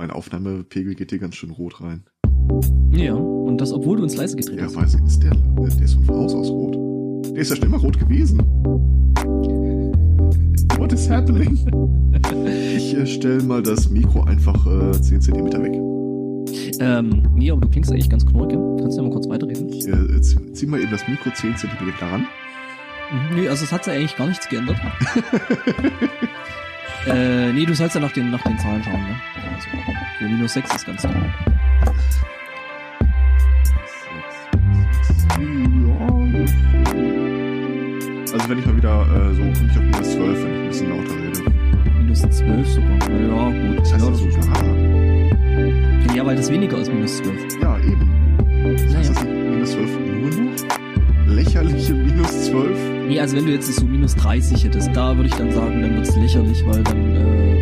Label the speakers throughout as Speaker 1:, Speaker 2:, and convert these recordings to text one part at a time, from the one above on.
Speaker 1: Mein Aufnahmepegel geht hier ganz schön rot rein.
Speaker 2: Ja, und das, obwohl du ins leise gedreht
Speaker 1: Ja,
Speaker 2: hast.
Speaker 1: weiß ich, ist der, der ist von Haus aus rot. Der ist ja schon immer rot gewesen. What is happening? Ich äh, stelle mal das Mikro einfach äh, 10 cm weg.
Speaker 2: Ähm, nee, aber du klingst eigentlich ganz knorke. Kannst du ja mal kurz weiterreden?
Speaker 1: Äh, zieh, zieh mal eben das Mikro 10 cm daran.
Speaker 2: Nee, also es hat ja eigentlich gar nichts geändert. äh, nee, du sollst ja nach den, nach den Zahlen schauen, ne? Also, für minus 6 ist ganz klar.
Speaker 1: Also wenn ich mal wieder äh, so komme ich auf minus 12, wenn ich ein bisschen lauter rede.
Speaker 2: Minus 12 sogar. Ja, gut.
Speaker 1: Das heißt
Speaker 2: ja, das ist
Speaker 1: sogar.
Speaker 2: ja, weil das weniger als minus 12.
Speaker 1: Ja, eben. Das heißt,
Speaker 2: Naja.
Speaker 1: das minus 12 nur noch? Lächerliche minus 12?
Speaker 2: Nee, also wenn du jetzt so minus 30 hättest, da würde ich dann sagen, dann wird's lächerlich, weil dann, äh,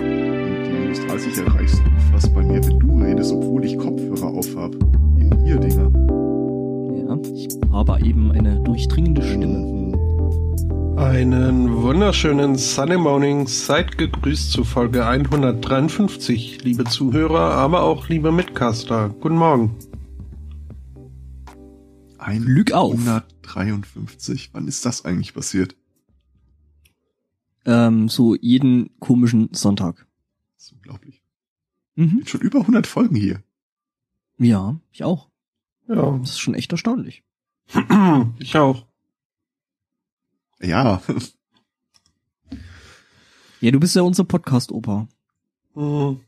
Speaker 1: Und die minus 30 erreichst du fast bei mir, wenn du redest, obwohl ich Kopfhörer aufhab. In ihr Dinger.
Speaker 2: ja, ich habe eben eine durchdringende Stimme.
Speaker 1: Mhm.
Speaker 3: Einen wunderschönen Sunny Morning. Seid gegrüßt zu Folge 153, liebe Zuhörer, aber auch liebe Mitcaster. Guten Morgen.
Speaker 2: Glück auf.
Speaker 1: 153. Wann ist das eigentlich passiert?
Speaker 2: Ähm, so jeden komischen Sonntag.
Speaker 1: Das ist unglaublich.
Speaker 2: Mhm.
Speaker 1: Bin schon über 100 Folgen hier.
Speaker 2: Ja, ich auch.
Speaker 3: Ja,
Speaker 2: Das ist schon echt erstaunlich.
Speaker 3: ich auch.
Speaker 1: Ja,
Speaker 2: Ja, du bist ja unser Podcast-Opa.
Speaker 3: Hm.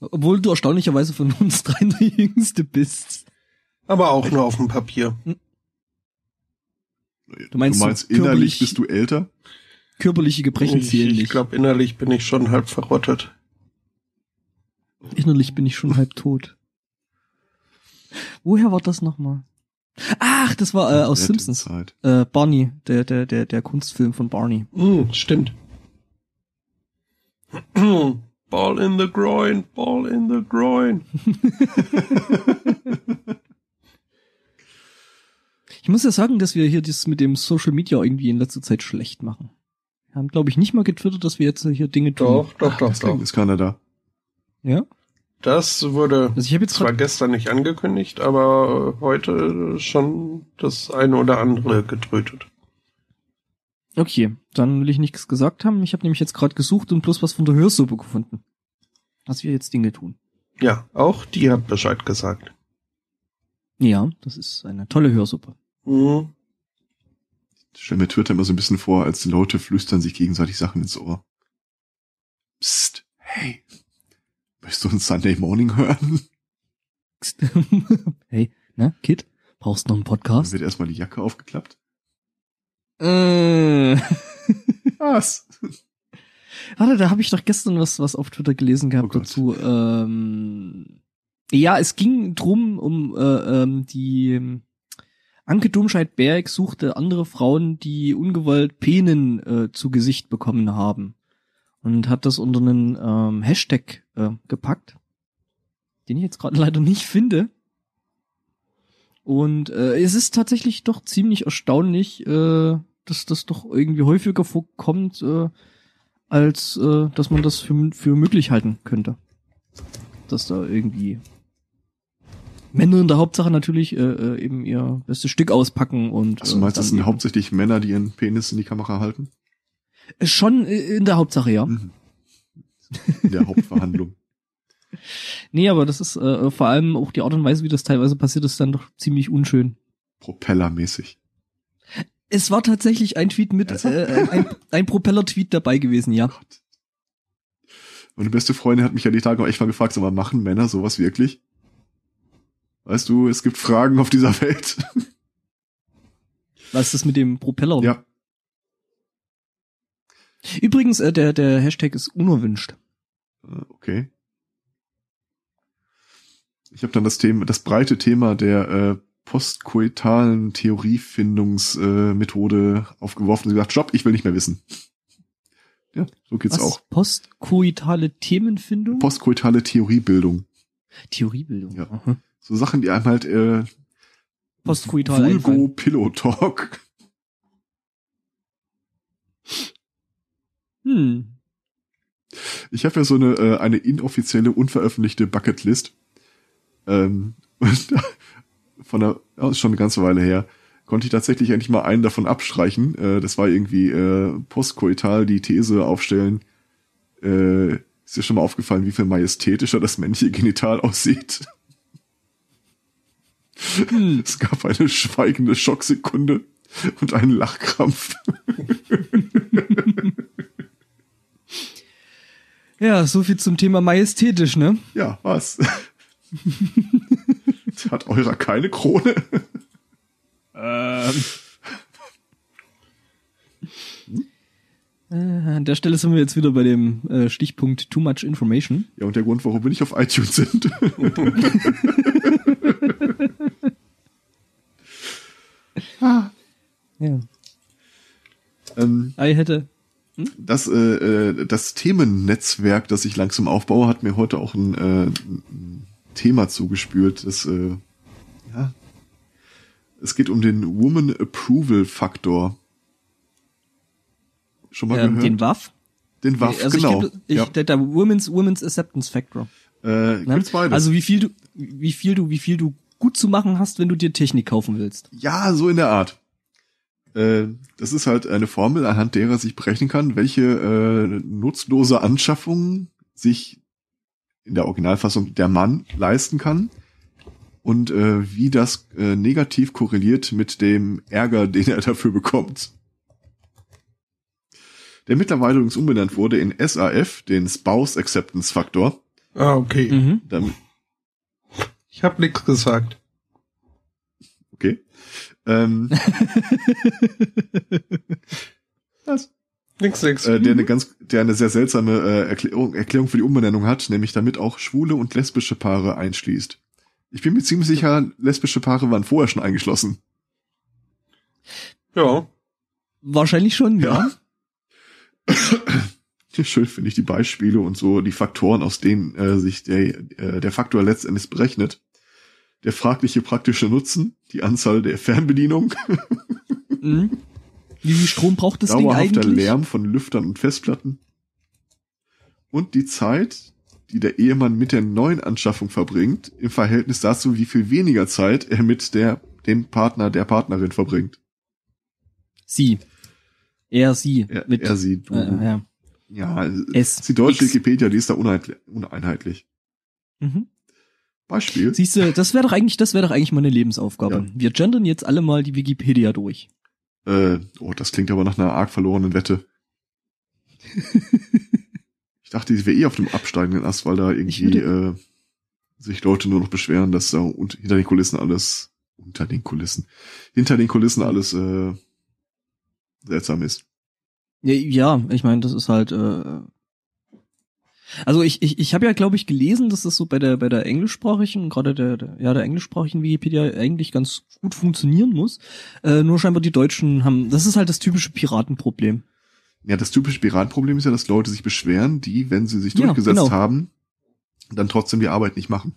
Speaker 2: Obwohl du erstaunlicherweise von uns dreien der Jüngste bist.
Speaker 3: Aber auch nur auf dem Papier.
Speaker 2: Du meinst so
Speaker 1: innerlich
Speaker 2: körperlich-
Speaker 1: bist du älter?
Speaker 2: Körperliche Gebrechen
Speaker 3: Ich,
Speaker 2: zählen
Speaker 3: ich
Speaker 2: nicht.
Speaker 3: glaube, innerlich bin ich schon halb verrottet.
Speaker 2: Innerlich bin ich schon halb tot. Woher war das nochmal? Ach, das war äh, aus Simpsons. Äh, Barney, der, der, der, der Kunstfilm von Barney.
Speaker 3: Hm, stimmt. Ball in the groin, ball in the groin.
Speaker 2: Ich muss ja sagen, dass wir hier das mit dem Social Media irgendwie in letzter Zeit schlecht machen. Wir haben, glaube ich, nicht mal getwittert, dass wir jetzt hier Dinge tun.
Speaker 3: Doch, doch, doch,
Speaker 1: Deswegen
Speaker 3: doch.
Speaker 1: ist keiner da.
Speaker 2: Ja?
Speaker 3: Das wurde
Speaker 2: Also ich jetzt
Speaker 3: zwar gestern nicht angekündigt, aber heute schon das eine oder andere getrötet.
Speaker 2: Okay, dann will ich nichts gesagt haben. Ich habe nämlich jetzt gerade gesucht und bloß was von der Hörsuppe gefunden. Dass wir jetzt Dinge tun.
Speaker 3: Ja, auch die hat Bescheid gesagt.
Speaker 2: Ja, das ist eine tolle Hörsuppe.
Speaker 3: Mhm.
Speaker 1: Ich stell mir Twitter immer so ein bisschen vor, als die Leute flüstern sich gegenseitig Sachen ins Ohr. Psst, hey, möchtest du uns Sunday Morning hören?
Speaker 2: hey, ne, Kid? Brauchst noch einen
Speaker 1: Dann
Speaker 2: Podcast?
Speaker 1: wird erstmal die Jacke aufgeklappt.
Speaker 2: Äh.
Speaker 1: Was?
Speaker 2: Warte, da habe ich doch gestern was, was auf Twitter gelesen gehabt
Speaker 1: Oh
Speaker 2: dazu. Ähm, ja, es ging drum um äh, ähm, die Anke Domscheit-Berg suchte andere Frauen, die ungewollt Penen äh, zu Gesicht bekommen haben. Und hat das unter einen ähm, Hashtag äh, gepackt, den ich jetzt gerade leider nicht finde. Und äh, es ist tatsächlich doch ziemlich erstaunlich, äh, dass das doch irgendwie häufiger vorkommt, äh, als äh, dass man das für, für möglich halten könnte. Dass da irgendwie Männer in der Hauptsache natürlich äh, äh, eben ihr bestes Stück auspacken und
Speaker 1: Also du meinst,
Speaker 2: äh,
Speaker 1: das
Speaker 2: dann
Speaker 1: sind hauptsächlich Männer, die ihren Penis in die Kamera halten?
Speaker 2: Äh, schon äh, in der Hauptsache, ja.
Speaker 1: Mhm. In der Hauptverhandlung.
Speaker 2: Nee, aber das ist äh, vor allem auch die Art und Weise, wie das teilweise passiert ist, dann doch ziemlich unschön.
Speaker 1: Propellermäßig.
Speaker 2: Es war tatsächlich ein Tweet mit,
Speaker 1: Also?
Speaker 2: äh, ein, ein Propeller-Tweet dabei gewesen, ja.
Speaker 1: Gott. Meine beste Freundin hat mich ja die Tage auch echt mal gefragt, sag mal, machen Männer sowas wirklich? Weißt du, es gibt Fragen auf dieser Welt.
Speaker 2: Was ist das mit dem Propeller?
Speaker 1: ja,
Speaker 2: Übrigens, äh, der, der Hashtag ist unerwünscht.
Speaker 1: äh, okay. Ich habe dann das Thema, das breite Thema der äh, postkoitalen Theoriefindungsmethode äh, aufgeworfen und gesagt, Stopp, ich will nicht mehr wissen. Ja, so geht's
Speaker 2: Was?
Speaker 1: auch.
Speaker 2: Postkoitale Themenfindung?
Speaker 1: Postkoitale Theoriebildung.
Speaker 2: Theoriebildung.
Speaker 1: Ja.
Speaker 2: Aha.
Speaker 1: So Sachen, die einem halt äh, Vulgo. Pillow Talk.
Speaker 2: Hm.
Speaker 1: Ich habe ja so eine, äh, eine inoffizielle, unveröffentlichte Bucketlist. Ähm, von der, ja, ist schon eine ganze Weile her, konnte ich tatsächlich endlich mal einen davon abstreichen. Äh, das war irgendwie äh, postkoital die These aufstellen. Äh, ist dir schon mal aufgefallen, wie viel majestätischer das männliche Genital aussieht? Es gab eine schweigende Schocksekunde und einen Lachkrampf.
Speaker 2: Ja, so viel zum Thema majestätisch, ne?
Speaker 1: Ja, was? Hat eurer keine Krone?
Speaker 2: Ähm. Äh, an der Stelle sind wir jetzt wieder bei dem äh, Stichpunkt Too Much Information.
Speaker 1: Ja, und der Grund, warum wir nicht auf iTunes sind.
Speaker 2: Ja.
Speaker 1: ähm,
Speaker 2: I hätte.
Speaker 1: das, äh, äh, das Themennetzwerk, das ich langsam aufbaue, hat mir heute auch ein, äh, ein Thema zugespült. Das, äh, ja, es geht um den Woman Approval Faktor. Schon mal
Speaker 2: Ähm,
Speaker 1: gehört?
Speaker 2: den WAF.
Speaker 1: Den WAF,
Speaker 2: also
Speaker 1: genau.
Speaker 2: Ich, ich,
Speaker 1: ja.
Speaker 2: der, der Women's, Women's Acceptance Factor.
Speaker 1: äh,
Speaker 2: Ne?
Speaker 1: gibt's beides.
Speaker 2: Also wie viel du, wie viel du, wie viel du gut zu machen hast, wenn du dir Technik kaufen willst.
Speaker 1: Ja, so in der Art. Äh, das ist halt eine Formel, anhand derer sich berechnen kann, welche äh, nutzlose Anschaffung sich in der Originalfassung der Mann leisten kann und äh, wie das äh, negativ korreliert mit dem Ärger, den er dafür bekommt. Der mittlerweile übrigens umbenannt wurde in SAF, den Spouse Acceptance Faktor.
Speaker 3: Ah, okay.
Speaker 2: Mhm.
Speaker 1: Damit,
Speaker 3: Ich habe nichts gesagt.
Speaker 1: okay. Ähm, was?
Speaker 3: Nix, nix.
Speaker 1: äh, der eine ganz, der eine sehr seltsame äh, Erklärung, Erklärung für die Umbenennung hat, nämlich damit auch schwule und lesbische Paare einschließt. Ich bin mir ziemlich sicher, lesbische Paare waren vorher schon eingeschlossen.
Speaker 3: ja.
Speaker 2: Wahrscheinlich schon, ja.
Speaker 1: Schön finde ich die Beispiele und so die Faktoren, aus denen äh, sich der, äh, der Faktor letztendlich berechnet. Der fragliche praktische Nutzen, die Anzahl der Fernbedienung,
Speaker 2: Mhm. Wie viel Strom braucht das Ding
Speaker 1: dauerhafter
Speaker 2: eigentlich?
Speaker 1: Lärm von Lüftern und Festplatten und die Zeit, die der Ehemann mit der neuen Anschaffung verbringt, im Verhältnis dazu, wie viel weniger Zeit er mit der, dem Partner, der Partnerin verbringt.
Speaker 2: Sie. Er, sie.
Speaker 1: Er,
Speaker 2: mit,
Speaker 1: er sie, du.
Speaker 2: Äh, ja.
Speaker 1: Ja,
Speaker 2: Es,
Speaker 1: die deutsche
Speaker 2: X.
Speaker 1: Wikipedia, die ist da uneinheitlich.
Speaker 2: Mhm.
Speaker 1: Beispiel.
Speaker 2: Siehst du, das wäre doch eigentlich, das wäre doch eigentlich mal eine Lebensaufgabe.
Speaker 1: Ja.
Speaker 2: Wir gendern jetzt alle mal die Wikipedia durch.
Speaker 1: Äh, oh, das klingt aber nach einer arg verlorenen Wette. ich dachte, die wäre eh auf dem absteigenden Ast, weil da irgendwie äh, sich Leute nur noch beschweren, dass da und hinter den Kulissen alles, unter den Kulissen, hinter den Kulissen alles äh, seltsam ist.
Speaker 2: Ja, ja ich meine, das ist halt. Äh, also ich, ich, ich habe ja, glaube ich, gelesen, dass das so bei der bei der englischsprachigen, gerade der, der ja der englischsprachigen Wikipedia eigentlich ganz gut funktionieren muss. Äh, nur scheinbar die Deutschen haben. Das ist halt das typische Piratenproblem.
Speaker 1: Ja, das typische Piratenproblem ist ja, dass Leute sich beschweren, die, wenn sie sich
Speaker 2: Ja,
Speaker 1: durchgesetzt
Speaker 2: genau.
Speaker 1: haben, dann trotzdem die Arbeit nicht machen.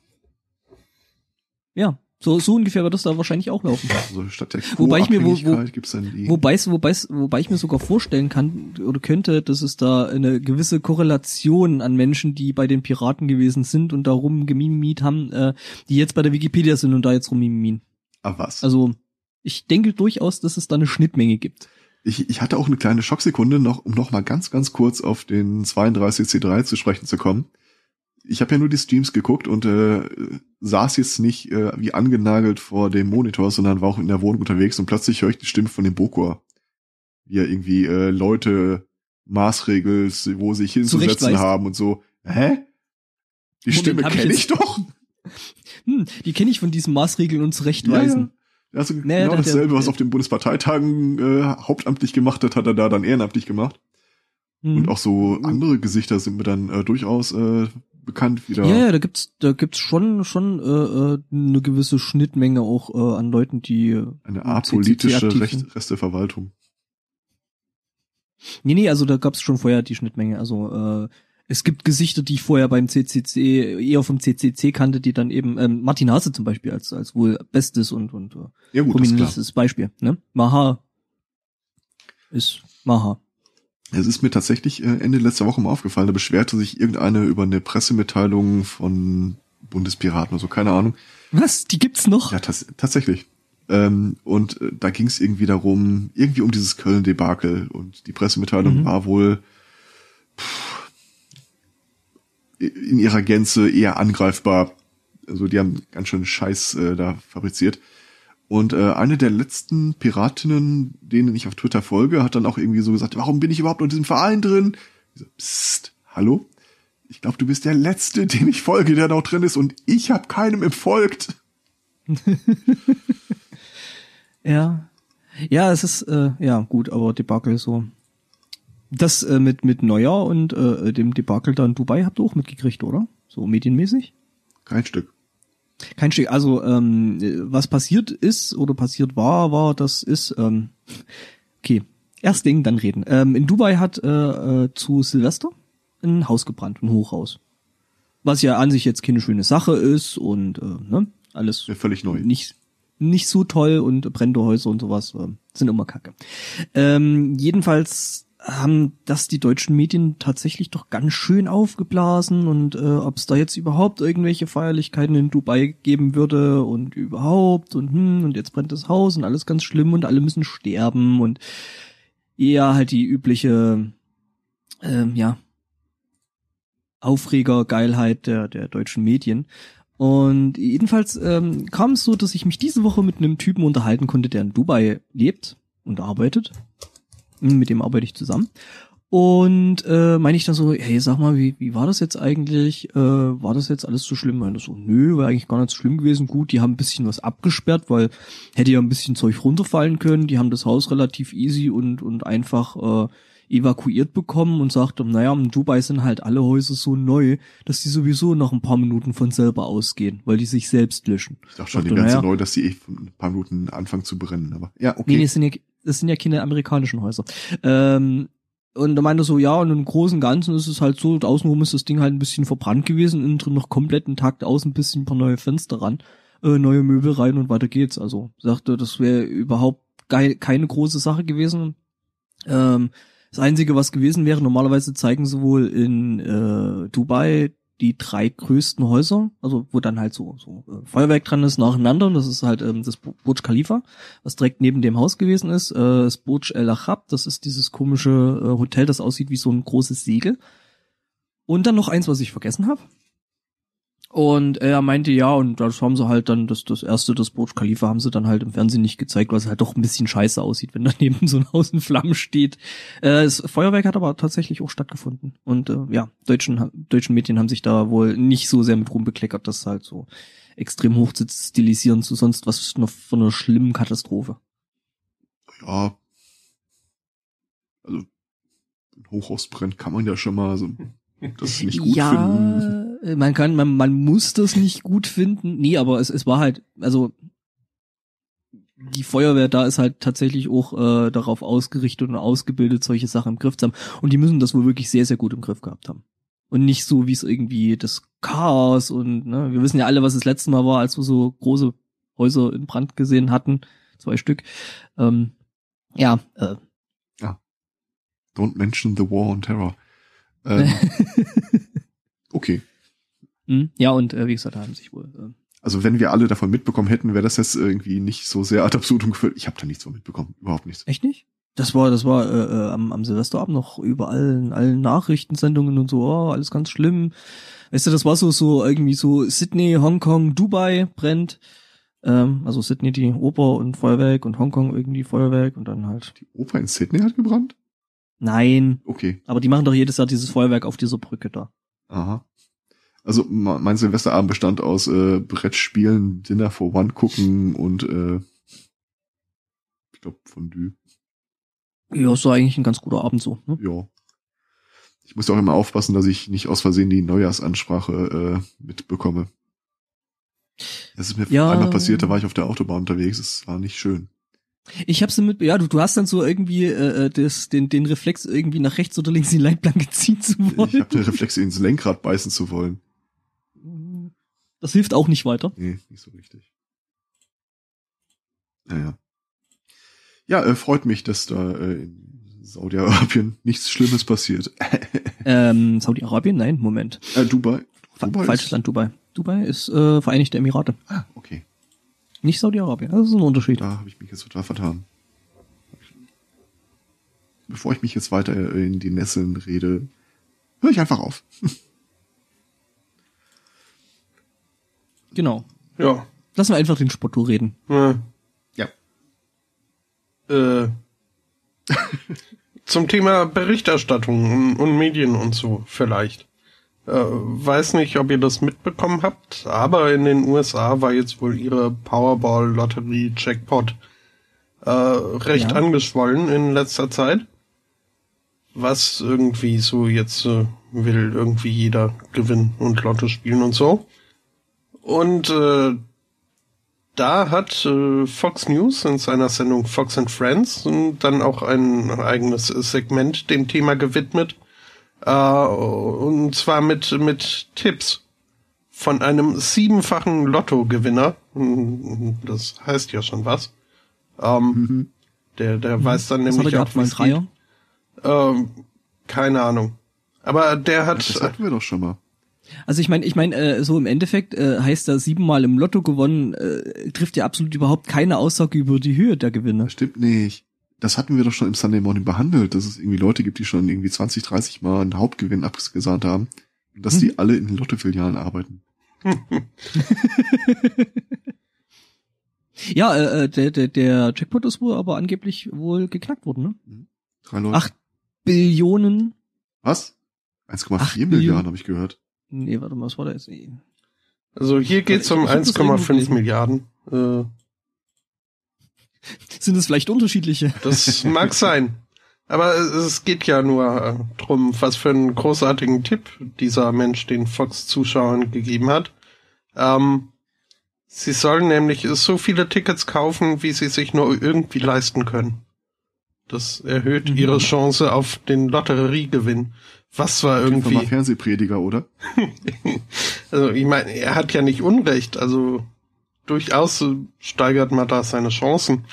Speaker 2: Ja, so so ungefähr wird das da wahrscheinlich auch laufen.
Speaker 1: Also statt der
Speaker 2: Wobei ich mir- wo- wo-
Speaker 1: gibt's dann die.
Speaker 2: Wobei, wobei, wobei ich mir sogar vorstellen kann oder könnte, dass es da eine gewisse Korrelation an Menschen, die bei den Piraten gewesen sind und darum gemimimiet haben, äh, die jetzt bei der Wikipedia sind und da jetzt rummimimen.
Speaker 1: ah, was?
Speaker 2: Also ich denke durchaus, dass es da eine Schnittmenge gibt.
Speaker 1: Ich, ich hatte auch eine kleine Schocksekunde, noch, um noch mal ganz, ganz kurz auf den 32C3 zu sprechen zu kommen. Ich habe ja nur die Streams geguckt und äh, saß jetzt nicht äh, wie angenagelt vor dem Monitor, sondern war auch in der Wohnung unterwegs und plötzlich höre ich die Stimme von dem Bokor. Wie er irgendwie äh, Leute maßregelt, wo sie sich hinzusetzen haben und so. Hä? Die
Speaker 2: Moment,
Speaker 1: Stimme
Speaker 2: ich
Speaker 1: kenne
Speaker 2: jetzt-
Speaker 1: ich doch.
Speaker 2: Hm, die kenne ich von diesen Maßregeln und Zurechtweisen.
Speaker 1: Ja, Also
Speaker 2: Naja,
Speaker 1: genau
Speaker 2: der-
Speaker 1: dasselbe, was auf den Bundesparteitagen äh, hauptamtlich gemacht hat, hat er da dann ehrenamtlich gemacht.
Speaker 2: Hm.
Speaker 1: Und auch so andere Gesichter sind mir dann äh, durchaus äh, bekannt wieder.
Speaker 2: Ja, ja, da gibt's, da gibt's schon, schon äh, äh, eine gewisse Schnittmenge auch äh, an Leuten, die
Speaker 1: Eine apolitische Recht, Verwaltung.
Speaker 2: Nee, nee, also da gab's schon vorher die Schnittmenge. Also äh, es gibt Gesichter, die ich vorher beim CCC eher vom CCC kannte, die dann eben ähm, Martin Hase zum Beispiel als als wohl bestes und und äh,
Speaker 1: Ja gut,
Speaker 2: prominentes Beispiel. Ne? Maha ist Maha.
Speaker 1: Es ist mir tatsächlich äh, Ende letzter Woche mal aufgefallen, da beschwerte sich irgendeine über eine Pressemitteilung von Bundespiraten oder so, keine Ahnung.
Speaker 2: Was? Die gibt's noch?
Speaker 1: Ja, tats tatsächlich. Ähm, und äh, da ging es irgendwie darum, irgendwie um dieses Köln-Debakel. Und die Pressemitteilung
Speaker 2: Mhm.
Speaker 1: war wohl pff, in ihrer Gänze eher angreifbar. Also die haben ganz schön Scheiß äh, da fabriziert. Und äh, eine der letzten Piratinnen, denen ich auf Twitter folge, hat dann auch irgendwie so gesagt, warum bin ich überhaupt in diesem Verein drin? Ich so, Psst, hallo? Ich glaube, du bist der Letzte, dem ich folge, der noch drin ist und ich habe keinem entfolgt.
Speaker 2: Ja. Ja, es ist, äh, ja, gut, aber Debakel so. Das äh, mit, mit Neujahr und äh, dem Debakel da in Dubai habt ihr auch mitgekriegt, oder? So medienmäßig?
Speaker 1: Kein Stück.
Speaker 2: Kein Stück. Also, ähm, äh, was passiert ist oder passiert war, war, das ist, ähm, okay, erst Ding, dann reden. Ähm, in Dubai hat äh, äh, zu Silvester ein Haus gebrannt, ein Hochhaus. Was ja an sich jetzt keine schöne Sache ist und äh, ne, alles
Speaker 1: Ja, völlig neu.
Speaker 2: nicht nicht so toll und brennende Häuser und sowas äh, sind immer kacke. Ähm, jedenfalls haben das die deutschen Medien tatsächlich doch ganz schön aufgeblasen und äh, ob es da jetzt überhaupt irgendwelche Feierlichkeiten in Dubai geben würde und überhaupt und hm, und jetzt brennt das Haus und alles ganz schlimm und alle müssen sterben und eher halt die übliche ähm, ja Aufreger, Geilheit der, der deutschen Medien. Und jedenfalls ähm, kam es so, dass ich mich diese Woche mit einem Typen unterhalten konnte, der in Dubai lebt und arbeitet. Mit dem arbeite ich zusammen. Und äh, meine ich dann so, hey, sag mal, wie, wie war das jetzt eigentlich? Äh, war das jetzt alles so schlimm? Meine so, nö, war eigentlich gar nicht so schlimm gewesen. Gut, die haben ein bisschen was abgesperrt, weil hätte ja ein bisschen Zeug runterfallen können. Die haben das Haus relativ easy und, und einfach äh, evakuiert bekommen und sagte, naja, in Dubai sind halt alle Häuser so neu, dass die sowieso nach ein paar Minuten von selber ausgehen, weil die sich selbst löschen.
Speaker 1: Ich dachte schon, die werden so neu, dass die eh ein paar Minuten anfangen zu brennen. Aber ja,
Speaker 2: Nee,
Speaker 1: okay.
Speaker 2: nee, das sind ja, das sind ja keine amerikanischen Häuser. Ähm, und er meinte so, ja, und im Großen und Ganzen ist es halt so, außenrum ist das Ding halt ein bisschen verbrannt gewesen, innen drin noch komplett intakt, außen ein bisschen ein paar neue Fenster ran, äh, neue Möbel rein und weiter geht's. Also sagte, das wäre überhaupt geil, keine große Sache gewesen. Ähm, das Einzige, was gewesen wäre, normalerweise zeigen sie wohl in äh, Dubai die drei größten Häuser, also wo dann halt so, so äh, Feuerwerk dran ist, nacheinander. Und das ist halt ähm, das Bu- Burj Khalifa, was direkt neben dem Haus gewesen ist. Äh, das Burj El Achab, das ist dieses komische äh, Hotel, das aussieht wie so ein großes Segel. Und dann noch eins, was ich vergessen habe. Und er meinte, ja, und das haben sie halt dann, das, das erste, das Burj Khalifa haben sie dann halt im Fernsehen nicht gezeigt, weil es halt doch ein bisschen scheiße aussieht, wenn daneben so ein Haus in Flammen steht. Äh, das Feuerwerk hat aber tatsächlich auch stattgefunden. Und äh, ja, deutschen, deutschen Medien haben sich da wohl nicht so sehr mit rumbekleckert, das halt so extrem hoch zu stilisieren zu sonst was noch von einer schlimmen Katastrophe.
Speaker 1: Ja. Also, ein Hochhaus brennt kann man ja schon mal so, das ist nicht gut
Speaker 2: ja,
Speaker 1: finden.
Speaker 2: Man kann, man, man muss das nicht gut finden. Nee, aber es, es war halt, also die Feuerwehr da ist halt tatsächlich auch äh, darauf ausgerichtet und ausgebildet, solche Sachen im Griff zu haben. Und die müssen das wohl wirklich sehr, sehr gut im Griff gehabt haben. Und nicht so, wie es irgendwie das Chaos und, ne, wir wissen ja alle, was das letzte Mal war, als wir so große Häuser in Brand gesehen hatten. Zwei Stück. Ähm, ja, äh,
Speaker 1: Don't mention the war on terror. Ähm, okay.
Speaker 2: Hm, ja, und äh, wie gesagt, da haben sich wohl äh,
Speaker 1: Also wenn wir alle davon mitbekommen hätten, wäre das jetzt irgendwie nicht so sehr ad absurdum geführt. Ich habe da nichts von mitbekommen, überhaupt nichts.
Speaker 2: Echt nicht? Das war, das war äh, äh, am, am Silvesterabend noch überall in allen Nachrichtensendungen und so, oh, alles ganz schlimm. Weißt du, das war so, so irgendwie so Sydney, Hongkong, Dubai brennt. Ähm, also Sydney die Oper und Feuerwerk und Hongkong irgendwie Feuerwerk und dann halt.
Speaker 1: Die Oper in Sydney hat gebrannt?
Speaker 2: Nein,
Speaker 1: Okay,
Speaker 2: aber die machen doch jedes Jahr dieses Feuerwerk auf dieser Brücke da.
Speaker 1: aha. Also mein Silvesterabend bestand aus äh, Brettspielen, Dinner for One gucken und äh, ich glaube Fondue.
Speaker 2: Ja, ist doch eigentlich ein ganz guter Abend so. Ne?
Speaker 1: Ja. Ich muss auch immer aufpassen, dass ich nicht aus Versehen die Neujahrsansprache äh, mitbekomme. Das ist mir
Speaker 2: Ja.
Speaker 1: einmal passiert, da war ich auf der Autobahn unterwegs, es war nicht schön.
Speaker 2: Ich hab's mit, ja, du, du hast dann so irgendwie äh, äh, das, den, den Reflex irgendwie nach rechts oder links in die Leitplanke ziehen zu wollen.
Speaker 1: Ich habe den Reflex ins Lenkrad beißen zu wollen.
Speaker 2: Das hilft auch nicht weiter.
Speaker 1: Nee, nicht so richtig. Naja. Ja, äh, freut mich, dass da äh, in Saudi-Arabien, nichts Schlimmes passiert.
Speaker 2: Ähm, Saudi-Arabien? Nein, Moment.
Speaker 1: Äh, Dubai. Dubai
Speaker 2: falsches Land Dubai. Dubai ist äh, Vereinigte Emirate,
Speaker 1: Ah, okay.
Speaker 2: nicht Saudi-Arabien. Das ist ein Unterschied.
Speaker 1: Da habe ich mich jetzt total vertan. Bevor ich mich jetzt weiter in die Nesseln rede, höre ich einfach auf.
Speaker 2: Genau.
Speaker 3: Ja.
Speaker 2: Lassen wir einfach den Spotto reden.
Speaker 3: Äh,
Speaker 1: Ja.
Speaker 3: äh, zum Thema Berichterstattung und, und Medien und so vielleicht. Äh, weiß nicht, ob ihr das mitbekommen habt, aber in den USA war jetzt wohl ihre Powerball-Lotterie-Jackpot äh, recht
Speaker 2: Ja.
Speaker 3: angeschwollen in letzter Zeit. Was irgendwie so jetzt äh, will irgendwie jeder gewinnen und Lotto spielen und so. Und äh, da hat äh, Fox News in seiner Sendung Fox and Friends dann auch ein eigenes Segment dem Thema gewidmet. Äh, und zwar mit, mit Tipps von einem siebenfachen Lotto-Gewinner. Das heißt ja schon was. Ähm, Der, der weiß dann
Speaker 2: Was
Speaker 3: nämlich auch, wie's geht. Ähm, keine Ahnung. Aber der hat,
Speaker 1: Das hatten wir doch schon mal.
Speaker 2: Also ich meine, ich meine, äh, so im Endeffekt äh, heißt da siebenmal im Lotto gewonnen, äh, trifft ja absolut überhaupt keine Aussage über die Höhe der Gewinne.
Speaker 1: Stimmt nicht. Das hatten wir doch schon im Sunday Morning behandelt, dass es irgendwie Leute gibt, die schon irgendwie 20, 30 Mal einen Hauptgewinn abgesahnt haben. Und dass
Speaker 2: Mhm.
Speaker 1: die alle in den Lottofilialen arbeiten.
Speaker 2: Ja, äh, äh, der, der, der Jackpot ist wohl aber angeblich wohl geknackt worden, ne?
Speaker 1: Drei Leute.
Speaker 2: Acht Billionen.
Speaker 1: Was?
Speaker 2: Acht
Speaker 1: 1,4
Speaker 2: Millionen.
Speaker 1: Milliarden habe ich gehört.
Speaker 2: Nee, warte mal, was war da jetzt?
Speaker 3: also hier geht's um
Speaker 2: Ich hab das irgendwo
Speaker 3: 1,5
Speaker 2: gelesen.
Speaker 3: Milliarden. Äh,
Speaker 2: Sind es vielleicht unterschiedliche?
Speaker 3: Das mag sein. Aber es es geht ja nur äh, drum, was für einen großartigen Tipp dieser Mensch den Fox-Zuschauern gegeben hat. Ähm, sie sollen nämlich so viele Tickets kaufen, wie sie sich nur irgendwie leisten können. Das erhöht
Speaker 2: Mhm.
Speaker 3: ihre Chance auf den Lotteriegewinn. Was war
Speaker 1: Irgendwie. Mal Fernsehprediger, oder?
Speaker 3: Also ich meine, er hat ja nicht Unrecht, also durchaus steigert man da seine Chancen.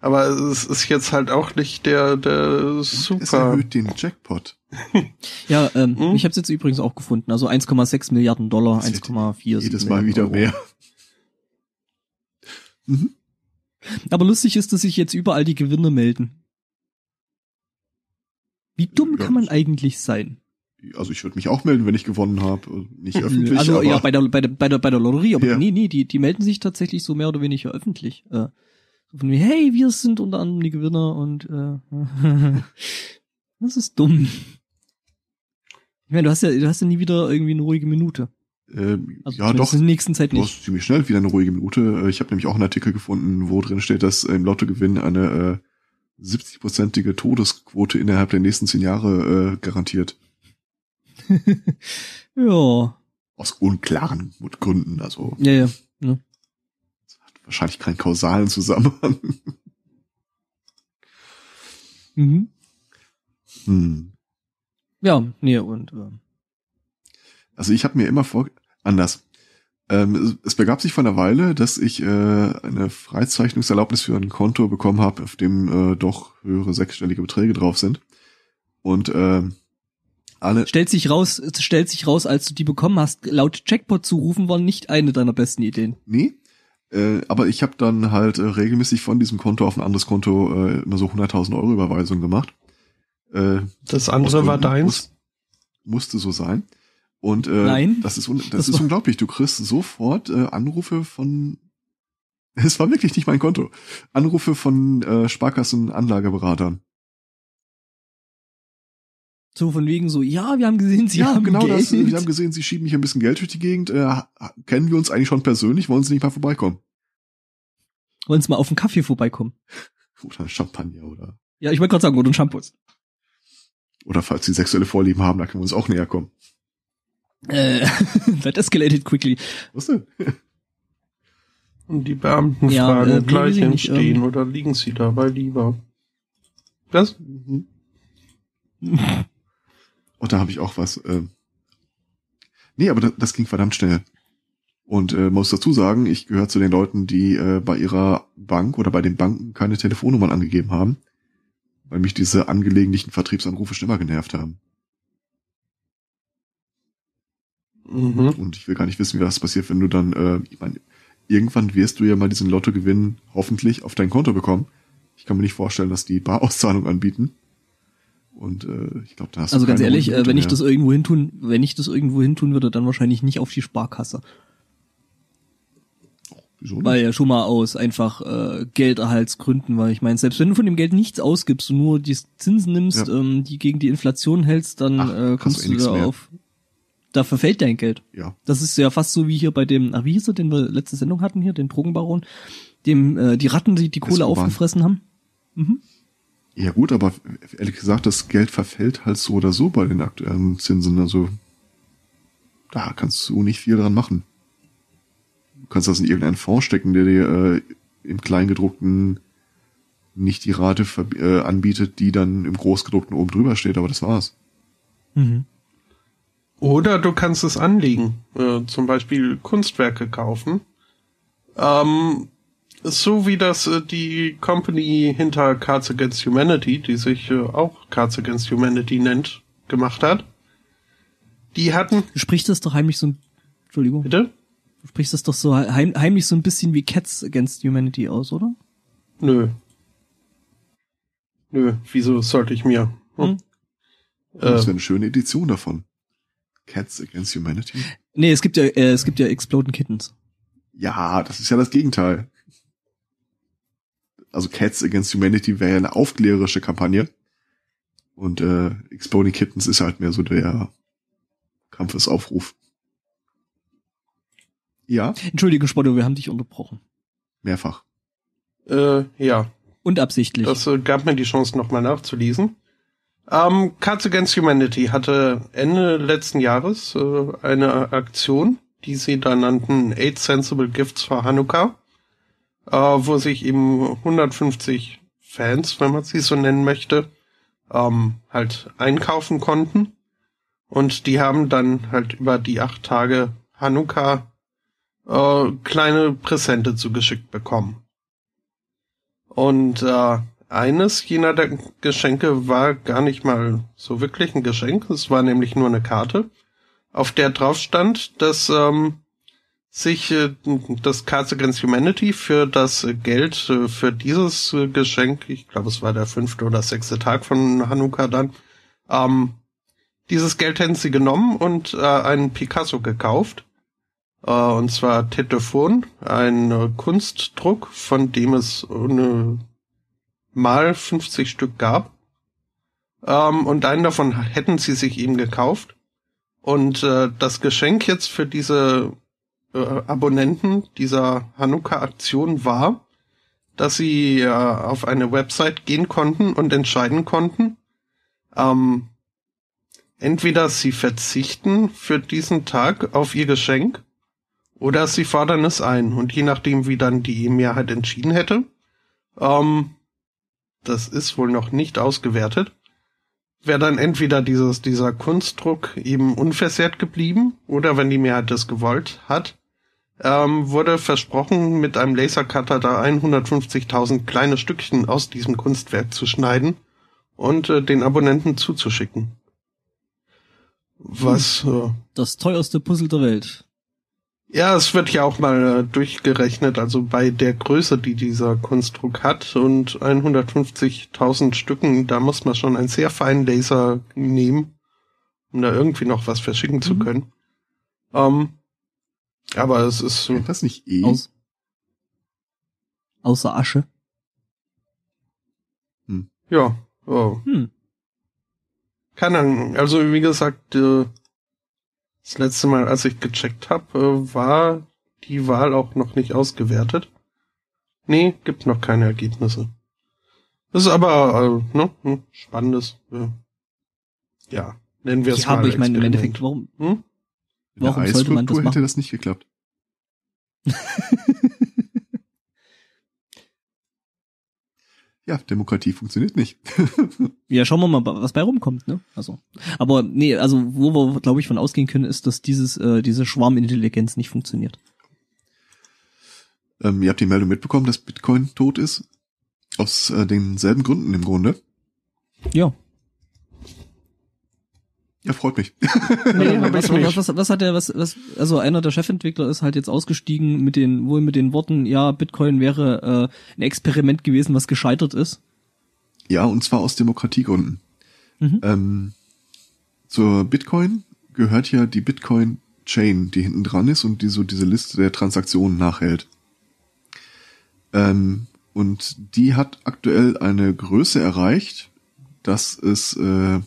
Speaker 3: Aber es ist jetzt halt auch nicht der, der
Speaker 1: Es
Speaker 3: super.
Speaker 1: erhöht den Jackpot.
Speaker 2: Ja, ähm,
Speaker 3: Hm?
Speaker 2: ich habe es jetzt übrigens auch gefunden. Also 1,6 Milliarden Dollar,
Speaker 1: Das wird
Speaker 2: 1,4.
Speaker 1: Jedes Mal wieder mehr. Mhm.
Speaker 2: Aber lustig ist, dass sich jetzt überall die Gewinner melden. Wie dumm
Speaker 1: Ja.
Speaker 2: kann man eigentlich sein?
Speaker 1: Also ich würde mich auch melden, wenn ich gewonnen habe. Nicht öffentlich,
Speaker 2: also ja, bei der, bei der, bei der, bei der Lotterie, aber
Speaker 1: Ja.
Speaker 2: nee, nee, die, die melden sich tatsächlich so mehr oder weniger öffentlich. Äh, so von wie, hey, wir sind unter anderem die Gewinner und äh, das ist dumm. Ich meine, du hast ja, du hast ja nie wieder irgendwie eine ruhige Minute.
Speaker 1: ähm,
Speaker 2: Also
Speaker 1: ja doch,
Speaker 2: In der nächsten Zeit
Speaker 1: du
Speaker 2: nicht.
Speaker 1: hast ziemlich schnell wieder eine ruhige Minute. Äh, Ich habe nämlich auch einen Artikel gefunden, wo drin steht, dass im Lottogewinn eine äh, 70-prozentige Todesquote innerhalb der nächsten zehn Jahre äh, garantiert.
Speaker 2: ja.
Speaker 1: Aus unklaren Gründen. Also
Speaker 2: Ja, ja. Ne?
Speaker 1: wahrscheinlich keinen kausalen Zusammenhang.
Speaker 2: Mhm.
Speaker 1: hm.
Speaker 2: Ja, nee, und äh,
Speaker 1: Also ich habe mir immer vor anders. Ähm, es, begab sich vor einer Weile, dass ich äh, eine Freizeichnungserlaubnis für ein Konto bekommen habe, auf dem äh, doch höhere sechsstellige Beträge drauf sind. Und ähm, alle
Speaker 2: stellt sich raus, es stellt sich raus, als du die bekommen hast, laut Jackpot zu rufen, war nicht eine deiner besten Ideen.
Speaker 1: Nee. Äh, aber ich habe dann halt äh, regelmäßig von diesem Konto auf ein anderes Konto äh, immer so 100.000 Euro Überweisungen gemacht. Äh,
Speaker 3: Das andere war deins.
Speaker 1: Muss, musste so sein. Und äh,
Speaker 2: Nein.
Speaker 1: das ist das,
Speaker 2: Das
Speaker 1: ist unglaublich. Du kriegst sofort äh, Anrufe von es war wirklich nicht mein Konto. Anrufe von äh, Sparkassen Anlageberatern.
Speaker 2: So von wegen so, ja, wir haben gesehen, sie
Speaker 1: ja,
Speaker 2: haben
Speaker 1: genau
Speaker 2: Geld.
Speaker 1: das. Wir haben gesehen, sie schieben hier ein bisschen Geld durch die Gegend. Äh, kennen wir uns eigentlich schon persönlich? Wollen sie nicht mal vorbeikommen?
Speaker 2: Wollen Sie mal auf einen Kaffee vorbeikommen?
Speaker 1: Oder Champagner oder
Speaker 2: Ja, ich wollte gerade sagen, oder ein Shampoos.
Speaker 1: oder falls sie sexuelle Vorlieben haben, da können wir uns auch näher kommen.
Speaker 2: Äh, that escalated quickly.
Speaker 1: Was denn?
Speaker 3: Und die Beamten
Speaker 2: Ja,
Speaker 3: fragen
Speaker 2: äh,
Speaker 3: gleich
Speaker 2: weiß ich
Speaker 3: im
Speaker 2: nicht,
Speaker 3: Stehen
Speaker 2: ähm,
Speaker 3: oder liegen sie dabei lieber? Was?
Speaker 1: Mhm. Und da habe ich auch was. Äh, nee, aber das, das ging verdammt schnell. Und äh, muss dazu sagen, ich gehöre zu den Leuten, die äh, bei ihrer Bank oder bei den Banken keine Telefonnummern angegeben haben. weil mich diese angelegentlichen Vertriebsanrufe schon immer genervt haben.
Speaker 3: Mhm.
Speaker 1: Und ich will gar nicht wissen, wie das passiert, wenn du dann, äh, ich meine, irgendwann wirst du ja mal diesen Lottogewinn hoffentlich auf dein Konto bekommen. Ich kann mir nicht vorstellen, dass die Barauszahlung anbieten. Und äh, ich glaube, da hast du
Speaker 2: Also ganz ehrlich,
Speaker 1: hohen
Speaker 2: äh, wenn ich
Speaker 1: mehr.
Speaker 2: das irgendwo hin tun, wenn ich das irgendwo hin tun würde, dann wahrscheinlich nicht auf die Sparkasse.
Speaker 1: Wieso nicht?
Speaker 2: Weil ja schon mal aus einfach äh, Gelderhaltsgründen, weil ich meine, selbst wenn du von dem Geld nichts ausgibst und nur die Zinsen nimmst,
Speaker 1: Ja.
Speaker 2: ähm, die gegen die Inflation hältst, dann
Speaker 1: Ach,
Speaker 2: äh,
Speaker 1: hast du
Speaker 2: kommst
Speaker 1: eh
Speaker 2: du da
Speaker 1: mehr.
Speaker 2: Da verfällt dein Geld.
Speaker 1: ja,
Speaker 2: Das ist ja fast so wie hier bei dem, er, den wir letzte Sendung hatten hier, den Drogenbaron, dem äh, die Ratten, die die Kohle
Speaker 1: Escobar.
Speaker 2: aufgefressen haben.
Speaker 1: ja gut, aber ehrlich gesagt, das Geld verfällt halt so oder so bei den aktuellen Zinsen. Also da kannst du nicht viel dran machen. Du kannst das in irgendeinen Fonds stecken, der dir äh, im Kleingedruckten nicht die Rate äh, anbietet, die dann im Großgedruckten oben drüber steht, aber das war's.
Speaker 2: Mhm.
Speaker 3: Oder du kannst es anlegen, äh, zum Beispiel Kunstwerke kaufen. Ähm, so wie das äh, die Company hinter Cards Against Humanity, die sich äh, auch Cards Against Humanity nennt, gemacht hat. Die hatten,
Speaker 2: Du sprichst das doch heimlich so ein, Entschuldigung,
Speaker 3: bitte?
Speaker 2: du sprichst das doch so heim, heimlich so ein bisschen wie Cats Against Humanity aus, oder?
Speaker 3: Nö. Nö, wieso sollte ich mir?
Speaker 2: Hm.
Speaker 1: Das
Speaker 3: Äh,
Speaker 1: wäre eine schöne Edition davon. Cats Against Humanity?
Speaker 2: Nee, es gibt ja, äh, es gibt ja Exploding Kittens.
Speaker 1: Ja, das ist ja das Gegenteil. Also Cats Against Humanity wäre ja eine aufklärerische Kampagne. Und äh, Exploding Kittens ist halt mehr so der Kampfesaufruf. Ja,
Speaker 2: Entschuldigung, Spotto, wir haben dich unterbrochen.
Speaker 1: mehrfach.
Speaker 3: äh, ja,
Speaker 2: Und absichtlich.
Speaker 3: Das äh, gab mir die Chance, nochmal nachzulesen. Ähm, Cards Against Humanity hatte Ende letzten Jahres äh, eine Aktion, die sie da nannten Eight Sensible Gifts for Hanukkah, äh, wo sich eben 150 Fans, wenn man sie so nennen möchte, ähm, halt einkaufen konnten. Und die haben dann halt über die acht Tage Hanukkah äh, kleine Präsente zugeschickt bekommen. Und äh, eines jener Geschenke war gar nicht mal so wirklich ein Geschenk. Es war nämlich nur eine Karte, auf der drauf stand, dass ähm, sich äh, das Cards Against Humanity für das Geld äh, für dieses äh, Geschenk, ich glaube es war der fünfte oder sechste Tag von Hanukkah dann, ähm, dieses Geld hätten sie genommen und äh, einen Picasso gekauft. Äh, und zwar Tetefon, ein äh, Kunstdruck, von dem es eine mal 50 Stück gab. Ähm, und einen davon hätten sie sich eben gekauft. Und äh, das Geschenk jetzt für diese äh, Abonnenten dieser Hanukkah-Aktion war, dass sie äh, auf eine Website gehen konnten und entscheiden konnten, ähm, entweder sie verzichten für diesen Tag auf ihr Geschenk oder sie fordern es ein. Und je nachdem, wie dann die Mehrheit entschieden hätte, ähm, das ist wohl noch nicht ausgewertet, wäre dann entweder dieses, dieser Kunstdruck eben unversehrt geblieben oder wenn die Mehrheit das gewollt hat, ähm, wurde versprochen, mit einem Lasercutter da 150.000 kleine Stückchen aus diesem Kunstwerk zu schneiden und äh, den Abonnenten zuzuschicken. Was, äh,
Speaker 2: das teuerste Puzzle der Welt.
Speaker 3: Ja, es wird ja auch mal äh, durchgerechnet, also bei der Größe, die dieser Konstrukt hat und 150.000 Stücken, da muss man schon einen sehr feinen Laser nehmen, um da irgendwie noch was verschicken zu
Speaker 2: Mhm.
Speaker 3: können. Ähm, aber es ist so,
Speaker 1: Kennt das nicht eh?
Speaker 2: Aus, außer Asche.
Speaker 3: ja, oh,
Speaker 2: Hm.
Speaker 3: keine Ahnung. Also wie gesagt, äh, das letzte Mal, als ich gecheckt habe, äh, war die Wahl auch noch nicht ausgewertet. Nee, gibt noch keine Ergebnisse. Das ist aber äh, ne, hm, spannendes. Äh, ja, nennen wir es
Speaker 2: Ja,
Speaker 3: mal.
Speaker 2: aber ich meine im. Endeffekt, warum?
Speaker 3: Hm?
Speaker 2: Warum sollte man das
Speaker 1: Eiskulptur hätte
Speaker 2: machen?
Speaker 1: das nicht geklappt. Ja, Demokratie funktioniert nicht.
Speaker 2: Ja, schauen wir mal, was bei rumkommt, ne? Also, aber nee, also wo wir, glaube ich, von ausgehen können, ist, dass dieses äh, diese Schwarmintelligenz nicht funktioniert.
Speaker 1: ähm, ihr habt die Meldung mitbekommen, dass Bitcoin tot ist. Aus äh, denselben Gründen im Grunde.
Speaker 2: Ja.
Speaker 1: Ja, freut mich.
Speaker 2: Nee, was, was, was, was hat er, was, was, also einer der Chefentwickler ist halt jetzt ausgestiegen mit den, wohl mit den Worten, ja, Bitcoin wäre äh, ein Experiment gewesen, was gescheitert ist.
Speaker 1: Ja, und zwar aus Demokratiegründen. Mhm. Ähm, zur Bitcoin gehört ja die Bitcoin Chain, die hinten dran ist und die so diese Liste der Transaktionen nachhält. Ähm, und die hat aktuell eine Größe erreicht, dass es äh,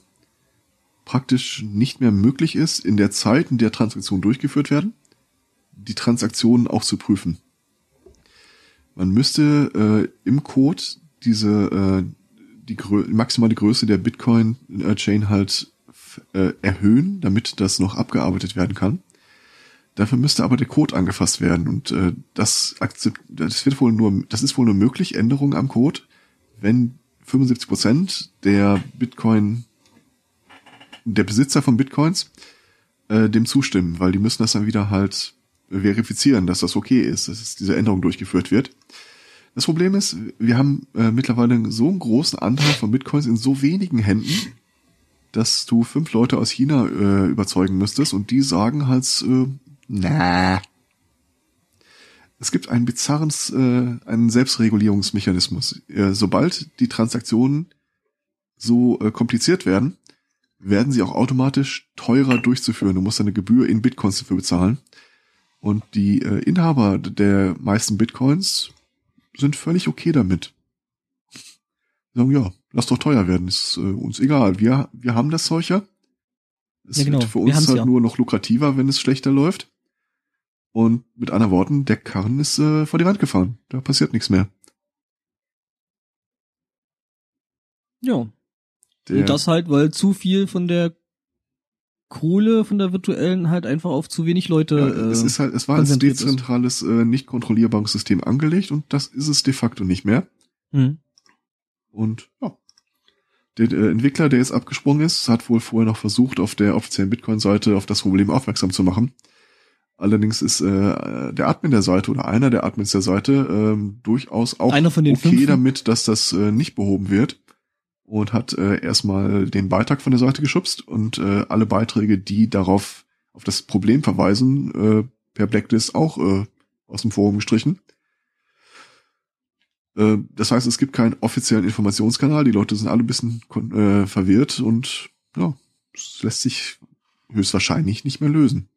Speaker 1: praktisch nicht mehr möglich ist, in der Zeit, in der Transaktionen durchgeführt werden, die Transaktionen auch zu prüfen. Man müsste äh, im Code diese äh, die Grö maximale Größe der Bitcoin-Chain halt äh, erhöhen, damit das noch abgearbeitet werden kann. Dafür müsste aber der Code angefasst werden und äh, das, das wird wohl nur, das ist wohl nur möglich, Änderungen am Code, wenn 75 Prozent der Bitcoin, der Besitzer von Bitcoins äh, dem zustimmen, weil die müssen das dann wieder halt verifizieren, dass das okay ist, dass diese Änderung durchgeführt wird. Das Problem ist, wir haben äh, mittlerweile so einen großen Anteil von Bitcoins in so wenigen Händen, dass du fünf Leute aus China äh, überzeugen müsstest und die sagen halt, äh, na. Es gibt einen bizarren, äh, einen Selbstregulierungsmechanismus. Äh, sobald die Transaktionen so äh, kompliziert werden, werden sie auch automatisch teurer durchzuführen. Du musst eine Gebühr in Bitcoins dafür bezahlen. Und die äh, Inhaber der meisten Bitcoins sind völlig okay damit. sagen, ja, lass doch teuer werden, ist äh, uns egal. Wir, wir haben das solcher. Es ja, genau. wird für uns halt ja. nur noch lukrativer, wenn es schlechter läuft. Und mit anderen Worten, der Karren ist äh, vor die Wand gefahren. Da passiert nichts mehr.
Speaker 2: Ja. Der, Und das halt, weil zu viel von der Kohle von der virtuellen halt einfach auf zu wenig Leute.
Speaker 1: Ja, es ist halt, es war als dezentrales, äh, nicht kontrollierbares System angelegt und das ist es de facto nicht mehr. Mhm. Und ja. Der äh, Entwickler, der jetzt abgesprungen ist, hat wohl vorher noch versucht, auf der offiziellen Bitcoin-Seite auf das Problem aufmerksam zu machen. Allerdings ist äh, der Admin der Seite oder einer der Admins der Seite ähm, durchaus auch
Speaker 2: okay
Speaker 1: fünf? damit, dass das äh, nicht behoben wird und hat äh, erstmal den Beitrag von der Seite geschubst und äh, alle Beiträge, die darauf auf das Problem verweisen, äh, per Blacklist auch äh, aus dem Forum gestrichen. Äh, das heißt, es gibt keinen offiziellen Informationskanal, die Leute sind alle ein bisschen äh, verwirrt und ja, es lässt sich höchstwahrscheinlich nicht mehr lösen.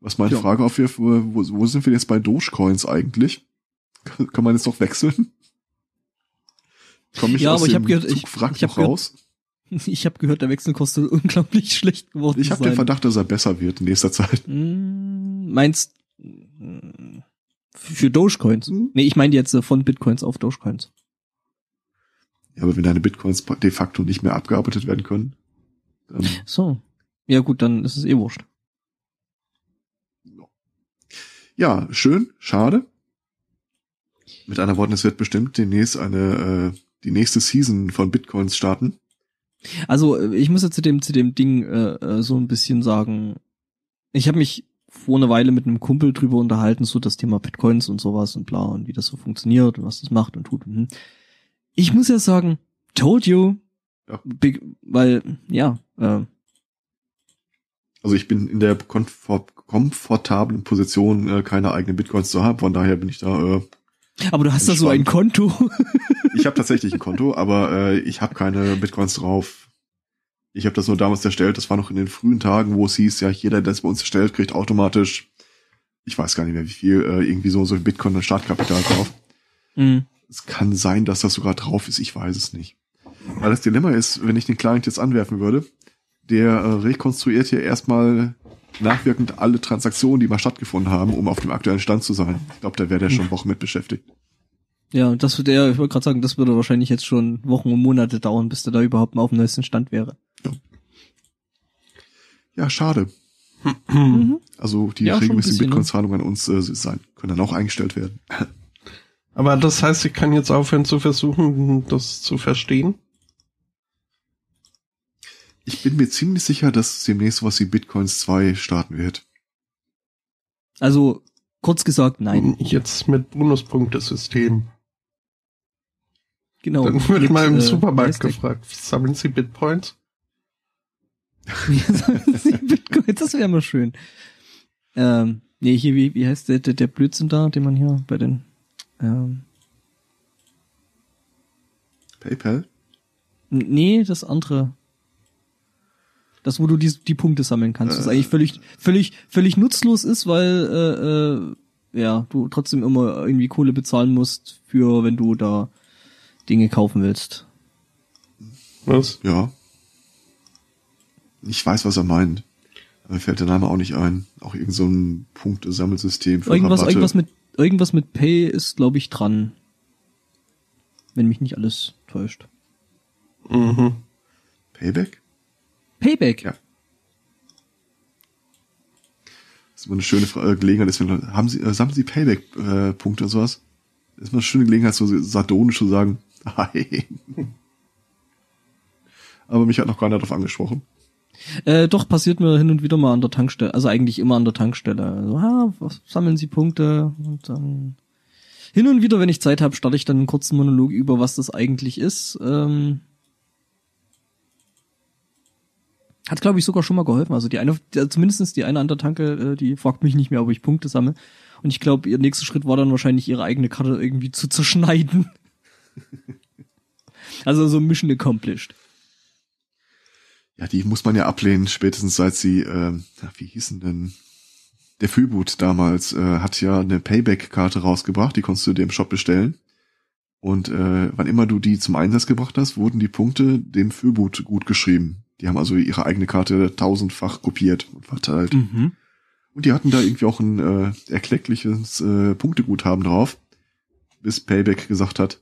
Speaker 1: Was meine ja. Frage auf wir, wo, wo sind wir jetzt bei Dogecoins eigentlich? Kann man jetzt noch wechseln?
Speaker 2: Komm ich ja, aber ich habe gehört, ich, ich habe raus. ich habe gehört, der Wechsel kostet unglaublich schlecht geworden.
Speaker 1: Ich habe den Verdacht, dass er besser wird in nächster Zeit.
Speaker 2: Mm, meinst für Dogecoins? Mhm. Nee, ich meine jetzt äh, von Bitcoins auf Dogecoins.
Speaker 1: Ja, aber wenn deine Bitcoins de facto nicht mehr abgearbeitet werden können.
Speaker 2: So. Ja gut, dann ist es eh wurscht.
Speaker 1: Ja, schön, schade. Mit einer Worten, es wird bestimmt demnächst eine äh, die nächste Season von Bitcoins starten?
Speaker 2: Also äh, ich muss ja zu dem zu dem Ding äh, äh so ein bisschen sagen. Ich habe mich vor einer Weile mit einem Kumpel drüber unterhalten, so das Thema Bitcoins und sowas und bla und wie das so funktioniert und was das macht und tut. Mhm. Ich muss ja sagen, told you, ja. Big, weil ja. Äh,
Speaker 1: also ich bin in der komfort komfortablen Position, äh, keine eigenen Bitcoins zu haben, von daher bin ich da äh,
Speaker 2: aber du hast da so ein Konto.
Speaker 1: ich habe tatsächlich ein Konto, aber äh, ich habe keine Bitcoins drauf. Ich habe das nur damals erstellt. Das war noch in den frühen Tagen, wo es hieß, ja, jeder, der es bei uns erstellt, kriegt automatisch, ich weiß gar nicht mehr wie viel, äh, irgendwie so, so Bitcoin und Startkapital drauf. Mhm. Es kann sein, dass das sogar drauf ist, ich weiß es nicht. Weil das Dilemma ist, wenn ich den Client jetzt anwerfen würde, der äh, rekonstruiert hier erstmal nachwirkend alle Transaktionen, die mal stattgefunden haben, um auf dem aktuellen Stand zu sein. Ich glaube, da wäre der schon hm. Wochen mit beschäftigt.
Speaker 2: Ja, das würde ja, ich wollte gerade sagen, das würde wahrscheinlich jetzt schon Wochen und Monate dauern, bis der da überhaupt mal auf dem neuesten Stand wäre.
Speaker 1: Ja, ja schade. Mhm. Also die ja, regelmäßigen ne? Bitcoin-Zahlungen an uns äh, sein, können dann auch eingestellt werden.
Speaker 3: Aber das heißt, ich kann jetzt aufhören zu versuchen, das zu verstehen?
Speaker 1: Ich bin mir ziemlich sicher, dass demnächst was wie Bitcoins 2 starten wird.
Speaker 2: Also, kurz gesagt, nein.
Speaker 3: Jetzt mit Bonuspunktesystem.
Speaker 2: Genau.
Speaker 3: Dann wird mal im
Speaker 2: äh,
Speaker 3: Supermarkt gefragt, sammeln Sie Bitpoints?
Speaker 2: Wie sammeln Sie Bitcoin? Das wäre mal schön. Ähm, nee, hier, wie, wie heißt der, der, der Blödsinn da, den man hier bei den, ähm,
Speaker 1: PayPal?
Speaker 2: nee, das andere. Das, wo du die, die Punkte sammeln kannst, was
Speaker 1: Äh.
Speaker 2: eigentlich völlig, völlig, völlig nutzlos ist, weil, äh, äh, ja, du trotzdem immer irgendwie Kohle bezahlen musst für, wenn du da Dinge kaufen willst.
Speaker 3: Was?
Speaker 1: Ja. Ich weiß, was er meint. Aber mir fällt der Name auch nicht ein. Auch irgend so ein Punktesammelsystem für
Speaker 2: Irgendwas,
Speaker 1: Rabatte.
Speaker 2: irgendwas mit, irgendwas mit Pay ist, glaube ich, dran. Wenn mich nicht alles täuscht.
Speaker 3: Mhm.
Speaker 1: Payback?
Speaker 2: Payback.
Speaker 1: Ja. Das ist immer eine schöne äh, Gelegenheit. Ist, wenn haben Sie, äh, sammeln Sie Payback-Punkte und sowas? Das ist immer eine schöne Gelegenheit, so sardonisch zu sagen, nein. Aber mich hat noch keiner darauf angesprochen.
Speaker 2: Äh, doch, passiert mir hin und wieder mal an der Tankstelle. Also eigentlich immer an der Tankstelle. Also, ah, was, sammeln Sie Punkte und dann hin und wieder, wenn ich Zeit habe, starte ich dann einen kurzen Monolog über, was das eigentlich ist. Ähm, hat, glaube ich, sogar schon mal geholfen. Also die eine, die, zumindest die eine an der Tanke, äh, die fragt mich nicht mehr, ob ich Punkte sammle. Und ich glaube, ihr nächster Schritt war dann wahrscheinlich, ihre eigene Karte irgendwie zu zerschneiden. also so Mission accomplished.
Speaker 1: Ja, die muss man ja ablehnen, spätestens seit sie, na, wie hießen denn? Der Fühlboot damals äh, hat ja eine Payback-Karte rausgebracht, die konntest du dir im Shop bestellen. Und äh, wann immer du die zum Einsatz gebracht hast, wurden die Punkte dem Fühlboot gut geschrieben. Die haben also ihre eigene Karte tausendfach kopiert und verteilt.
Speaker 2: Mhm.
Speaker 1: Und die hatten da irgendwie auch ein äh, erkleckliches äh, Punkteguthaben drauf, bis Payback gesagt hat,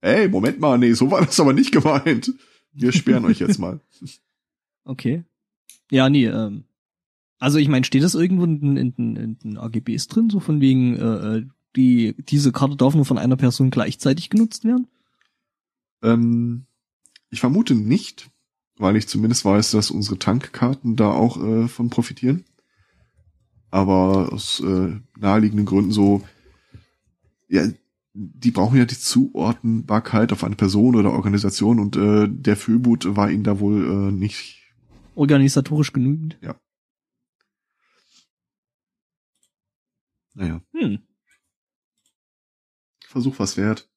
Speaker 1: ey, Moment mal, nee, so war das aber nicht gemeint. Wir sperren euch jetzt mal.
Speaker 2: Okay. Ja, nee, ähm. Also ich meine, steht das irgendwo in, in, in, in den AGBs drin, so von wegen, äh, äh, die, diese Karte darf nur von einer Person gleichzeitig genutzt werden?
Speaker 1: Ähm, ich vermute nicht, weil ich zumindest weiß, dass unsere Tankkarten da auch äh, von profitieren. Aber aus äh, naheliegenden Gründen so, ja, die brauchen ja die Zuordnbarkeit auf eine Person oder Organisation und äh, der Fühlboot war ihnen da wohl äh, nicht.
Speaker 2: Organisatorisch genügend?
Speaker 1: Naja,
Speaker 2: Hm.
Speaker 1: Versuch was wert.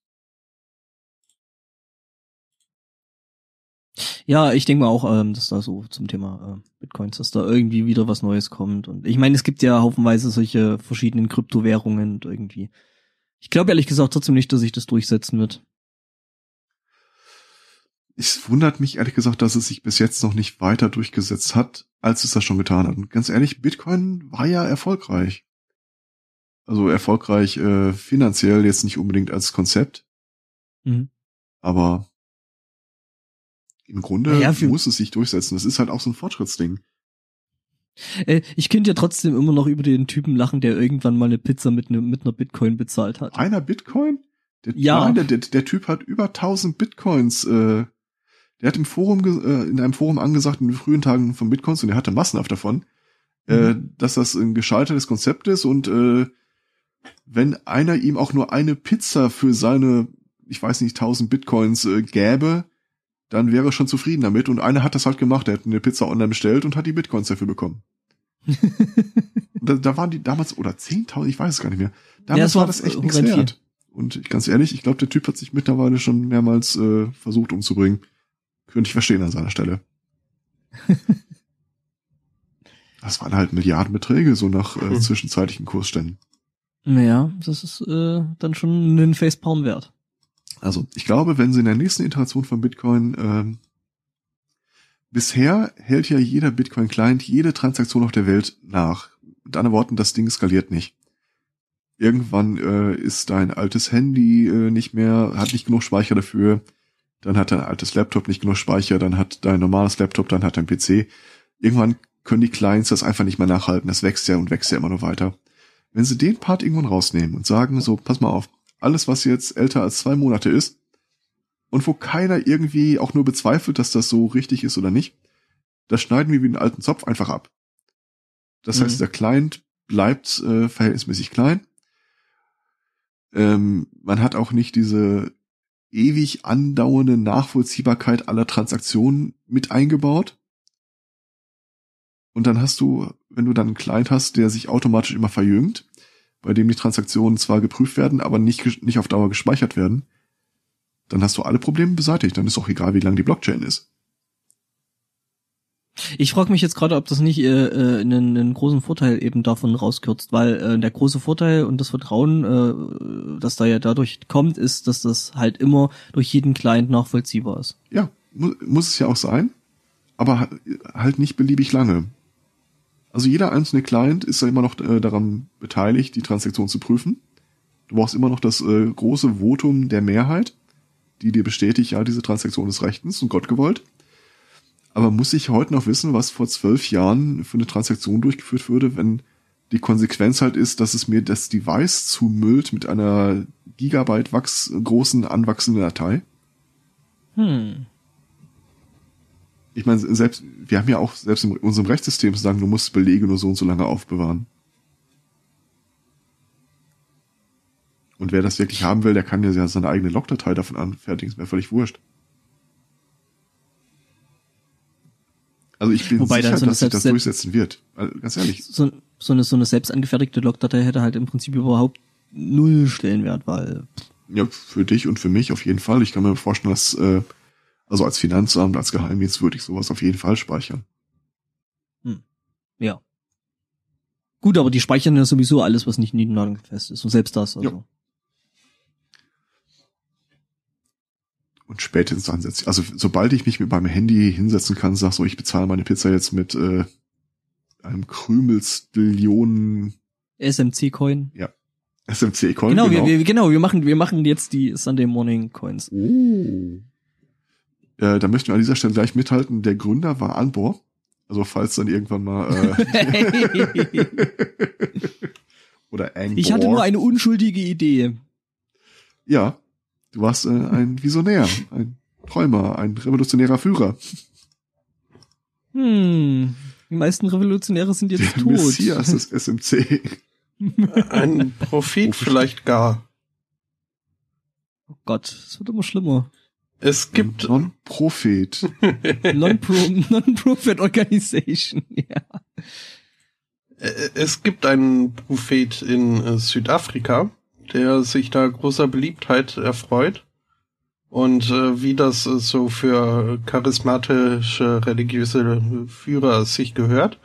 Speaker 2: Ja, ich denke mal auch, ähm, dass da so zum Thema äh, Bitcoins, dass da irgendwie wieder was Neues kommt. Und ich meine, es gibt ja haufenweise solche verschiedenen Kryptowährungen und irgendwie. Ich glaube ehrlich gesagt trotzdem nicht, dass sich das durchsetzen wird.
Speaker 1: Es wundert mich ehrlich gesagt, dass es sich bis jetzt noch nicht weiter durchgesetzt hat, als es das schon getan hat. Und ganz ehrlich, Bitcoin war ja erfolgreich. Also erfolgreich äh, finanziell, jetzt nicht unbedingt als Konzept,
Speaker 2: Mhm.
Speaker 1: aber im Grunde
Speaker 2: Ja,
Speaker 1: muss es sich durchsetzen. Das ist halt auch so ein Fortschrittsding.
Speaker 2: Äh, ich könnte ja trotzdem immer noch über den Typen lachen, der irgendwann mal eine Pizza mit, ne, mit einer Bitcoin bezahlt hat.
Speaker 1: Einer Bitcoin? Der,
Speaker 2: Ja.
Speaker 1: Nein, der, der, der Typ hat über 1000 Bitcoins. Äh, der hat im Forum, ge- äh, in einem Forum angesagt, in den frühen Tagen von Bitcoins, und er hatte massenhaft davon, äh, dass das ein gescheitertes Konzept ist und äh, wenn einer ihm auch nur eine Pizza für seine, ich weiß nicht, 1000 Bitcoins äh, gäbe, dann wäre er schon zufrieden damit. Und einer hat das halt gemacht. Er hat eine Pizza online bestellt und hat die Bitcoins dafür bekommen. Da, da waren die damals, oder 10.000, ich weiß es gar nicht mehr. Damals
Speaker 2: es
Speaker 1: war
Speaker 2: war
Speaker 1: das echt nichts wert. Und ich- ganz ehrlich, ich glaube, der Typ hat sich mittlerweile schon mehrmals äh, versucht umzubringen. Könnte ich verstehen an seiner Stelle. das waren halt Milliardenbeträge, so nach äh,
Speaker 3: Hm.
Speaker 1: zwischenzeitlichen Kursständen.
Speaker 2: Naja, das ist äh, dann schon einen Facepalm wert.
Speaker 1: Also, ich glaube, wenn sie in der nächsten Iteration von Bitcoin ähm, bisher hält ja jeder Bitcoin-Client jede Transaktion auf der Welt nach. Mit anderen Worten, das Ding skaliert nicht. Irgendwann äh, ist dein altes Handy äh, nicht mehr, hat nicht genug Speicher dafür, dann hat dein altes Laptop nicht genug Speicher, dann hat dein normales Laptop, dann hat dein PC. Irgendwann können die Clients das einfach nicht mehr nachhalten. Das wächst ja und wächst ja immer nur weiter. Wenn sie den Part irgendwann rausnehmen und sagen, so, pass mal auf, alles, was jetzt älter als zwei Monate ist und wo keiner irgendwie auch nur bezweifelt, dass das so richtig ist oder nicht, das schneiden wir wie einen alten Zopf einfach ab. Das
Speaker 2: Mhm.
Speaker 1: heißt, der Client bleibt äh, verhältnismäßig klein. Ähm, man hat auch nicht diese ewig andauernde Nachvollziehbarkeit aller Transaktionen mit eingebaut. Und dann hast du, wenn du dann einen Client hast, der sich automatisch immer verjüngt, bei dem die Transaktionen zwar geprüft werden, aber nicht, nicht auf Dauer gespeichert werden, dann hast du alle Probleme beseitigt. Dann ist auch egal, wie lang die Blockchain ist.
Speaker 2: Ich frage mich jetzt gerade, ob das nicht äh, äh, einen, einen großen Vorteil eben davon rauskürzt, weil äh, der große Vorteil und das Vertrauen, äh, das da ja dadurch kommt, ist, dass das halt immer durch jeden Client nachvollziehbar ist.
Speaker 1: Ja, mu muss es ja auch sein, aber halt nicht beliebig lange. Also jeder einzelne Client ist ja immer noch äh, daran beteiligt, die Transaktion zu prüfen. Du brauchst immer noch das äh, große Votum der Mehrheit, die dir bestätigt, ja, diese Transaktion ist rechtens und Gott gewollt. Aber muss ich heute noch wissen, was vor zwölf Jahren für eine Transaktion durchgeführt würde, wenn die Konsequenz halt ist, dass es mir das Device zumüllt mit einer Gigabyte wachs großen anwachsenden Datei?
Speaker 2: Hm.
Speaker 1: Ich meine, selbst, wir haben ja auch selbst in unserem Rechtssystem zu sagen, du musst Belege nur so und so lange aufbewahren. Und wer das wirklich haben will, der kann ja seine eigene Logdatei davon anfertigen, ist mir völlig wurscht. Also ich bin
Speaker 2: Wobei
Speaker 1: sicher,
Speaker 2: so
Speaker 1: dass sich das durchsetzen wird. Also ganz ehrlich.
Speaker 2: So, so, eine, so eine selbst angefertigte Logdatei hätte halt im Prinzip überhaupt null Stellenwert, weil.
Speaker 1: Ja, für dich und für mich auf jeden Fall. Ich kann mir vorstellen, dass, äh, also als Finanzamt, als Geheimdienst würde ich sowas auf jeden Fall speichern.
Speaker 2: Hm. Ja. Gut, aber die speichern ja sowieso alles, was nicht fest ist. Und selbst das, also. Ja.
Speaker 1: und spätestens ansetzen. Also sobald ich mich mit meinem Handy hinsetzen kann, sag so, ich bezahle meine Pizza jetzt mit äh, einem Krümelstilionen
Speaker 2: SMC-Coin.
Speaker 1: Ja. SMC-Coin.
Speaker 2: Genau, genau. Wir, wir, genau, wir machen, wir machen jetzt die Sunday Morning Coins.
Speaker 1: Oh. Äh, da möchten wir an dieser Stelle gleich mithalten, der Gründer war Anbor. Also falls dann irgendwann mal äh, oder Angbor.
Speaker 2: Ich hatte nur eine unschuldige Idee.
Speaker 1: Ja, Du warst äh, ein Visionär, ein Träumer, ein revolutionärer Führer.
Speaker 2: Hm, die meisten Revolutionäre sind jetzt
Speaker 1: Der
Speaker 2: tot.
Speaker 1: Messias des SMC.
Speaker 3: Ein Prophet vielleicht gar.
Speaker 2: Oh Gott, es wird immer schlimmer.
Speaker 3: Es gibt
Speaker 1: Non-Prophet.
Speaker 2: Non-Profit Organization, ja.
Speaker 3: Es gibt einen Prophet in äh, Südafrika, der sich da großer Beliebtheit erfreut. Und äh, wie das äh, so für charismatische religiöse Führer sich gehört,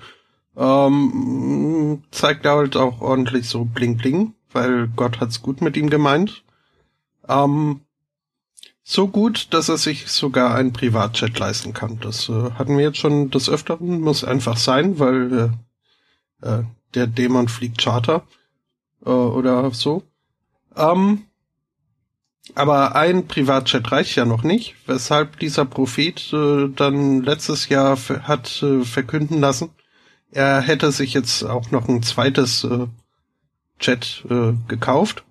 Speaker 3: ähm, zeigt er halt auch ordentlich so Bling Bling, weil Gott hat's gut mit ihm gemeint. Ähm, so gut, dass er sich sogar einen Privatchat leisten kann. Das äh, hatten wir jetzt schon des Öfteren, muss einfach sein, weil äh, äh, der Dämon fliegt Charter äh, oder so. Ähm, aber ein Privatchat reicht ja noch nicht, weshalb dieser Prophet äh, dann letztes Jahr hat äh, verkünden lassen, er hätte sich jetzt auch noch ein zweites äh, Chat äh, gekauft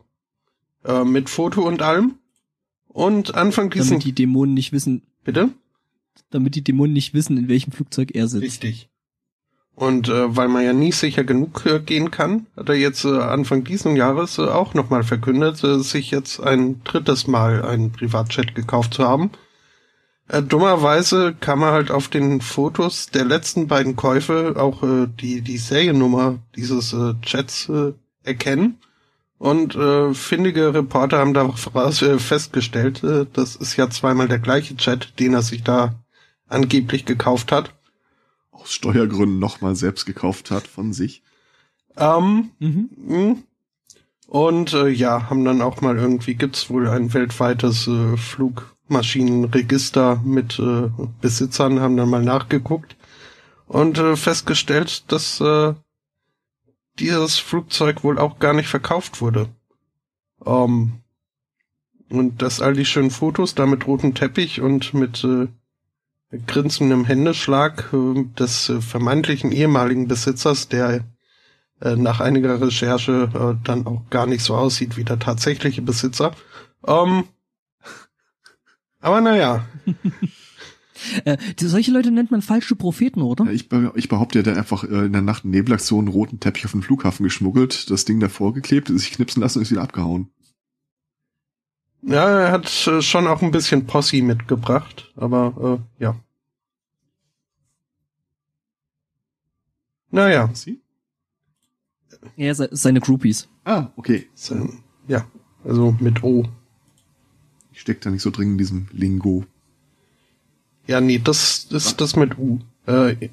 Speaker 3: äh, mit Foto und allem. Und Anfang diesen
Speaker 2: damit die Dämonen nicht wissen.
Speaker 3: Bitte?
Speaker 2: Damit die Dämonen nicht wissen, in welchem Flugzeug er sitzt.
Speaker 3: Richtig. Und äh, weil man ja nie sicher genug äh, gehen kann, hat er jetzt äh, Anfang diesen Jahres äh, auch nochmal verkündet, äh, sich jetzt ein drittes Mal einen Privatchat gekauft zu haben. Äh, dummerweise kann man halt auf den Fotos der letzten beiden Käufe auch äh, die, die Seriennummer dieses äh, Chats äh, erkennen. Und äh, findige Reporter haben daraus äh, festgestellt, äh, das ist ja zweimal der gleiche Chat, den er sich da angeblich gekauft hat
Speaker 1: aus Steuergründen nochmal selbst gekauft hat von sich.
Speaker 3: Ähm, mhm. mhm. Und äh, ja, haben dann auch mal irgendwie, gibt's wohl ein weltweites äh, Flugmaschinenregister mit äh, Besitzern, haben dann mal nachgeguckt und äh, festgestellt, dass äh, dieses Flugzeug wohl auch gar nicht verkauft wurde. Ähm, und dass all die schönen Fotos da mit rotem Teppich und mit äh, grinsendem Händeschlag äh, des äh, vermeintlichen ehemaligen Besitzers, der äh, nach einiger Recherche dann auch gar nicht so aussieht wie der tatsächliche Besitzer. Ähm, aber naja.
Speaker 2: Äh, solche Leute nennt man falsche Propheten, oder?
Speaker 1: Ich, ich behaupte, der hat einfach in der Nacht Nebelaktion einen roten Teppich auf den Flughafen geschmuggelt, das Ding davor geklebt, sich knipsen lassen und ist wieder abgehauen.
Speaker 3: Ja, er hat äh, schon auch ein bisschen Posse mitgebracht, aber äh, ja. Naja.
Speaker 1: Sie?
Speaker 2: Ja, se seine Groupies.
Speaker 1: Ah, okay.
Speaker 3: So, ja, also mit O.
Speaker 1: Ich steck da nicht so drin in diesem Lingo.
Speaker 3: Ja, nee, das ist das mit U. Äh,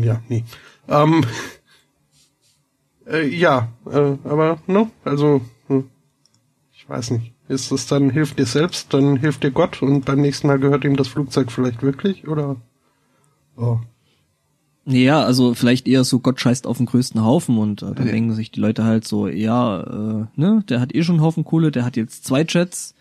Speaker 3: ja, nee. Ähm, äh, ja, äh, aber, ne, also, hm, ich weiß nicht. Ist es dann, hilft dir selbst, dann hilft dir Gott und beim nächsten Mal gehört ihm das Flugzeug vielleicht wirklich, oder? Oh.
Speaker 2: Ja, also vielleicht eher so Gott scheißt auf den größten Haufen und äh, dann
Speaker 1: Ja.
Speaker 2: denken sich die Leute halt so, ja, äh, ne, der hat eh schon einen Haufen Kohle, der hat jetzt zwei Jets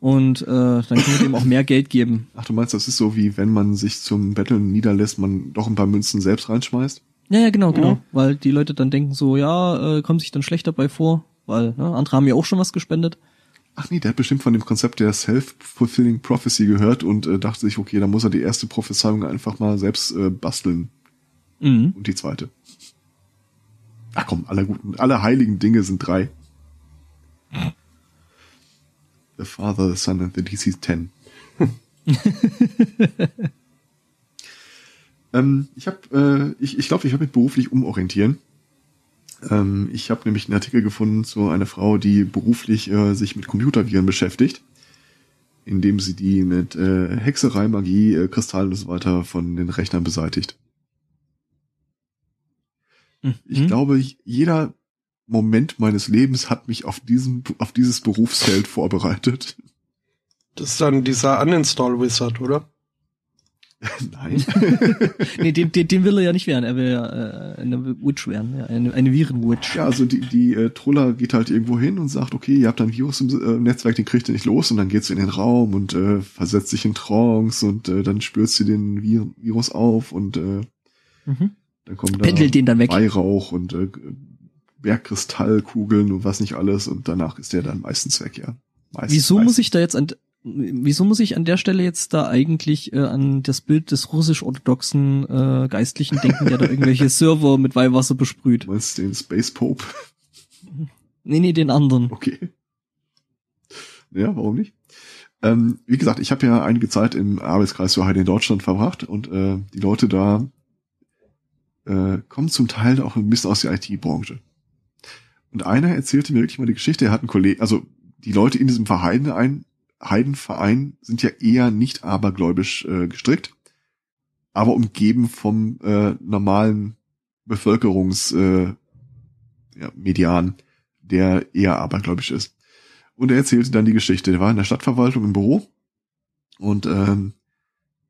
Speaker 2: und äh, dann können wir dem auch mehr Geld geben.
Speaker 1: Ach, du meinst, das ist so wie wenn man sich zum Betteln niederlässt, man doch ein paar Münzen selbst reinschmeißt?
Speaker 2: Ja, ja, genau, genau.
Speaker 3: Ja.
Speaker 2: Weil die Leute dann denken so, ja, äh, kommen sich dann schlecht dabei vor, weil ne, andere haben ja auch schon was gespendet.
Speaker 1: Ach nee, der hat bestimmt von dem Konzept der Self-Fulfilling Prophecy gehört und äh, dachte sich, okay, dann muss er die erste Prophezeiung einfach mal selbst äh, basteln.
Speaker 2: Mhm.
Speaker 1: Und die zweite. Ach komm, alle guten, alle heiligen Dinge sind drei. The Father, the Son and the DC-10. ähm, ich habe, äh, ich, ich glaube, ich habe mich beruflich umorientieren. Ähm, ich habe nämlich einen Artikel gefunden zu einer Frau, die beruflich äh, sich mit Computerviren beschäftigt, indem sie die mit äh, Hexerei, Magie, äh, Kristallen und so weiter von den Rechnern beseitigt. Ich
Speaker 2: Mhm.
Speaker 1: glaube, jeder Moment meines Lebens hat mich auf diesen, auf dieses Berufsfeld vorbereitet.
Speaker 3: Das ist dann dieser Uninstall Wizard, oder?
Speaker 1: Nein.
Speaker 2: nee, den, den, den will er ja nicht werden. Er will ja äh, eine Witch werden, ja, eine, eine Viren-Witch.
Speaker 1: ja, also die, die äh, Truller geht halt irgendwo hin und sagt, okay, ihr habt ein Virus im äh, Netzwerk, den kriegt ihr nicht los und dann geht sie in den Raum und äh, versetzt sich in Trance und äh, dann spürt sie den Vir Virus auf und äh,
Speaker 2: Mhm.
Speaker 1: dann kommen da
Speaker 2: Pendelt den dann weg.
Speaker 1: Weihrauch und äh, Bergkristallkugeln und was nicht alles und danach ist der dann meistens weg, ja. Meist,
Speaker 2: Wieso
Speaker 1: meist-
Speaker 2: muss ich da jetzt an wieso muss ich an der Stelle jetzt da eigentlich äh, an das Bild des russisch-orthodoxen äh, Geistlichen denken, der da irgendwelche Server mit Weihwasser besprüht?
Speaker 1: Du meinst den Space Pope?
Speaker 2: Nee, nee, den anderen.
Speaker 1: Okay. Ja, warum nicht? Ähm, wie gesagt, ich habe ja einige Zeit im Arbeitskreis für Heide in Deutschland verbracht und äh, die Leute da äh, kommen zum Teil auch ein bisschen aus der IT-Branche. Und einer erzählte mir wirklich mal die Geschichte, er hat einen Kollegen, also die Leute in diesem Verein, ein Heidenverein sind ja eher nicht abergläubisch äh, gestrickt, aber umgeben vom äh, normalen Bevölkerungs äh, ja, Median, der eher abergläubisch ist. Und er erzählte dann die Geschichte. Der war in der Stadtverwaltung im Büro und ähm,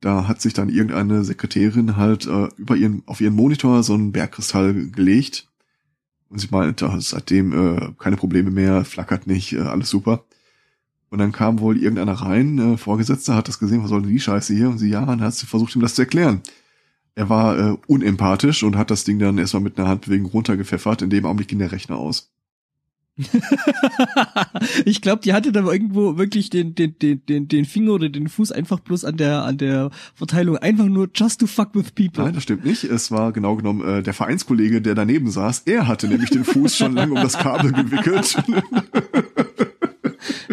Speaker 1: da hat sich dann irgendeine Sekretärin halt äh, über ihren auf ihren Monitor so einen Bergkristall gelegt und sie meinte, seitdem äh, keine Probleme mehr, flackert nicht, äh, alles super. Und dann kam wohl irgendeiner rein, äh, Vorgesetzter, hat das gesehen, was soll denn die Scheiße hier? Und sie, ja, und hat sie versucht, ihm das zu erklären. Er war äh, unempathisch und hat das Ding dann erstmal mit einer Handbewegung runtergepfeffert. In dem Augenblick ging der Rechner aus.
Speaker 2: ich glaube, die hatte dann irgendwo wirklich den, den, den, den, den Finger oder den Fuß einfach bloß an der, an der Verteilung einfach nur just to fuck with people.
Speaker 1: Nein, das stimmt nicht. Es war genau genommen äh, der Vereinskollege, der daneben saß. Er hatte nämlich den Fuß schon lange um das Kabel gewickelt.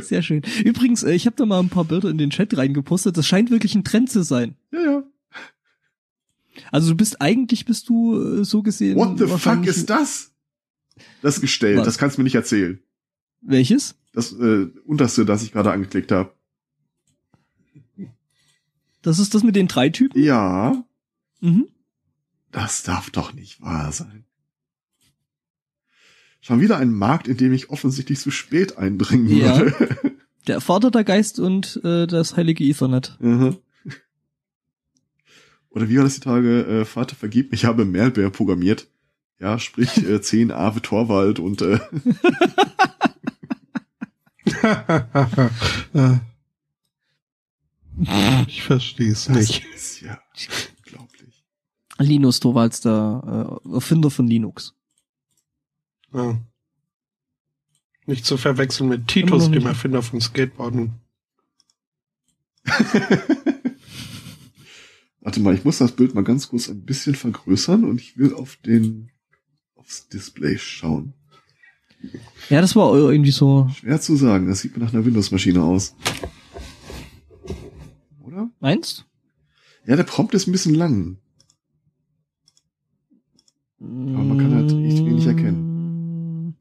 Speaker 2: Sehr schön. Übrigens, äh, ich habe da mal ein paar Bilder in den Chat reingepostet. Das scheint wirklich ein Trend zu sein.
Speaker 1: ja, ja.
Speaker 2: Also du bist eigentlich bist du äh, so gesehen.
Speaker 1: What the fuck ist das? Das Gestell,
Speaker 2: Was?
Speaker 1: das kannst du mir nicht erzählen.
Speaker 2: Welches?
Speaker 1: Das äh, unterste, das ich gerade angeklickt habe.
Speaker 2: Das ist das mit den drei Typen?
Speaker 1: Ja,
Speaker 2: Mhm.
Speaker 1: das darf doch nicht wahr sein. Schon wieder ein Markt, in dem ich offensichtlich zu spät eindringen
Speaker 2: Ja.
Speaker 1: würde.
Speaker 2: Der Vater, der Geist und äh, das heilige Ethernet.
Speaker 1: Mhm. Oder wie war das die Tage? Äh, Vater, vergib ich habe Malware programmiert. Ja, sprich äh, 10 Ave Torwald und äh,
Speaker 3: ich verstehe es
Speaker 1: das
Speaker 3: nicht.
Speaker 1: ist ja unglaublich.
Speaker 2: Linus Torvalds, der äh, Erfinder von Linux.
Speaker 3: Ja. Nicht zu verwechseln mit Titus, dem. Erfinder von Skateboarden.
Speaker 1: Warte mal, ich muss das Bild mal ganz kurz ein bisschen vergrößern und ich will auf den aufs Display schauen.
Speaker 2: Ja, das war irgendwie so.
Speaker 1: Schwer zu sagen, das sieht nach einer Windows-Maschine aus. Oder?
Speaker 2: Meinst?
Speaker 1: Ja, der Prompt ist ein bisschen lang. Aber man kann halt echt wenig erkennen.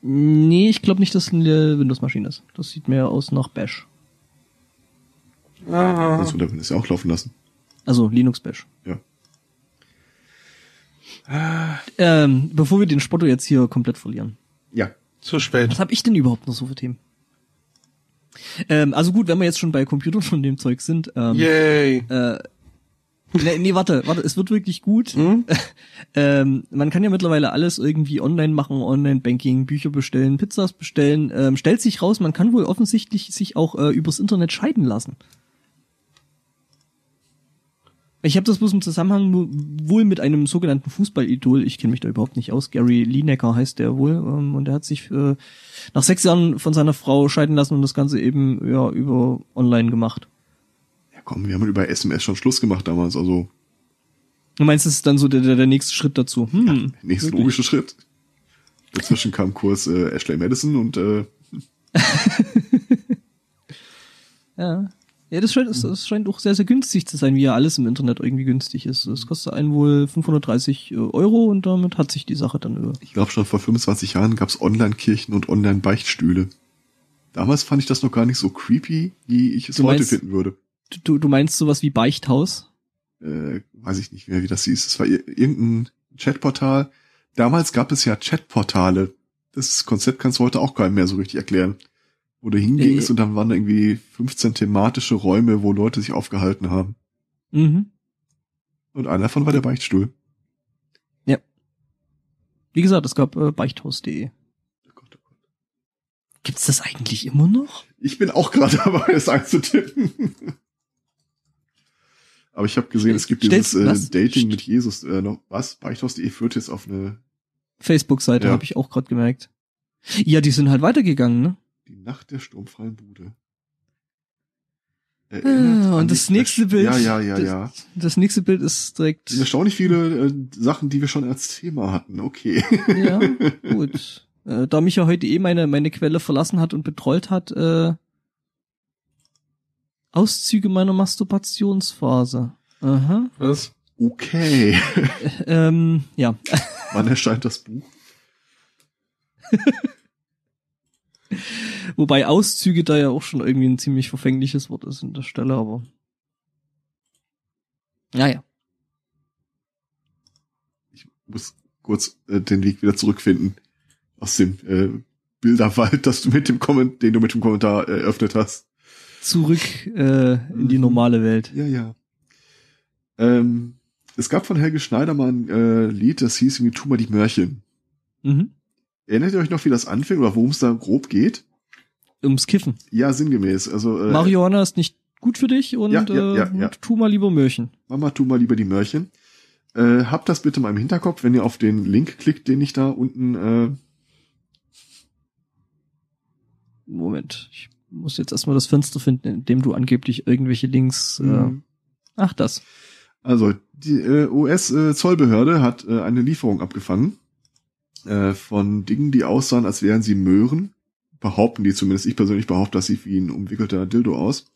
Speaker 2: Nee, ich glaube nicht, dass es eine Windows-Maschine ist. Das sieht mehr aus nach Bash.
Speaker 3: Ah,
Speaker 1: Also, da will es ja auch laufen lassen.
Speaker 2: Also Linux Bash.
Speaker 1: Ja.
Speaker 2: Ähm, bevor wir den Spotto jetzt hier komplett verlieren.
Speaker 1: Ja.
Speaker 3: zu spät.
Speaker 2: Was habe ich denn überhaupt noch so für Themen? Ähm, also gut, wenn wir jetzt schon bei Computern von dem Zeug sind. Ähm,
Speaker 3: Yay.
Speaker 2: äh, nee, nee, warte, warte, es wird wirklich gut.
Speaker 3: Hm?
Speaker 2: Ähm, man kann ja mittlerweile alles irgendwie online machen, Online-Banking, Bücher bestellen, Pizzas bestellen. Ähm, stellt sich raus, man kann wohl offensichtlich sich auch äh, übers Internet scheiden lassen. Ich habe das bloß im Zusammenhang wohl mit einem sogenannten Fußballidol. Ich kenne mich da überhaupt nicht aus. Gary Lineker heißt der wohl. Ähm, und er hat sich äh, nach sechs Jahren von seiner Frau scheiden lassen und das Ganze eben ja über online gemacht.
Speaker 1: Ja, komm, wir haben über SMS schon Schluss gemacht damals, also
Speaker 2: Du meinst, das ist dann so der, der, der nächste Schritt dazu? Hm.
Speaker 1: nächster
Speaker 2: wirklich?
Speaker 1: logische Schritt. Dazwischen kam Kurs äh, Ashley Madison und äh,
Speaker 2: Ja. Ja, das scheint, das scheint auch sehr, sehr günstig zu sein, wie ja alles im Internet irgendwie günstig ist. Das kostet einen wohl 530 Euro und damit hat sich die Sache dann äh,
Speaker 1: ich glaube schon vor 25 Jahren gab's Online-Kirchen und Online-Beichtstühle. Damals fand ich das noch gar nicht so creepy, wie ich es
Speaker 2: Du
Speaker 1: heute
Speaker 2: meinst-
Speaker 1: finden würde.
Speaker 2: Du, du meinst sowas wie Beichthaus?
Speaker 1: Äh, weiß ich nicht mehr, wie das hieß. Es war ir- irgendein Chatportal. Damals gab es ja Chatportale. Das Konzept kannst du heute auch keinem mehr so richtig erklären. Wo du hingingst
Speaker 2: Äh.
Speaker 1: und dann waren da irgendwie 15 thematische Räume, wo Leute sich aufgehalten haben.
Speaker 2: Mhm.
Speaker 1: Und einer davon war der Beichtstuhl.
Speaker 2: Wie gesagt, es gab äh, beichthaus.de.
Speaker 1: Oh Gott, oh Gott.
Speaker 2: Gibt's das eigentlich immer noch?
Speaker 1: Ich bin auch gerade dabei, es einzutippen. Aber ich habe gesehen, es gibt dieses äh? Dating mit Jesus. Äh, noch was? Beichthaus.de führt jetzt auf eine
Speaker 2: Facebook-Seite
Speaker 1: Ja.
Speaker 2: habe ich auch gerade gemerkt. Ja, die sind halt weitergegangen, ne?
Speaker 1: Die Nacht der sturmfreien Bude.
Speaker 2: Ah, und das nächste Bild.
Speaker 1: Ja, ja, ja,
Speaker 2: das,
Speaker 1: ja.
Speaker 2: Das nächste Bild ist direkt.
Speaker 1: sind erstaunlich viele äh, Sachen, die wir schon als Thema hatten. Okay.
Speaker 2: Ja, gut. Äh, da mich ja heute eh meine, meine Quelle verlassen hat und betrollt hat, äh, Auszüge meiner Masturbationsphase. Aha.
Speaker 3: Was?
Speaker 1: Okay.
Speaker 2: Ähm, ja.
Speaker 1: Wann erscheint das Buch?
Speaker 2: Wobei Auszüge da ja auch schon irgendwie ein ziemlich verfängliches Wort ist an der Stelle, aber. Naja.
Speaker 1: Ich muss kurz äh, den Weg wieder zurückfinden aus dem äh, Bilderwald, das du mit dem Komment den du mit dem Kommentar äh, eröffnet hast.
Speaker 2: Zurück äh, in die normale Welt.
Speaker 1: Ja, ja. Ähm, es gab von Helge Schneider mal ein äh, Lied, das hieß irgendwie Tu mal die Mörchen.
Speaker 2: Mhm.
Speaker 1: Erinnert ihr euch noch, wie das anfing oder worum es da grob geht?
Speaker 2: Ums Kiffen.
Speaker 1: Ja, sinngemäß. Also äh,
Speaker 2: Marihuana ist nicht gut für dich und
Speaker 1: Ja, ja, ja,
Speaker 2: äh,
Speaker 1: ja.
Speaker 2: tu mal lieber Möhrchen.
Speaker 1: Mama, tu mal lieber die Mörchen. Äh, habt das bitte mal im Hinterkopf, wenn ihr auf den Link klickt, den ich da unten. Äh,
Speaker 2: Moment, ich muss jetzt erstmal das Fenster finden, in dem du angeblich irgendwelche Links. Äh,
Speaker 1: Mhm.
Speaker 2: ach, das.
Speaker 1: also die äh, US-Zollbehörde hat äh, eine Lieferung abgefangen äh, von Dingen, die aussahen, als wären sie Möhren. Behaupten die zumindest. Ich persönlich behaupte, das sieht wie ein umwickelter Dildo aus.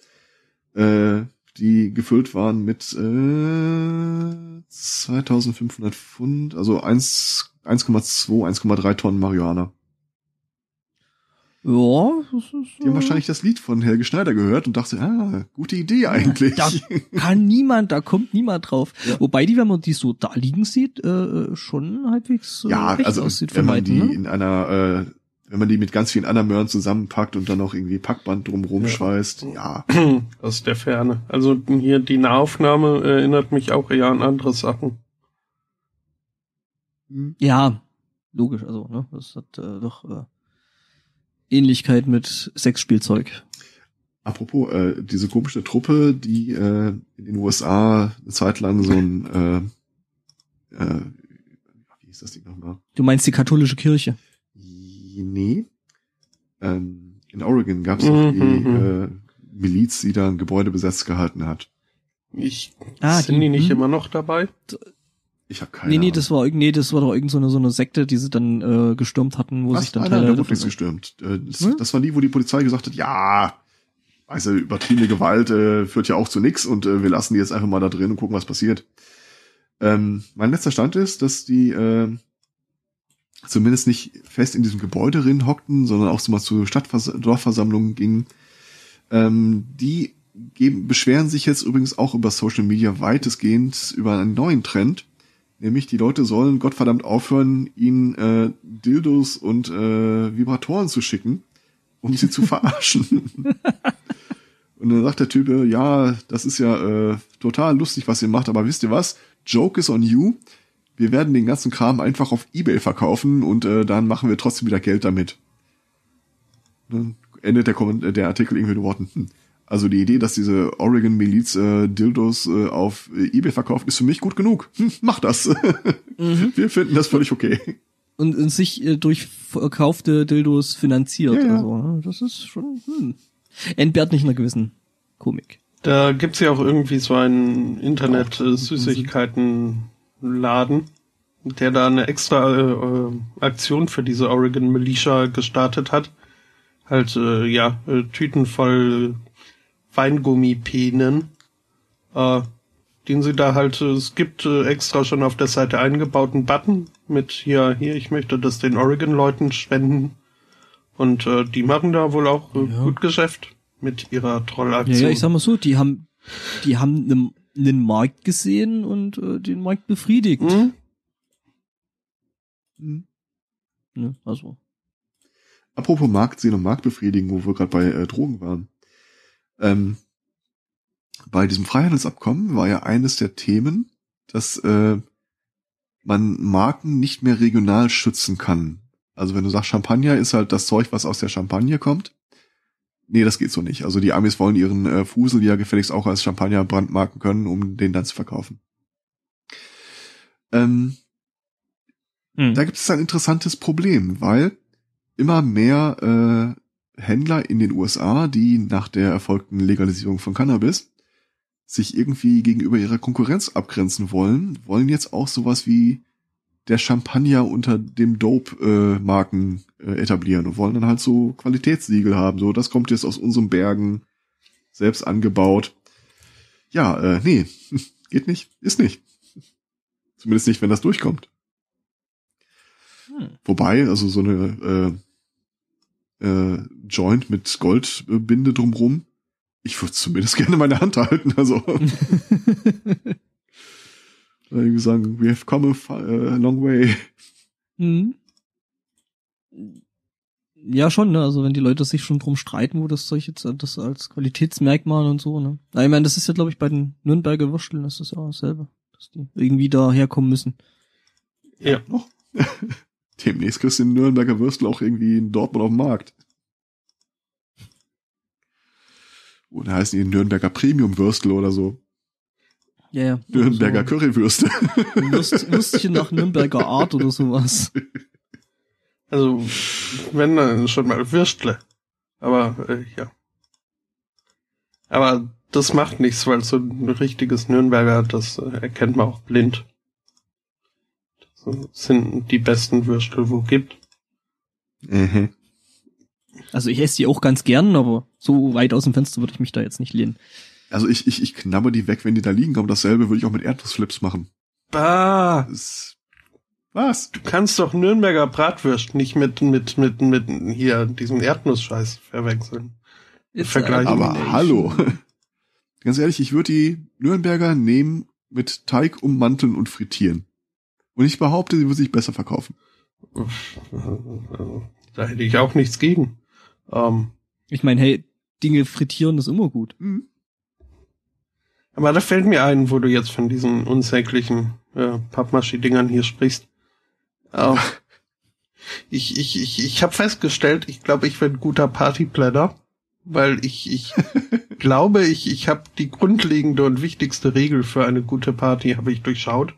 Speaker 1: Äh, die gefüllt waren mit äh, 2500 Pfund, also 1 1,2, 1,3 Tonnen Marihuana.
Speaker 2: Ja, das ist,
Speaker 1: Die haben
Speaker 2: äh,
Speaker 1: wahrscheinlich das Lied von Helge Schneider gehört und dachte, ah, gute Idee eigentlich.
Speaker 2: Da kann niemand, da kommt niemand drauf.
Speaker 1: Ja.
Speaker 2: Wobei die, wenn man die so da liegen sieht, äh, schon halbwegs äh,
Speaker 1: ja, also
Speaker 2: aussieht
Speaker 1: wenn man die
Speaker 2: ne?
Speaker 1: in einer, äh, wenn man die mit ganz vielen anderen Möhren zusammenpackt und dann noch irgendwie Packband drumrum
Speaker 3: Ja.
Speaker 1: schweißt, ja.
Speaker 3: Aus der Ferne. Also hier die Nahaufnahme erinnert mich auch eher an andere Sachen.
Speaker 2: Ja, logisch, also, ne, das hat äh, doch äh, Ähnlichkeit mit Sexspielzeug.
Speaker 1: Apropos, äh, diese komische Truppe, die äh, in den USA eine Zeit lang so ein, äh, äh, wie hieß das Ding nochmal?
Speaker 2: Du meinst die katholische Kirche?
Speaker 1: Nee. Ähm, in Oregon gab es auch die
Speaker 3: Mhm,
Speaker 1: äh, Miliz, die da ein Gebäude besetzt gehalten hat.
Speaker 3: Ich
Speaker 2: Ah,
Speaker 3: sind
Speaker 2: die-
Speaker 3: die nicht
Speaker 2: hm.
Speaker 3: immer noch dabei?
Speaker 1: Ich habe keine
Speaker 2: Nee, nee,
Speaker 1: Ahnung.
Speaker 2: das war irgend- nee, das war doch irgend so eine, so eine Sekte, die sie dann äh, gestürmt hatten, wo
Speaker 1: Was?
Speaker 2: sich dann
Speaker 1: Nein, nein,
Speaker 2: Teile
Speaker 1: da wurde nichts gestürmt. Äh, Das,
Speaker 2: Hm?
Speaker 1: das war die, wo die Polizei gesagt hat, ja, also übertriebene Gewalt äh, führt ja auch zu nix und äh, wir lassen die jetzt einfach mal da drin und gucken, was passiert. Ähm, mein letzter Stand ist, dass die äh, zumindest nicht fest in diesem Gebäude drin hockten, sondern auch so mal zu Stadtvers Dorfversammlungen gingen. Ähm, die geben, beschweren sich jetzt übrigens auch über Social Media weitestgehend über einen neuen Trend. Nämlich die Leute sollen Gottverdammt aufhören, ihnen äh, Dildos und äh, Vibratoren zu schicken, um sie zu verarschen. und dann sagt der Typ, äh, ja, das ist ja äh, total lustig, was ihr macht, aber wisst ihr was? Joke is on you. Wir werden den ganzen Kram einfach auf Ebay verkaufen und äh, dann machen wir trotzdem wieder Geld damit. Dann endet der, Komment äh, der Artikel irgendwie den Worten. Hm. Also die Idee, dass diese Oregon-Miliz äh, Dildos äh, auf äh, Ebay verkauft, ist für mich gut genug. Hm, mach das.
Speaker 2: Mhm.
Speaker 1: Wir finden das völlig okay.
Speaker 2: Und, und sich äh, durch verkaufte Dildos finanziert.
Speaker 1: Ja, ja.
Speaker 2: Also, ne, das ist schon hm. entbehrt nicht einer gewissen Komik.
Speaker 3: Da gibt's ja auch irgendwie so einen Internet-Süßigkeiten-Laden, der da eine extra äh, äh, Aktion für diese Oregon Militia gestartet hat. Halt, äh, ja, äh, Tüten voll Weingummipänen, äh, den sie da halt, äh, es gibt äh, extra schon auf der Seite eingebauten Button mit hier, hier, ich möchte das den Oregon-Leuten spenden. Und äh, die machen da wohl auch äh,
Speaker 2: Ja.
Speaker 3: gut Geschäft mit ihrer
Speaker 2: Ja,
Speaker 3: Trollaktion.
Speaker 2: ja, ich sag mal so, die haben, die haben einen, einen Markt gesehen und äh, den Markt befriedigt.
Speaker 3: Hm?
Speaker 2: Ne? Also.
Speaker 1: Apropos Marktsehen und Marktbefriedigen, wo wir gerade bei äh, Drogen waren. Ähm, bei diesem Freihandelsabkommen war ja eines der Themen, dass äh, man Marken nicht mehr regional schützen kann. Also wenn du sagst, Champagner ist halt das Zeug, was aus der Champagne kommt. Nee, das geht so nicht. Also die Amis wollen ihren äh, Fusel ja gefälligst auch als Champagner brandmarken können, um den dann zu verkaufen. Ähm,
Speaker 2: Hm.
Speaker 1: da gibt es ein interessantes Problem, weil immer mehr äh, Händler in den USA, die nach der erfolgten Legalisierung von Cannabis sich irgendwie gegenüber ihrer Konkurrenz abgrenzen wollen, wollen jetzt auch sowas wie der Champagner unter dem Dope-Marken äh, etablieren und wollen dann halt so Qualitätssiegel haben. So, das kommt jetzt aus unseren Bergen, selbst angebaut. Ja, äh, nee, geht nicht, ist nicht. Zumindest nicht, wenn das durchkommt.
Speaker 2: Hm.
Speaker 1: Wobei, also so eine äh, äh, Joint mit Goldbinde drumrum, ich würde zumindest gerne meine Hand halten. Also irgendwie sagen, we have come a, long way.
Speaker 2: Hm. Ja, schon, ne? Also wenn die Leute sich schon drum streiten, wo das Zeug jetzt das als Qualitätsmerkmal und so, ne? Na, ich meine, das ist ja, glaube ich, bei den Nürnberger Würsteln, das ist ja auch dasselbe. Dass die irgendwie da herkommen müssen.
Speaker 3: Ja.
Speaker 1: Noch. Demnächst kriegst du den Nürnberger Würstel auch irgendwie in Dortmund auf dem Markt. Oder heißen die Nürnberger Premium Würstel oder so.
Speaker 2: Ja, ja.
Speaker 1: Nürnberger
Speaker 2: so,
Speaker 1: Currywürste.
Speaker 2: Würst, Würstchen nach Nürnberger Art oder sowas.
Speaker 3: Also, wenn dann schon mal Würstle. Aber, äh, ja. Aber das macht nichts, weil so ein richtiges Nürnberger, das äh, erkennt man auch blind. Das sind die besten Würstel, wo gibt.
Speaker 1: Mhm.
Speaker 2: Also ich esse die auch ganz gern, aber so weit aus dem Fenster würde ich mich da jetzt nicht lehnen.
Speaker 1: Also ich, ich, ich knabber die weg, wenn die da liegen, aber dasselbe würde ich auch mit Erdnussflips machen.
Speaker 3: Bah!
Speaker 1: Das, was?
Speaker 3: Du kannst doch Nürnberger Bratwürst nicht mit, mit, mit, mit hier diesem Erdnussscheiß verwechseln.
Speaker 2: It's
Speaker 3: Vergleich-
Speaker 1: Aber hallo. Ganz ehrlich, ich würde die Nürnberger nehmen, mit Teig ummanteln und frittieren. Und ich behaupte, sie würde sich besser verkaufen.
Speaker 3: Da hätte ich auch nichts gegen. Ähm,
Speaker 2: Ich meine, hey, Dinge frittieren ist immer gut.
Speaker 1: Hm.
Speaker 3: Aber da fällt mir ein, wo du jetzt von diesen unsäglichen äh, Pappmaschi-Dingern hier sprichst. Ähm, ich ich, ich, ich habe festgestellt, ich glaube, ich bin ein guter Partyplanner, weil ich, ich glaube, ich, ich habe die grundlegende und wichtigste Regel für eine gute Party habe ich durchschaut.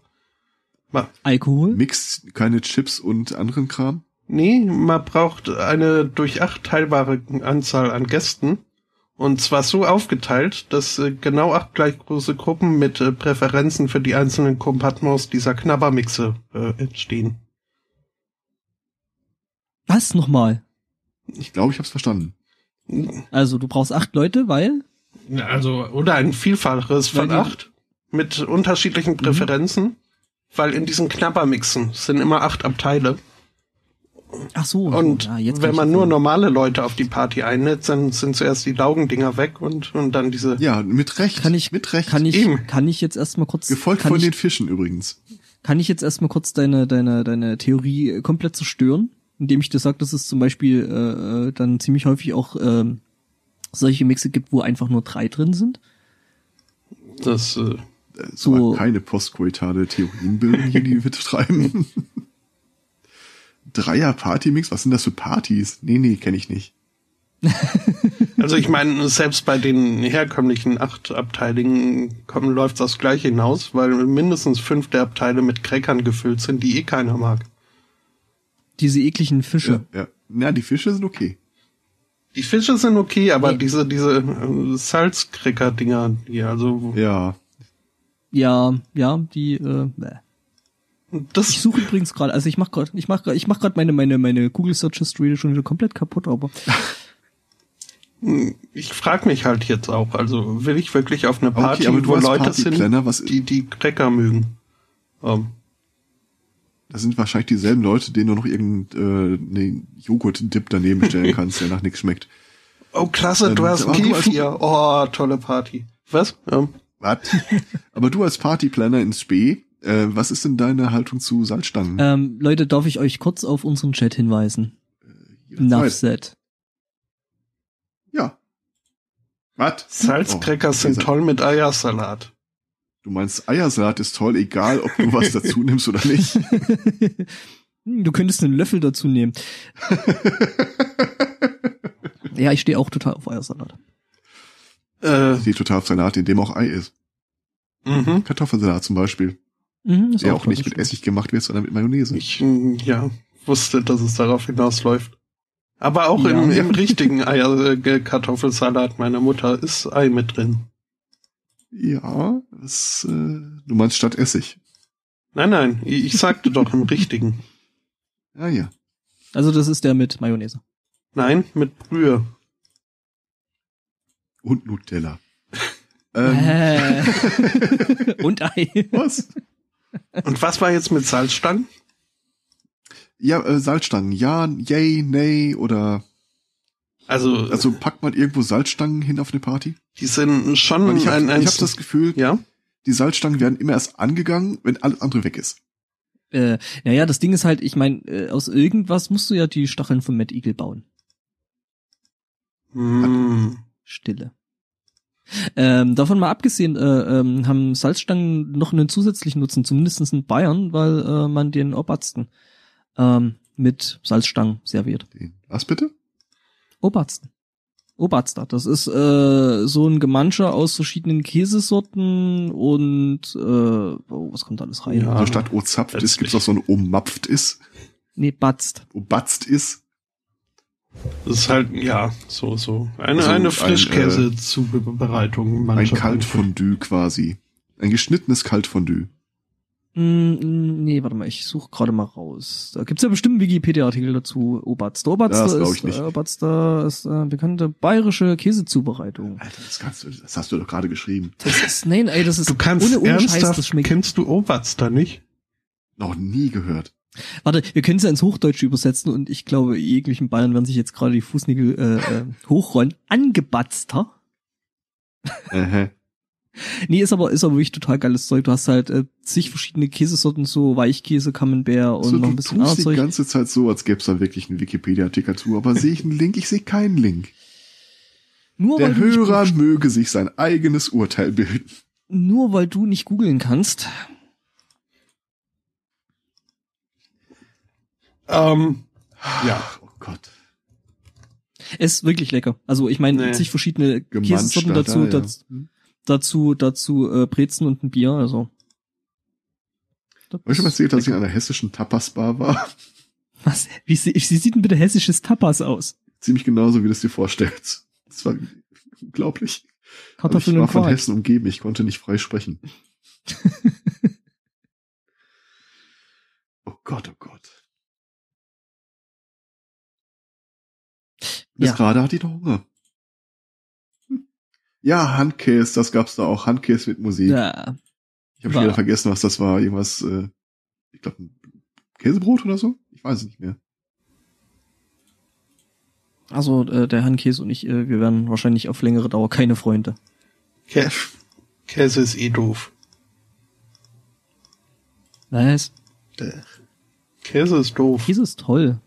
Speaker 3: Ma,
Speaker 2: Alkohol?
Speaker 1: Mix keine Chips und anderen Kram.
Speaker 3: Nee, man braucht eine durch acht teilbare Anzahl an Gästen Und zwar so aufgeteilt, dass äh, genau acht gleich große Gruppen mit äh, Präferenzen für die einzelnen Kompartments dieser Knabbermixe äh, entstehen.
Speaker 2: Was nochmal?
Speaker 1: Ich glaube, ich habe es verstanden.
Speaker 2: Also du brauchst acht Leute, weil
Speaker 3: Ja, Also, oder ein Vielfaches von acht mit unterschiedlichen Präferenzen, weil in diesen Knabbermixen sind immer acht Abteile.
Speaker 2: Ach so.
Speaker 3: Und
Speaker 2: ja,
Speaker 3: wenn man nur
Speaker 2: sehen.
Speaker 3: normale Leute auf die Party einlädt, dann sind zuerst die Laugendinger weg und, und dann diese.
Speaker 1: Ja, mit Recht.
Speaker 2: kann ich
Speaker 1: mit Recht.
Speaker 2: kann ich
Speaker 3: Eben.
Speaker 2: kann ich jetzt erstmal kurz
Speaker 1: Gefolgt von
Speaker 2: ich,
Speaker 1: den Fischen übrigens.
Speaker 2: kann ich jetzt erstmal kurz deine deine deine Theorie äh, komplett zerstören, indem ich dir sage, dass es zum Beispiel äh, äh, dann ziemlich häufig auch ähm, solche Mixe gibt, wo einfach nur drei drin sind.
Speaker 3: Das, äh,
Speaker 1: Äh,
Speaker 2: So-
Speaker 1: keine postkoitale Theorien bilden hier, die wir treiben. Dreier Partymix, was sind das für Partys? Nee, nee, kenne ich nicht.
Speaker 3: also ich meine, selbst bei den herkömmlichen acht Abteiligen kommen, läuft das gleich hinaus, weil mindestens fünf der Abteile mit Crackern gefüllt sind, die eh keiner mag.
Speaker 2: Diese ekligen Fische.
Speaker 1: Ja, ja. Na, die Fische sind okay.
Speaker 3: Die Fische sind okay, aber
Speaker 2: Nee.
Speaker 3: diese, diese äh, Salzcracker-Dinger, die also,
Speaker 1: Ja.
Speaker 2: Ja, ja, die äh, bäh. Ich
Speaker 3: das,
Speaker 2: suche übrigens gerade, also ich mach gerade, ich mach grad, ich mach gerade meine meine meine Google Search History schon wieder komplett kaputt, aber
Speaker 3: ich frag mich halt jetzt auch, also will ich wirklich auf eine Party,
Speaker 1: du
Speaker 3: wo Leute sind, die die Cracker mögen? Ähm,
Speaker 1: Das sind wahrscheinlich dieselben Leute, denen du noch irgendeinen äh, Joghurt-Dip daneben stellen kannst, der nach nichts schmeckt.
Speaker 3: oh, klasse,
Speaker 1: Ähm,
Speaker 3: du hast Kefir. Oh, tolle Party. Was? Ähm,
Speaker 1: Was? Aber du als Partyplanner ins Spee, äh, was ist denn deine Haltung zu Salzstangen?
Speaker 2: ähm, Leute, darf ich euch kurz auf unseren Chat hinweisen?
Speaker 1: Jederzeit.
Speaker 2: Nuffset.
Speaker 1: Ja. Was?
Speaker 3: Salzcracker
Speaker 1: Oh,
Speaker 3: sind toll mit Eiersalat.
Speaker 1: Du meinst, Eiersalat ist toll, egal ob du was dazu nimmst oder nicht.
Speaker 2: Du könntest einen Löffel dazu nehmen. ja, ich stehe auch total auf Eiersalat.
Speaker 3: Äh,
Speaker 1: Die total auf Salat, in dem auch Ei ist.
Speaker 3: mhm.
Speaker 1: Kartoffelsalat zum Beispiel.
Speaker 2: Mhm,
Speaker 1: Der auch nicht
Speaker 2: toll,
Speaker 1: mit Essig gemacht wird, sondern mit Mayonnaise.
Speaker 3: Ich, mm, ja, wusste, dass es darauf hinausläuft. Aber auch
Speaker 2: Ja.
Speaker 3: im, im richtigen Eier, äh, Kartoffelsalat meiner Mutter ist Ei mit drin.
Speaker 1: Ja, das, äh, du meinst statt Essig.
Speaker 3: Nein, nein, ich, ich sagte doch im richtigen.
Speaker 1: Ja, ja.
Speaker 2: Also das ist der mit Mayonnaise.
Speaker 3: Nein, mit Brühe.
Speaker 1: Und Nutella. ähm,
Speaker 2: Äh. Und Ei.
Speaker 1: was?
Speaker 3: Und was war jetzt mit Salzstangen?
Speaker 1: Ja, äh, Salzstangen. Ja, yay, nay oder
Speaker 3: Also,
Speaker 1: also packt man irgendwo Salzstangen hin auf eine Party?
Speaker 3: die sind schon
Speaker 1: Weil ich habe
Speaker 3: ein, ein
Speaker 1: hab das Gefühl,
Speaker 3: ja.
Speaker 1: die Salzstangen werden immer erst angegangen, wenn alles andere weg ist.
Speaker 2: Äh, naja, das Ding ist halt, ich meine, äh, aus irgendwas musst du ja die Stacheln von Mad Eagle bauen.
Speaker 3: Hm.
Speaker 2: Stille. Ähm, davon mal abgesehen, äh, ähm, haben Salzstangen noch einen zusätzlichen Nutzen, zumindest in Bayern, weil äh, man den Obersten ähm, mit Salzstangen serviert.
Speaker 1: Was bitte?
Speaker 2: Obersten. Oberster. Das ist äh, so ein Gemanscher aus verschiedenen Käsesorten und äh, oh, was kommt da alles rein?
Speaker 3: Ja.
Speaker 1: Also statt O-zapft ist, gibt's auch so ein O-mapft ist,
Speaker 2: Nee, batzt.
Speaker 1: O-batzt ist.
Speaker 3: Das ist halt, ja, so, so. Eine,
Speaker 1: Also
Speaker 3: eine
Speaker 1: ein,
Speaker 3: Frischkäse-Zubereitung.
Speaker 1: Ein
Speaker 3: mancher
Speaker 1: Kaltfondue quasi. Ein geschnittenes Kaltfondue.
Speaker 2: Mm, nee, warte mal, ich suche gerade mal raus. Da gibt's ja bestimmt einen Wikipedia-Artikel dazu. Oberster
Speaker 1: Das glaub
Speaker 2: ist,
Speaker 1: ich nicht.
Speaker 2: Äh, Oberster ist äh, bekannte bayerische Käsezubereitung.
Speaker 1: Alter, das kannst du, das hast du doch gerade geschrieben.
Speaker 2: Das ist, nein, ey, das ist
Speaker 3: Du kannst
Speaker 2: ohne, ohne Scheiß,
Speaker 3: ernsthaft,
Speaker 2: das schmeckt.
Speaker 3: kennst du Oberster nicht?
Speaker 1: Noch nie gehört.
Speaker 2: Warte, wir können es ja ins Hochdeutsche übersetzen und ich glaube, jeglichen Bayern werden sich jetzt gerade die Fußnägel äh, äh, hochrollen. Angebatzter.
Speaker 1: Äh,
Speaker 2: Nee, ist aber, ist aber wirklich total geiles Zeug. Du hast halt äh, zig verschiedene Käsesorten, so Weichkäse, Camembert und
Speaker 1: so,
Speaker 2: noch ein bisschen anderes
Speaker 1: die
Speaker 2: Zeug.
Speaker 1: ganze Zeit so, als gäbe es da wirklich einen Wikipedia-Artikel zu, aber sehe ich einen Link? Ich sehe keinen Link.
Speaker 2: Nur
Speaker 1: Der Hörer möge sich sein eigenes Urteil bilden.
Speaker 2: nur weil du nicht googeln kannst.
Speaker 3: Ähm, ja.
Speaker 1: Oh Gott.
Speaker 2: Ist wirklich lecker. Also ich meine,
Speaker 3: Nee.
Speaker 2: zig verschiedene Käsesorten
Speaker 1: da,
Speaker 2: dazu,
Speaker 1: ja.
Speaker 2: dazu, dazu, dazu äh, Brezen und ein Bier. Also. Das
Speaker 1: Hab ich schon mal erzählt, dass ich in einer hessischen Tapas-Bar war?
Speaker 2: Was? Wie, sie- wie sieht denn bitte hessisches Tapas aus?
Speaker 1: Ziemlich genauso, wie du es dir vorstellst. Das war Unglaublich.
Speaker 2: Kartoffeln
Speaker 1: ich war von
Speaker 2: Quark.
Speaker 1: Hessen umgeben, ich konnte nicht frei sprechen. oh Gott, oh Gott. Bis
Speaker 2: Ja.
Speaker 1: gerade hatte ich noch Hunger. Ja, Handkäse, das gab's da auch. Handkäse mit Musik.
Speaker 2: Ja.
Speaker 1: ich habe schon wieder vergessen, was das war. Irgendwas, äh, ich glaube, ein Käsebrot oder so? Ich weiß es nicht mehr.
Speaker 2: Also äh, der Herrn Käse und ich, äh, wir werden wahrscheinlich auf längere Dauer keine Freunde.
Speaker 3: Kä Käse ist eh doof.
Speaker 2: Was?
Speaker 3: Käse ist doof.
Speaker 2: Käse ist toll.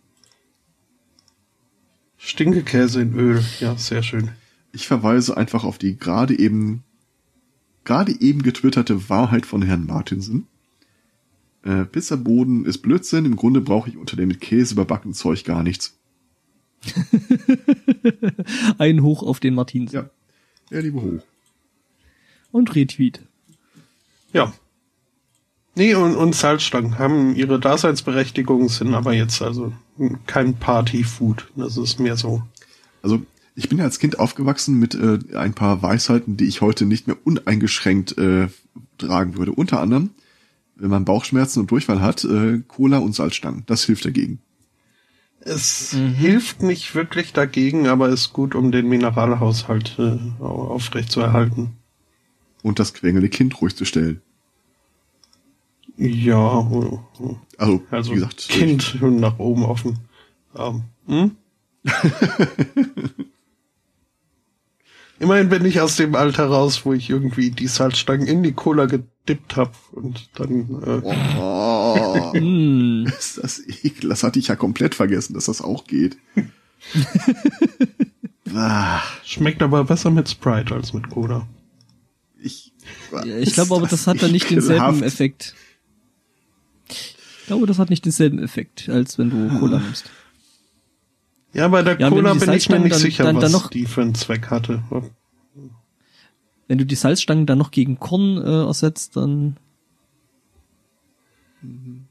Speaker 3: Stinkekäse in Öl. Ja, sehr schön.
Speaker 1: Ich verweise einfach auf die gerade eben, gerade eben getwitterte Wahrheit von Herrn Martinsen. Äh, Pizzaboden ist Blödsinn. Im Grunde brauche ich unter dem mit Käse überbackenen Zeug gar nichts.
Speaker 2: Ein Hoch auf den Martins.
Speaker 1: Ja. Ja, liebe hoch.
Speaker 2: Und Retweet.
Speaker 3: Ja. Nee, und, und Salzstangen haben ihre Daseinsberechtigung, sind aber jetzt also kein Partyfood. Das ist mehr so.
Speaker 1: Also, ich bin ja als Kind aufgewachsen mit äh, ein paar Weisheiten, die ich heute nicht mehr uneingeschränkt äh, tragen würde. Unter anderem, wenn man Bauchschmerzen und Durchfall hat, äh, Cola und Salzstangen. Das hilft dagegen.
Speaker 3: Es
Speaker 2: Mhm.
Speaker 3: hilft nicht wirklich dagegen, aber ist gut, um den Mineralhaushalt äh, aufrechtzuerhalten.
Speaker 1: Und das quengelnde Kind ruhig zu stellen.
Speaker 3: Ja,
Speaker 1: Also,
Speaker 3: also
Speaker 1: wie gesagt,
Speaker 3: Kind nach oben offen. Ähm, hm? Immerhin bin ich aus dem Alter raus, wo ich irgendwie die Salzstangen in die Cola gedippt hab und dann äh,
Speaker 1: Oh,
Speaker 2: Hm.
Speaker 1: ist das ekel. Das hatte ich ja komplett vergessen, dass das auch geht. ah,
Speaker 3: schmeckt aber besser mit Sprite als mit Cola.
Speaker 1: ich
Speaker 2: Ja, ich glaube aber, das hat dann nicht denselben
Speaker 1: ekelhaft.
Speaker 2: Effekt. Ich glaube, das hat nicht denselben Effekt, als wenn du Cola nimmst.
Speaker 3: Ja, bei der
Speaker 2: Ja,
Speaker 3: Cola bin ich mir nicht
Speaker 2: dann-
Speaker 3: sicher,
Speaker 2: dann-
Speaker 3: was
Speaker 2: dann noch-
Speaker 3: die für einen Zweck hatte.
Speaker 2: Wenn du die Salzstangen dann noch gegen Korn äh, ersetzt, dann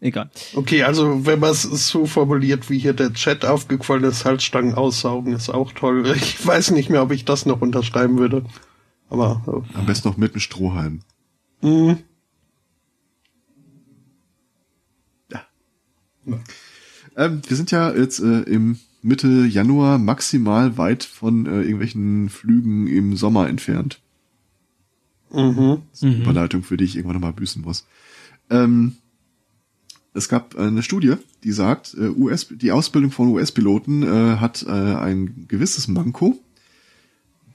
Speaker 2: egal.
Speaker 3: Okay, also wenn man es so formuliert, wie hier der Chat aufgequollene Salzstangen aussaugen, ist auch toll. Ich weiß nicht mehr, ob ich das noch unterschreiben würde. Aber
Speaker 1: am besten noch mit einem Strohhalm.
Speaker 3: äh,
Speaker 1: Ähm, wir sind ja jetzt äh, im Mitte Januar maximal weit von äh, irgendwelchen Flügen im Sommer entfernt.
Speaker 3: mhm.
Speaker 1: Das ist eine Überleitung, für die ich irgendwann nochmal büßen muss. Ähm, es gab eine Studie, die sagt, äh, US, die Ausbildung von US-Piloten äh, hat äh, ein gewisses Manko,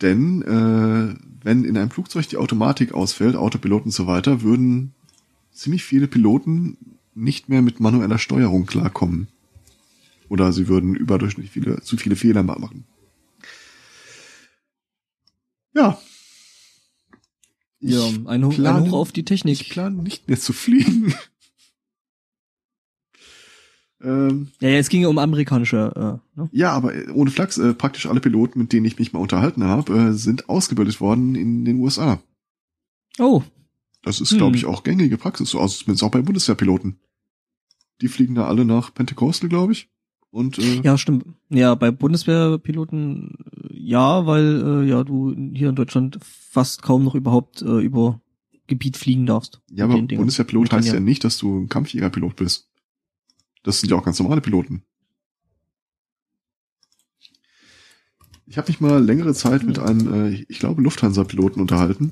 Speaker 1: denn äh, wenn in einem Flugzeug die Automatik ausfällt, Autopilot und so weiter, würden ziemlich viele Piloten nicht mehr mit manueller Steuerung klarkommen. Oder sie würden überdurchschnittlich viele, zu viele Fehler machen. Ja.
Speaker 2: Ja, ein, Hoch, ein
Speaker 1: plane-
Speaker 2: Hoch auf die Technik.
Speaker 1: Ich plane nicht mehr zu fliegen. ähm,
Speaker 2: Ja, ja, es ging ja um amerikanische, äh, ne?
Speaker 1: ja, aber äh, ohne Flachs, äh, praktisch alle Piloten, mit denen ich mich mal unterhalten habe, äh, sind ausgebildet worden in den USA.
Speaker 2: Oh,
Speaker 1: Das ist,
Speaker 2: Hm.
Speaker 1: glaube ich, auch gängige Praxis, so aus, zumindest auch bei Bundeswehrpiloten. Die fliegen da alle nach Pentecostal, glaube ich. Und äh,
Speaker 2: ja, stimmt. Ja, bei Bundeswehrpiloten äh, ja, weil äh, ja du hier in Deutschland fast kaum noch überhaupt äh, über Gebiet fliegen darfst.
Speaker 1: ja, aber. Bundeswehrpilot heißt ja
Speaker 2: ja.
Speaker 1: nicht, dass du ein Kampfjägerpilot bist. Das sind ja auch ganz normale Piloten. Ich habe mich mal längere Zeit mit einem, äh, ich glaube, Lufthansa-Piloten unterhalten.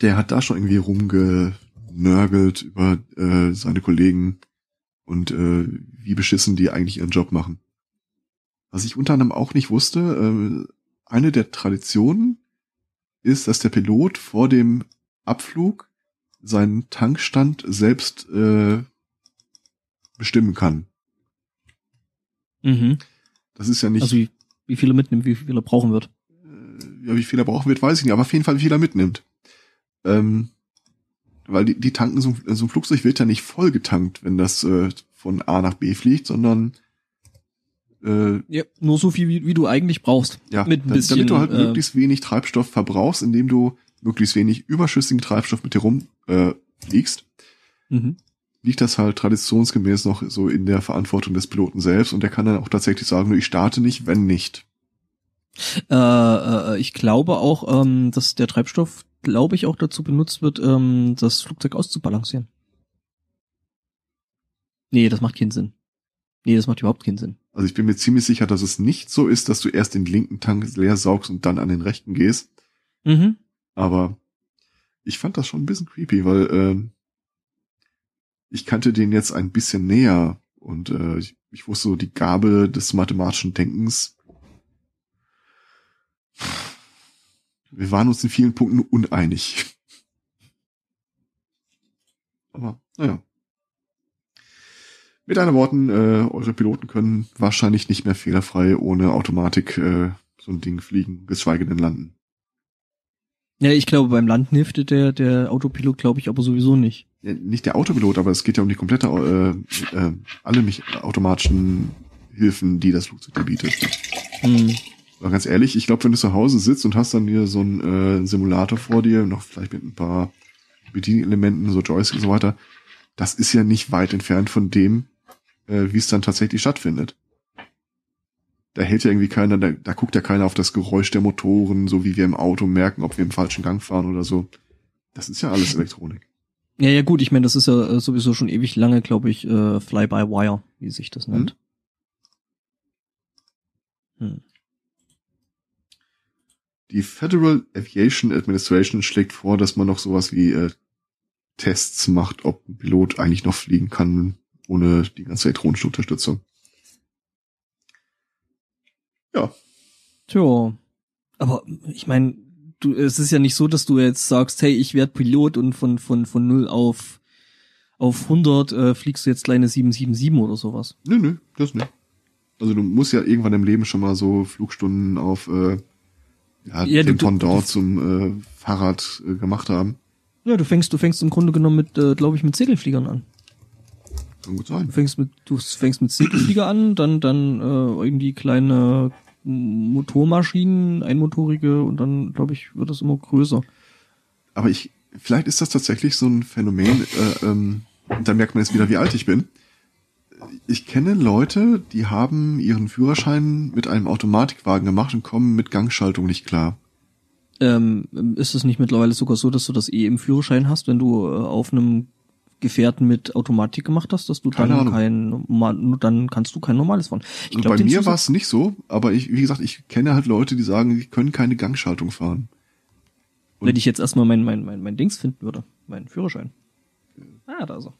Speaker 1: Der hat da schon irgendwie rumgenörgelt über äh, seine Kollegen und äh, wie beschissen die eigentlich ihren Job machen. Was ich unter anderem auch nicht wusste, äh, eine der Traditionen ist, dass der Pilot vor dem Abflug seinen Tankstand selbst äh, bestimmen kann.
Speaker 2: Mhm.
Speaker 1: Das ist ja nicht,
Speaker 2: Also wie, wie viele mitnehmen, wie viele brauchen wird.
Speaker 1: äh, ja, wie viel er brauchen wird, weiß ich nicht, aber auf jeden Fall, wie viel er mitnimmt. Ähm, weil die, die tanken, so, ein- so ein Flugzeug wird ja nicht voll getankt, wenn das äh, von A nach B fliegt, sondern äh,
Speaker 2: Ja, nur so viel, wie, wie du eigentlich brauchst.
Speaker 1: ja,
Speaker 2: Mit ein
Speaker 1: da-
Speaker 2: bisschen,
Speaker 1: damit du halt
Speaker 2: äh,
Speaker 1: möglichst wenig Treibstoff verbrauchst, indem du möglichst wenig überschüssigen Treibstoff mit dir rum äh,
Speaker 2: Mhm.
Speaker 1: liegt das halt traditionsgemäß noch so in der Verantwortung des Piloten selbst und der kann dann auch tatsächlich sagen, ich starte nicht, wenn nicht.
Speaker 2: Äh, äh, ich glaube auch, ähm, dass der Treibstoff, glaube ich, auch dazu benutzt wird, ähm, das Flugzeug auszubalancieren. Nee, das macht keinen Sinn. Nee, das macht überhaupt keinen Sinn.
Speaker 1: Also ich bin mir ziemlich sicher, dass es nicht so ist, dass du erst den linken Tank leer saugst und dann an den rechten gehst.
Speaker 2: Mhm.
Speaker 1: Aber ich fand das schon ein bisschen creepy, weil ähm, ich kannte den jetzt ein bisschen näher und äh, ich, ich wusste so die Gabe des mathematischen Denkens. Wir waren uns in vielen Punkten uneinig. Aber naja. Mit anderen Worten, äh, eure Piloten können wahrscheinlich nicht mehr fehlerfrei ohne Automatik äh, so ein Ding fliegen, geschweige denn landen.
Speaker 2: Ja, ich glaube, beim Landen hilft der, der Autopilot, glaube ich, aber sowieso nicht.
Speaker 1: Ja, nicht der Autopilot, aber es geht ja um die komplette, äh, äh, alle mich automatischen Hilfen, die das Flugzeug bietet.
Speaker 2: Hm.
Speaker 1: Aber ganz ehrlich, ich glaube, wenn du zu Hause sitzt und hast dann hier so einen äh, Simulator vor dir, noch vielleicht mit ein paar Bedienelementen, so Joystick und so weiter, das ist ja nicht weit entfernt von dem, äh, wie es dann tatsächlich stattfindet. Da hält ja irgendwie keiner, da, da guckt ja keiner auf das Geräusch der Motoren, so wie wir im Auto merken, ob wir im falschen Gang fahren oder so. Das ist ja alles Elektronik.
Speaker 2: Ja, ja, gut, ich meine, das ist ja äh, sowieso schon ewig lange, glaube ich, äh, Fly-by-Wire, wie sich das nennt. Hm.
Speaker 1: Die Federal Aviation Administration schlägt vor, dass man noch sowas wie äh, Tests macht, ob ein Pilot eigentlich noch fliegen kann, ohne die ganze elektronische Unterstützung. Ja.
Speaker 2: Tja. Aber ich meine, du, es ist ja nicht so, dass du jetzt sagst, hey, ich werde Pilot und von, von, von 0 auf, auf 100 äh, fliegst du jetzt kleine 777 oder sowas.
Speaker 1: Nö, nö, das nicht. Also du musst ja irgendwann im Leben schon mal so Flugstunden auf äh, ja,
Speaker 2: Ja,
Speaker 1: dem
Speaker 2: du-
Speaker 1: Pendant
Speaker 2: du-
Speaker 1: zum äh, Fahrrad äh, gemacht haben.
Speaker 2: Ja, du fängst, du fängst im Grunde genommen mit, äh, glaube ich, mit Segelfliegern an.
Speaker 1: Kann gut sein.
Speaker 2: Du fängst mit, du fängst mit Segelflieger an, dann, dann äh, irgendwie kleine Motormaschinen, einmotorige und dann, glaube ich, wird das immer größer.
Speaker 1: Aber ich, vielleicht ist das tatsächlich so ein Phänomen, äh, ähm, und da merkt man jetzt wieder, wie alt ich bin. Ich kenne Leute, die haben ihren Führerschein mit einem Automatikwagen gemacht und kommen mit Gangschaltung nicht klar.
Speaker 2: Ähm, ist es nicht mittlerweile sogar so, dass du das eh im Führerschein hast, wenn du äh, auf einem Gefährten mit Automatik gemacht hast, dass du
Speaker 1: Keine
Speaker 2: dann
Speaker 1: Ahnung.
Speaker 2: kein, dann kannst du kein normales fahren. Ich
Speaker 1: Und
Speaker 2: glaub,
Speaker 1: bei mir war es nicht so, aber ich, wie gesagt, ich kenne halt Leute, die sagen, die können keine Gangschaltung fahren.
Speaker 2: Wenn ich jetzt erstmal mein, mein, mein, mein Dings finden würde, meinen Führerschein. Ah, da er.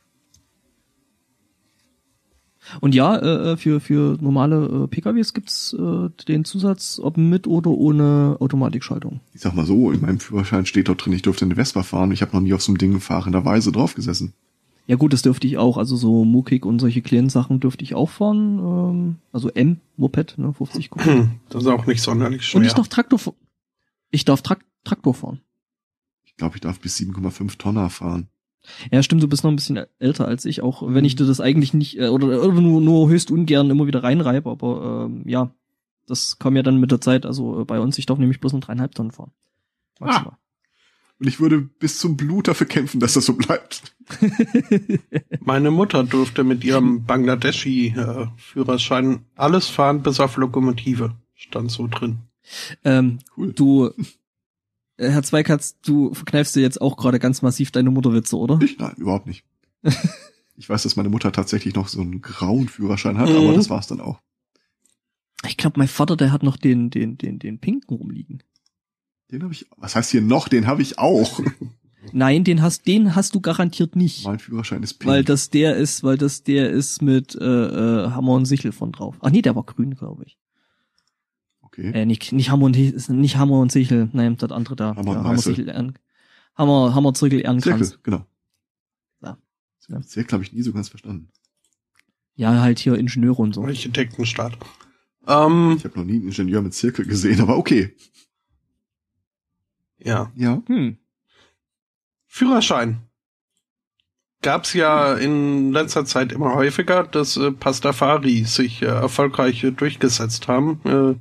Speaker 2: Und ja, äh, für, für normale äh, PKWs gibt's äh, den Zusatz, ob mit oder ohne Automatikschaltung.
Speaker 1: Ich sag mal so, in meinem Führerschein steht dort drin, ich dürfte eine Vespa fahren. Ich habe noch nie auf so einem Ding fahrenderweise drauf gesessen.
Speaker 2: Ja gut, das dürfte ich auch, also so Mukik und solche kleinen Sachen dürfte ich auch fahren. Ähm, also M-Moped, ne, 50 Kubik.
Speaker 3: Hm, Das ist auch nicht sonderlich schwer.
Speaker 2: Und ich darf Traktor, ich darf Trak Traktor fahren.
Speaker 1: Ich glaube, ich darf bis 7,5 Tonner fahren.
Speaker 2: Ja, stimmt, du bist noch ein bisschen älter als ich, auch wenn ich dir das eigentlich nicht, äh, oder, oder nur, nur höchst ungern immer wieder reinreibe, aber ähm, ja, das kam ja dann mit der Zeit, also äh, bei uns, ich darf nämlich bloß noch dreieinhalb Tonnen fahren. Maximal.
Speaker 1: Und ich würde bis zum Blut dafür kämpfen, dass das so bleibt.
Speaker 3: Meine Mutter durfte mit ihrem Bangladeshi-Führerschein alles fahren, bis auf Lokomotive. Stand so drin.
Speaker 2: ähm,
Speaker 1: Cool.
Speaker 2: du, Herr Zweikatz, du verkneifst dir jetzt auch gerade ganz massiv deine Mutterwitze, oder?
Speaker 1: Ich? Nein, überhaupt nicht. ich weiß, dass meine Mutter tatsächlich noch so einen grauen Führerschein hat,
Speaker 3: Mhm.
Speaker 1: aber das war's dann auch.
Speaker 2: Ich glaube, mein Vater, der hat noch den, den, den, den pinken rumliegen.
Speaker 1: Den habe ich. Was heißt hier noch? Den habe ich auch.
Speaker 2: Nein, den hast, den hast du garantiert nicht.
Speaker 1: mein Führerschein ist pink.
Speaker 2: Weil das der ist, weil das der ist mit äh, äh, Hammer und Sichel von drauf. Ach nee, der war grün, glaube ich.
Speaker 1: Okay.
Speaker 2: Äh, nicht, nicht Hammer und nicht Hammer und Sichel, nein, das andere da.
Speaker 1: Hammer und
Speaker 2: ja, Hammer. Sichel Ehren, Hammer Hammer Zirkel Ehrenkranz.
Speaker 1: Zirkel, genau.
Speaker 2: Ja.
Speaker 1: Ja. Zirkel habe ich nie so ganz verstanden.
Speaker 2: Ja, halt hier Ingenieure und so.
Speaker 3: Architektenstadt. Ähm,
Speaker 1: Ich habe noch nie einen Ingenieur mit Zirkel gesehen, aber okay.
Speaker 3: ja.
Speaker 1: Ja.
Speaker 2: Hm.
Speaker 3: Führerschein. Gab's ja in letzter Zeit immer häufiger, dass äh, Pastafari sich äh, erfolgreich äh, durchgesetzt haben.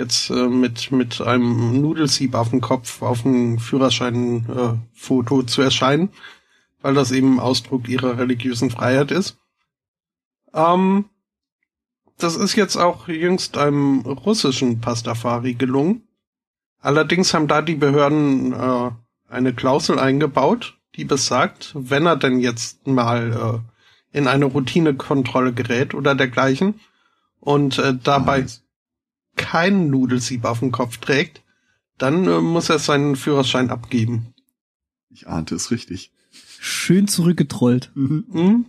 Speaker 3: Jetzt äh, mit, mit einem Nudelsieb auf dem Kopf auf dem Führerscheinfoto äh, zu erscheinen, weil das eben Ausdruck ihrer religiösen Freiheit ist. Ähm, das ist jetzt auch jüngst einem russischen Pastafari gelungen. Allerdings haben da die Behörden äh, eine Klausel eingebaut, die besagt, wenn er denn jetzt mal äh, in eine Routinekontrolle gerät oder dergleichen und äh, dabei
Speaker 1: Nice.
Speaker 3: Keinen Nudelsieb auf dem Kopf trägt, dann äh, muss er seinen Führerschein abgeben.
Speaker 1: Ich ahnte es richtig.
Speaker 2: Schön zurückgetrollt.
Speaker 1: Mhm.
Speaker 3: Hm?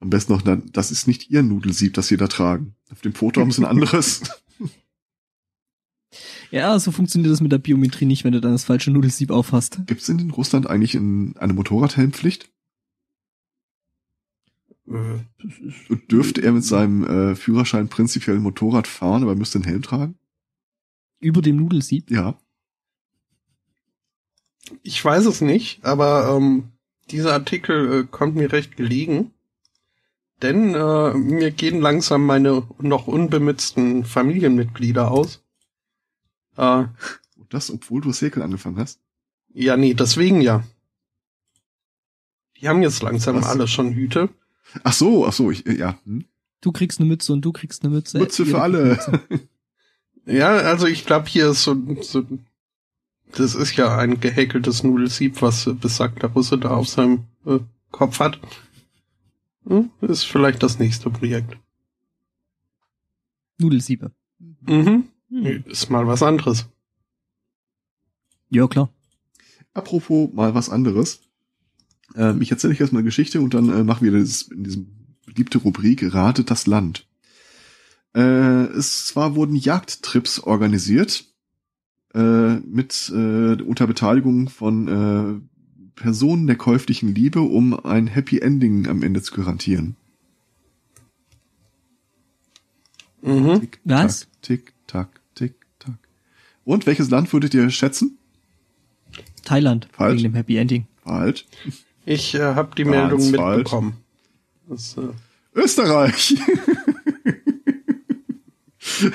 Speaker 1: Am besten noch, das ist nicht ihr Nudelsieb, das sie da tragen. Auf dem Foto haben sie ein anderes.
Speaker 2: Ja, so funktioniert das mit der Biometrie nicht, wenn du dann das falsche Nudelsieb aufhast.
Speaker 1: Gibt es in Russland eigentlich in, eine Motorradhelmpflicht?
Speaker 3: Äh,
Speaker 1: Und dürfte er mit seinem äh, Führerschein prinzipiell Motorrad fahren, aber müsste einen Helm tragen?
Speaker 2: Über dem Nudelsieb.
Speaker 1: Ja.
Speaker 3: Ich weiß es nicht, aber ähm, dieser Artikel äh, kommt mir recht gelegen. Denn äh, mir gehen langsam meine noch unbemützten Familienmitglieder aus. Äh,
Speaker 1: Und das, obwohl du Häkeln angefangen hast?
Speaker 3: ja, nee, deswegen ja. Die haben jetzt langsam
Speaker 1: Was?
Speaker 3: alle schon Hüte.
Speaker 1: Ach so, ach so, ich, äh, ja. Hm.
Speaker 2: Du kriegst eine Mütze und du kriegst eine Mütze.
Speaker 1: Mütze für alle.
Speaker 2: Mütze.
Speaker 3: Ja, also ich glaube, hier ist so, so. Das ist ja ein gehäkeltes Nudelsieb, was äh, besagter Russe da auf seinem äh, Kopf hat. Hm, ist vielleicht das nächste Projekt.
Speaker 2: Nudelsiebe.
Speaker 3: Mhm.
Speaker 2: Hm.
Speaker 3: Ist mal was anderes.
Speaker 2: Ja, klar.
Speaker 1: Apropos mal was anderes. Ähm, ich erzähle euch erstmal eine Geschichte und dann äh, machen wir das in diesem beliebte Rubrik Ratet das Land. Äh, es zwar wurden Jagdtrips organisiert äh, mit äh, unter Beteiligung von äh, Personen der käuflichen Liebe, um ein Happy Ending am Ende zu garantieren.
Speaker 3: Mhm.
Speaker 1: Tick,
Speaker 2: Was?
Speaker 1: Tack, tick, tack, tick, tack. Und welches Land würdet ihr schätzen?
Speaker 2: Thailand.
Speaker 1: Falsch.
Speaker 2: Wegen dem Happy Ending.
Speaker 1: Falsch.
Speaker 3: Ich äh, habe die
Speaker 1: Ganz
Speaker 3: Meldung
Speaker 1: falsch.
Speaker 3: mitbekommen. Das, äh,
Speaker 1: Österreich.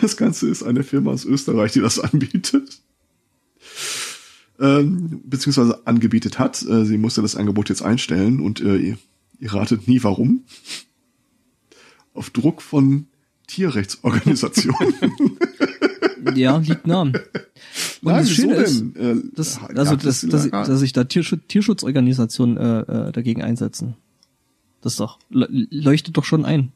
Speaker 1: Das Ganze ist eine Firma aus Österreich, die das anbietet. Ähm, beziehungsweise angebietet hat. Äh, sie musste das Angebot jetzt einstellen und äh, ihr, ihr ratet nie warum. Auf Druck von Tierrechtsorganisationen.
Speaker 2: Ja, liegt nah. Und das
Speaker 1: wieso
Speaker 2: Schöne ist,
Speaker 1: denn? Äh,
Speaker 2: dass, also,
Speaker 1: das
Speaker 2: dass,
Speaker 1: ist
Speaker 2: dass, dass sich da Tierschutz, Tierschutzorganisationen äh, äh, dagegen einsetzen. Das ist doch, le- leuchtet doch schon ein.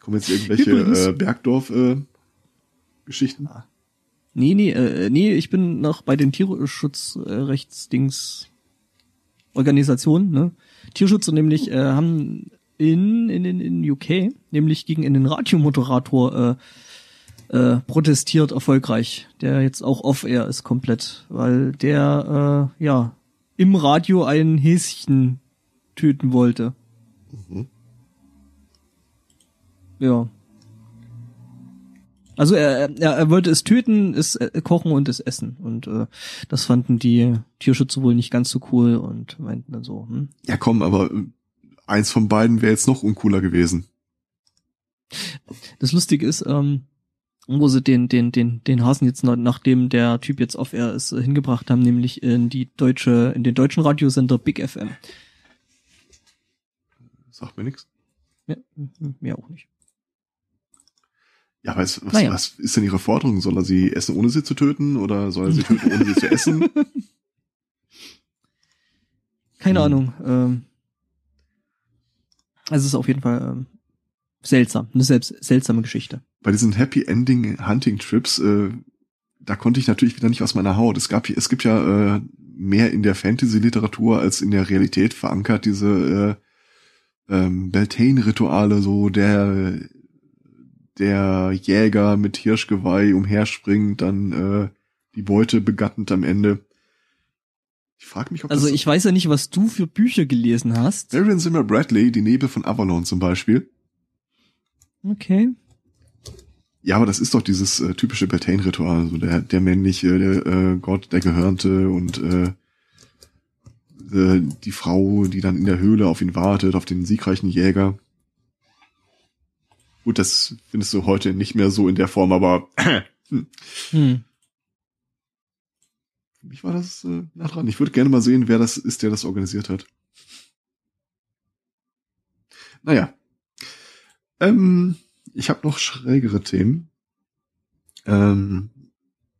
Speaker 1: Kommen jetzt irgendwelche
Speaker 2: Übrigens-
Speaker 1: äh, Bergdorf-Geschichten?
Speaker 2: Nee, nee, äh, nee, ich bin noch bei den Tierschutzrechtsdings Organisationen, ne? Tierschutz und nämlich äh, haben in, in, in, in UK nämlich gegen einen Radiomoderator äh, äh, protestiert erfolgreich, der jetzt auch off-air ist komplett, weil der äh, ja im Radio ein Häschen töten wollte.
Speaker 1: Mhm.
Speaker 2: Ja. Also er, er, er wollte es töten, es äh, kochen und es essen. Und äh, das fanden die Tierschützer wohl nicht ganz so cool und meinten dann so, hm.
Speaker 1: Ja, komm, aber eins von beiden wäre jetzt noch uncooler gewesen.
Speaker 2: Das Lustige ist, ähm, wo sie den, den, den, den Hasen jetzt, nachdem der Typ jetzt auf er ist, äh, hingebracht haben, nämlich in die deutsche, in den deutschen Radiosender Big FM.
Speaker 1: Sagt mir nichts.
Speaker 2: Ja, mir auch nicht.
Speaker 1: Ja, aber es, was,
Speaker 2: Naja.
Speaker 1: was ist denn ihre Forderung? Soll er sie essen, ohne sie zu töten? Oder soll er sie töten, ohne sie zu essen?
Speaker 2: Keine
Speaker 1: Hm.
Speaker 2: Ahnung. Ähm, also es ist auf jeden Fall ähm, seltsam, eine selbst seltsame Geschichte.
Speaker 1: Bei diesen Happy Ending Hunting Trips, äh, da konnte ich natürlich wieder nicht aus meiner Haut. Es gab, es gibt ja äh, mehr in der Fantasy-Literatur als in der Realität verankert diese äh, ähm, Beltane-Rituale, so der der Jäger mit Hirschgeweih umherspringt, dann äh, die Beute begattend am Ende. Ich frage mich, ob
Speaker 2: Also ich weiß ja nicht, was du für Bücher gelesen hast.
Speaker 1: Marion Zimmer Bradley, die Nebel von Avalon zum Beispiel.
Speaker 2: Okay.
Speaker 1: Ja, aber das ist doch dieses äh, typische Beltane-Ritual, so der, der männliche der, äh, Gott, der Gehörnte und äh, äh, die Frau, die dann in der Höhle auf ihn wartet, auf den siegreichen Jäger. Gut, das findest du heute nicht mehr so in der Form, aber
Speaker 2: Hm.
Speaker 1: für mich war das äh, nah dran. Ich würde gerne mal sehen, wer das ist, der das organisiert hat. Naja. Ähm, ich habe noch schrägere Themen. Ähm,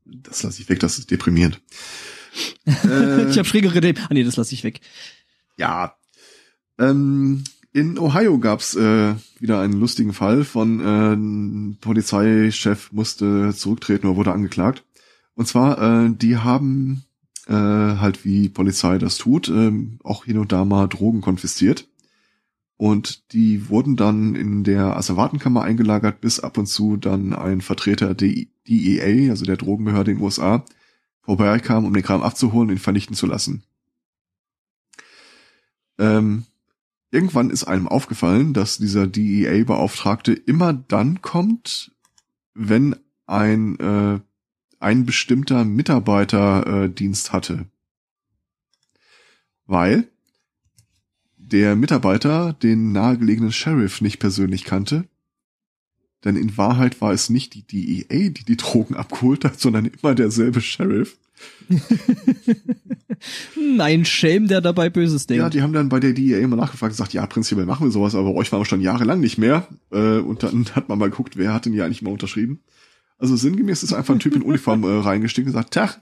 Speaker 1: das lasse ich weg, das ist deprimierend.
Speaker 2: äh, ich habe schrägere Themen. Ah nee, das lasse ich weg.
Speaker 1: Ja. Ähm, in Ohio gab's äh, wieder einen lustigen Fall von äh, Polizeichef musste zurücktreten oder wurde angeklagt. Und zwar, äh, die haben äh, halt wie Polizei das tut, äh, auch hin und da mal Drogen konfisziert. Und die wurden dann in der Asservatenkammer eingelagert, bis ab und zu dann ein Vertreter der DEA, also der Drogenbehörde in den USA, vorbeikam, um den Kram abzuholen und ihn vernichten zu lassen. Ähm, irgendwann ist einem aufgefallen, dass dieser DEA-Beauftragte immer dann kommt, wenn ein, äh, ein bestimmter Mitarbeiter äh, Dienst hatte. Weil der Mitarbeiter den nahegelegenen Sheriff nicht persönlich kannte. Denn in Wahrheit war es nicht die DEA, die die Drogen abgeholt hat, sondern immer derselbe Sheriff.
Speaker 2: Ein Schelm, der dabei Böses denkt.
Speaker 1: Ja, die haben dann bei der DEA immer nachgefragt und gesagt, ja, prinzipiell machen wir sowas, aber euch waren wir schon jahrelang nicht mehr. Äh, und dann hat man mal geguckt, wer hat denn hier eigentlich mal unterschrieben. Also sinngemäß ist einfach ein Typ in Uniform äh, reingestiegen und gesagt, Tag,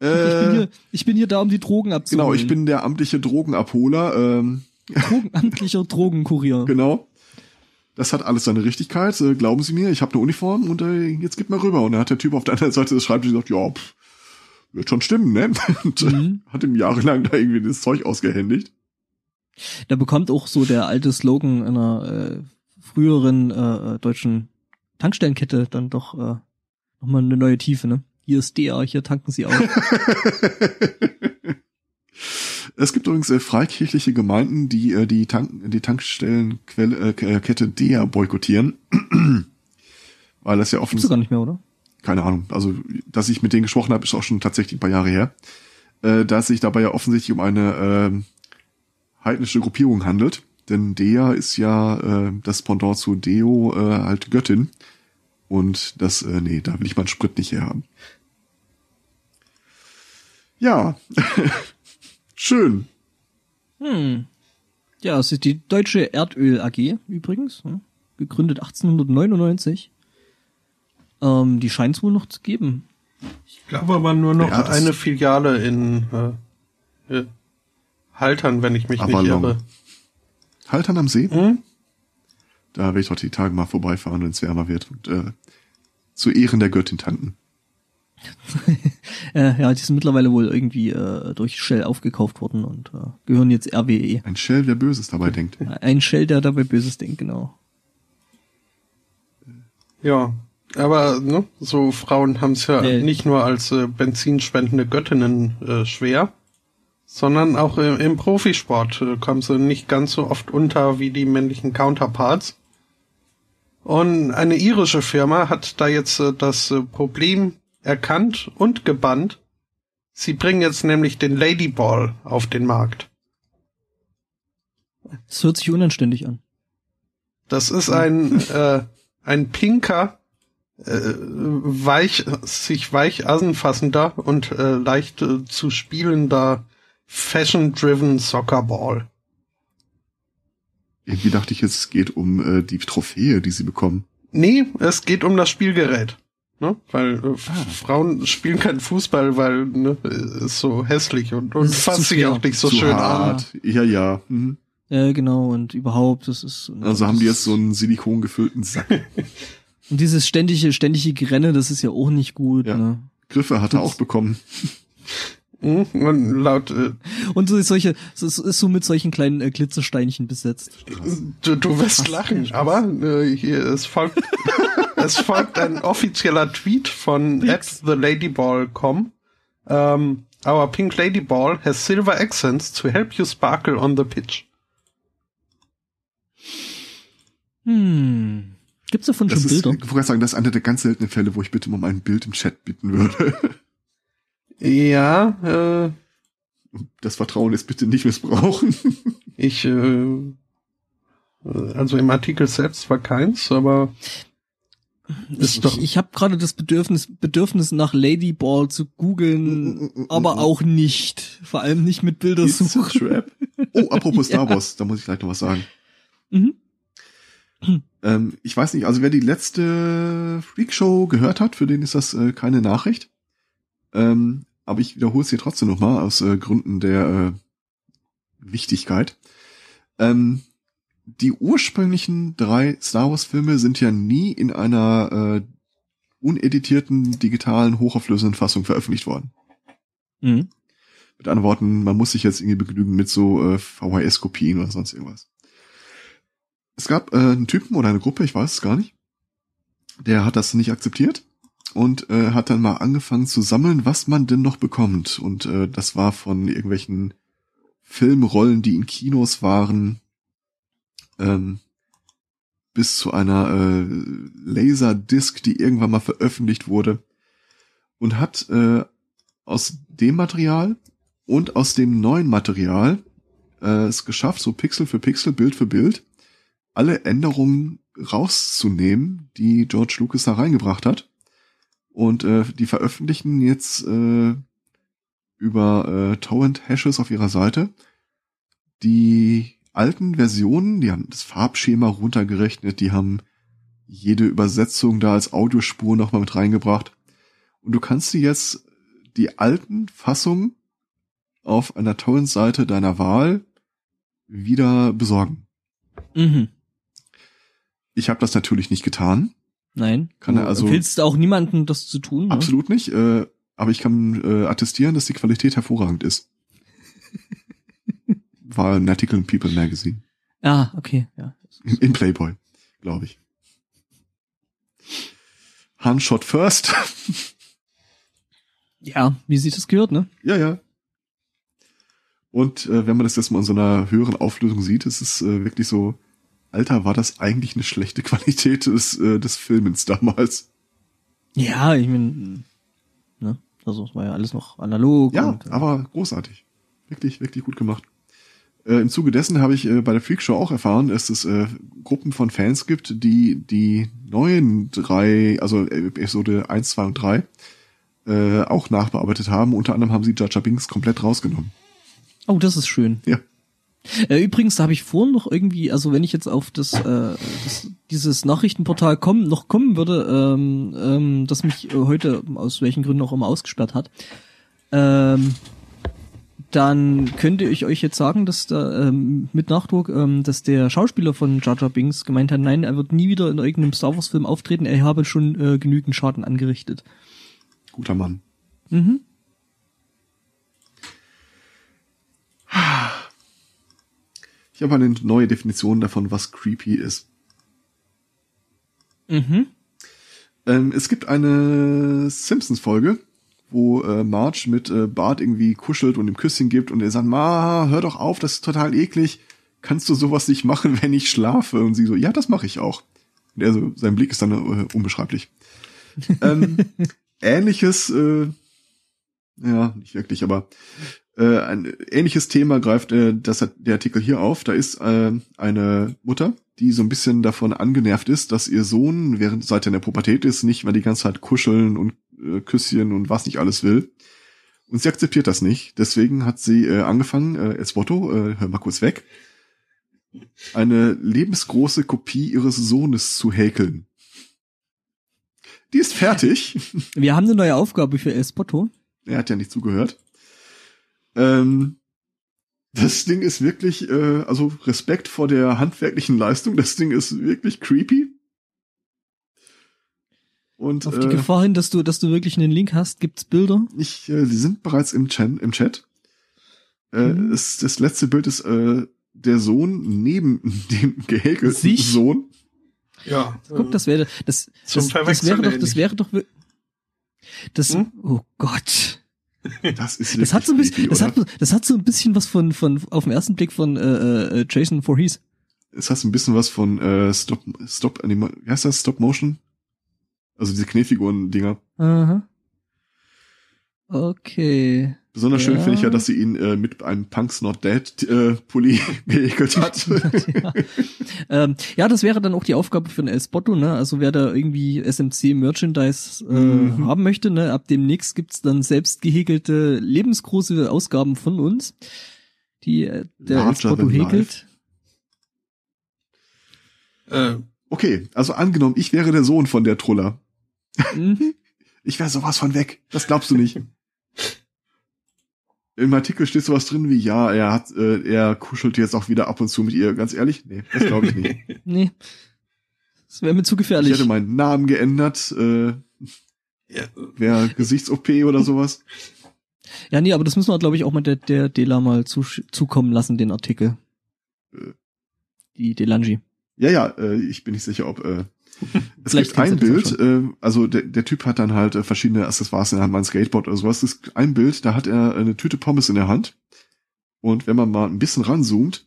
Speaker 2: äh, ich, bin hier, ich bin hier da, um die Drogen abzuholen.
Speaker 1: Genau, ich bin der amtliche Drogenabholer. Ähm,
Speaker 2: Drogen, amtlicher Drogenkurier.
Speaker 1: Genau. Das hat alles seine Richtigkeit. Äh, glauben Sie mir, ich habe eine Uniform und äh, jetzt geht mal rüber. Und dann hat der Typ auf der anderen Seite des Schreibtisches gesagt, ja, pff, wird schon stimmen, ne? Und äh, mhm. hat ihm jahrelang da irgendwie das Zeug ausgehändigt.
Speaker 2: Da bekommt auch so der alte Slogan einer äh, früheren äh, deutschen Tankstellenkette dann doch äh, nochmal eine neue Tiefe, ne? Ist hier tanken sie auch.
Speaker 1: es gibt übrigens äh, freikirchliche Gemeinden, die äh, die, Tank die Tankstellenkette äh, DEA boykottieren. Weil das ja offensichtlich.
Speaker 2: Gibt's gar nicht mehr, oder?
Speaker 1: Keine Ahnung. Also, dass ich mit denen gesprochen habe, ist auch schon tatsächlich ein paar Jahre her. Äh, dass sich dabei ja offensichtlich um eine äh, heidnische Gruppierung handelt. Denn Dea ist ja äh, das Pendant zu Deo, äh, halt Göttin. Und das, äh, nee, da will ich meinen Sprit nicht herhaben. Ja, schön.
Speaker 2: Hm. Ja, es ist die Deutsche Erdöl AG übrigens, ne? gegründet 1899. Ähm, die scheint es wohl noch zu geben.
Speaker 3: Ich glaube aber nur noch ja, eine Filiale in äh, Haltern, wenn ich mich Avalon. nicht irre.
Speaker 1: Haltern am See? Hm? Da werde ich doch die Tage mal vorbeifahren, wenn es wärmer wird und äh, zu Ehren der Göttin tanken.
Speaker 2: äh, ja, die sind mittlerweile wohl irgendwie äh, durch Shell aufgekauft worden und äh, gehören jetzt RWE.
Speaker 1: Ein Shell, der Böses dabei denkt.
Speaker 2: Ein Shell, der dabei Böses denkt, genau.
Speaker 3: Ja, aber ne, so Frauen haben es ja äh, nicht nur als äh, benzinspendende Göttinnen äh, schwer, sondern auch äh, im Profisport äh, kommen sie nicht ganz so oft unter wie die männlichen Counterparts. Und eine irische Firma hat da jetzt äh, das äh, Problem erkannt und gebannt. Sie bringen jetzt nämlich den Ladyball auf den Markt.
Speaker 2: Das hört sich unanständig an.
Speaker 3: Das ist ein, äh, ein pinker, äh, weich, sich weich anfassender und äh, leicht äh, zu spielender Fashion-driven Soccer Ball.
Speaker 1: Irgendwie dachte ich jetzt, es geht um äh, die Trophäe, die sie bekommen.
Speaker 3: Nee, es geht um das Spielgerät. Ne? Weil äh, ah. Frauen spielen keinen Fußball, weil ne, ist so hässlich und, und fasst sich auch nicht so schön hart.
Speaker 1: an. Ja, ja. Mhm.
Speaker 2: Ja, genau, und überhaupt, das ist.
Speaker 1: Ne, also haben die jetzt so einen Silikon gefüllten Sack.
Speaker 2: und dieses ständige, ständige Grenne, das ist ja auch nicht gut. Ja. Ne?
Speaker 1: Griffe hat er auch bekommen.
Speaker 3: Mhm, und laut äh,
Speaker 2: und so solche so, ist so mit solchen kleinen äh, Glitzersteinchen besetzt.
Speaker 3: Du, du wirst lachen, aber äh, hier es folgt es folgt ein offizieller Tweet von at theladyball.com. Um, our pink ladyball has silver accents to help you sparkle on the pitch.
Speaker 2: Hm. Gibt's davon das schon
Speaker 1: ist,
Speaker 2: Bilder?
Speaker 1: Ich wollte sagen, das ist einer der ganz seltenen Fälle, wo ich bitte um ein Bild im Chat bitten würde.
Speaker 3: Ja, äh.
Speaker 1: Das Vertrauen ist bitte nicht missbrauchen.
Speaker 3: ich, äh, also im Artikel selbst war keins, aber
Speaker 2: ich, ich, ich habe gerade das Bedürfnis, Bedürfnis nach Ladyball zu googeln, aber auch nicht. Vor allem nicht mit Bildersuche.
Speaker 1: Oh, apropos Star Wars, da muss ich gleich noch was sagen.
Speaker 2: Mhm.
Speaker 1: Ähm, ich weiß nicht, also wer die letzte Freakshow gehört hat, für den ist das äh, keine Nachricht. Ähm, aber ich wiederhole es hier trotzdem nochmal aus äh, Gründen der äh, Wichtigkeit. Ähm, die ursprünglichen drei Star Wars Filme sind ja nie in einer äh, uneditierten, digitalen, hochauflösenden Fassung veröffentlicht worden.
Speaker 2: Mhm.
Speaker 1: Mit anderen Worten, man muss sich jetzt irgendwie begnügen mit so äh, VHS-Kopien oder sonst irgendwas. Es gab äh, einen Typen oder eine Gruppe, ich weiß es gar nicht, der hat das nicht akzeptiert und äh, hat dann mal angefangen zu sammeln, was man denn noch bekommt. Und äh, das war von irgendwelchen Filmrollen, die in Kinos waren, ähm, bis zu einer äh, Laserdisc, die irgendwann mal veröffentlicht wurde. Und hat äh, aus dem Material und aus dem neuen Material äh, es geschafft, so Pixel für Pixel, Bild für Bild, alle Änderungen rauszunehmen, die George Lucas da reingebracht hat. Und äh, die veröffentlichen jetzt äh, über äh, Torrent-Hashes auf ihrer Seite die alten Versionen, die haben das Farbschema runtergerechnet, die haben jede Übersetzung da als Audiospur nochmal mit reingebracht. Und du kannst dir jetzt die alten Fassungen auf einer Torrent-Seite deiner Wahl wieder besorgen.
Speaker 2: Mhm.
Speaker 1: Ich habe das natürlich nicht getan.
Speaker 2: Nein.
Speaker 1: Kann er also-
Speaker 2: Du empfiehlst auch niemanden, das zu tun. Ne?
Speaker 1: Absolut nicht. Äh, aber ich kann äh, attestieren, dass die Qualität hervorragend ist. War ein Artikel in People Magazine.
Speaker 2: Ah, okay, ja.
Speaker 1: In, in Playboy, glaube ich. Handshot first.
Speaker 2: Ja, wie sich das gehört, ne?
Speaker 1: ja, ja. Und äh, wenn man das jetzt mal in so einer höheren Auflösung sieht, ist es äh, wirklich so, Alter, war das eigentlich eine schlechte Qualität des, äh, des Filmens damals?
Speaker 2: Ja, ich mein, ne? Also es war ja alles noch analog.
Speaker 1: Ja,
Speaker 2: und, äh,
Speaker 1: aber großartig. Wirklich, wirklich gut gemacht. Äh, Im Zuge dessen habe ich äh, bei der Freakshow auch erfahren, dass es äh, Gruppen von Fans gibt, die die neuen drei, also Episode 1, 2 und 3, äh, auch nachbearbeitet haben. Unter anderem haben sie Jar Binks komplett rausgenommen.
Speaker 2: Oh, das ist schön.
Speaker 1: Ja.
Speaker 2: Äh, übrigens, da habe ich vorhin noch irgendwie, also wenn ich jetzt auf das, äh, das dieses Nachrichtenportal kommen, noch kommen würde, ähm, ähm, das mich äh, heute aus welchen Gründen auch immer ausgesperrt hat, ähm, dann könnte ich euch jetzt sagen, dass da ähm, mit Nachdruck, ähm, dass der Schauspieler von Jar Jar Binks gemeint hat, nein, er wird nie wieder in irgendeinem Star Wars Film auftreten, er habe schon äh, genügend Schaden angerichtet.
Speaker 1: Guter Mann.
Speaker 2: Mhm.
Speaker 1: Ich habe eine neue Definition davon, was creepy ist.
Speaker 2: Mhm.
Speaker 1: Ähm, es gibt eine Simpsons-Folge, wo äh, Marge mit äh, Bart irgendwie kuschelt und ihm Küsschen gibt und er sagt, Ma, hör doch auf, das ist total eklig. Kannst du sowas nicht machen, wenn ich schlafe? Und sie so, ja, das mache ich auch. Und er so, sein Blick ist dann äh, unbeschreiblich. ähm, ähnliches, äh, ja, nicht wirklich, aber äh, ein ähnliches Thema greift äh, das, der Artikel hier auf. Da ist äh, eine Mutter, die so ein bisschen davon angenervt ist, dass ihr Sohn, während seit er in der Pubertät ist, nicht mehr die ganze Zeit kuscheln und äh, Küsschen und was nicht alles will. Und sie akzeptiert das nicht. Deswegen hat sie äh, angefangen, äh, Esbotto, äh, hör mal kurz weg, eine lebensgroße Kopie ihres Sohnes zu häkeln. Die ist fertig.
Speaker 2: Wir haben eine neue Aufgabe für El Spotto.
Speaker 1: Er hat ja nicht zugehört. Ähm, das Ding ist wirklich, äh, also Respekt vor der handwerklichen Leistung. Das Ding ist wirklich creepy. Und
Speaker 2: Auf die
Speaker 1: äh,
Speaker 2: Gefahr hin, dass du, dass du wirklich einen Link hast, gibt's Bilder.
Speaker 1: ich, äh, sie sind bereits im Chat. Im Chat. Äh,
Speaker 2: Mhm.
Speaker 1: es, das letzte Bild ist äh, der Sohn neben dem gehäkelten
Speaker 2: Sich?
Speaker 1: Sohn.
Speaker 3: Ja.
Speaker 2: Guck, das wäre, das, das, das wäre doch, das wäre doch, das,
Speaker 3: Hm?
Speaker 2: oh Gott.
Speaker 1: Das ist
Speaker 2: Das hat so ein bisschen,
Speaker 1: creepy,
Speaker 2: das hat, das hat so ein bisschen was von, von, auf den ersten Blick von, äh, äh, Jason Voorhees.
Speaker 1: es hat ein bisschen was von äh, Stop, Stop Anima, wie heißt das? Stop Motion? Also diese Kniffiguren-Dinger.
Speaker 2: Aha. Okay.
Speaker 1: Besonders schön
Speaker 2: Ja.
Speaker 1: finde ich ja, dass sie ihn äh, mit einem Punk's Not Dead äh, Pulli gehäkelt hat.
Speaker 2: ja. Ähm, ja, das wäre dann auch die Aufgabe für einen El Spotto, ne? Also wer da irgendwie SMC Merchandise äh,
Speaker 1: Mhm.
Speaker 2: haben möchte, ne? Ab demnächst gibt's dann selbst gehäkelte, lebensgroße Ausgaben von uns, die äh, der El
Speaker 1: Larger
Speaker 2: Spotto
Speaker 1: than
Speaker 2: häkelt.
Speaker 3: Äh,
Speaker 1: Okay, also angenommen, ich wäre der Sohn von der Truller.
Speaker 2: Mhm.
Speaker 1: Ich wäre sowas von weg. Das glaubst du nicht. Im Artikel steht sowas drin wie, ja, er hat, äh, er kuschelt jetzt auch wieder ab und zu mit ihr. Ganz ehrlich? Nee, das glaube ich nicht.
Speaker 2: Nee. Das wäre mir zu
Speaker 1: Ich
Speaker 2: gefährlich.
Speaker 1: hätte meinen Namen geändert, äh,
Speaker 3: ja,
Speaker 1: wäre Gesichts-OP oder sowas.
Speaker 2: Ja, nee, aber das müssen wir, glaube ich, auch mal der, der Dela mal zu, zukommen lassen, den Artikel.
Speaker 1: Äh.
Speaker 2: Die Delangi.
Speaker 1: Ja, ja, äh, ich bin nicht sicher, ob äh, es
Speaker 2: Vielleicht
Speaker 1: gibt ein Bild, äh, also der, der Typ hat dann halt äh, verschiedene Accessoires in der Hand, mal ein Skateboard oder sowas. Das ist ein Bild, da hat er eine Tüte Pommes in der Hand. Und wenn man mal ein bisschen ranzoomt,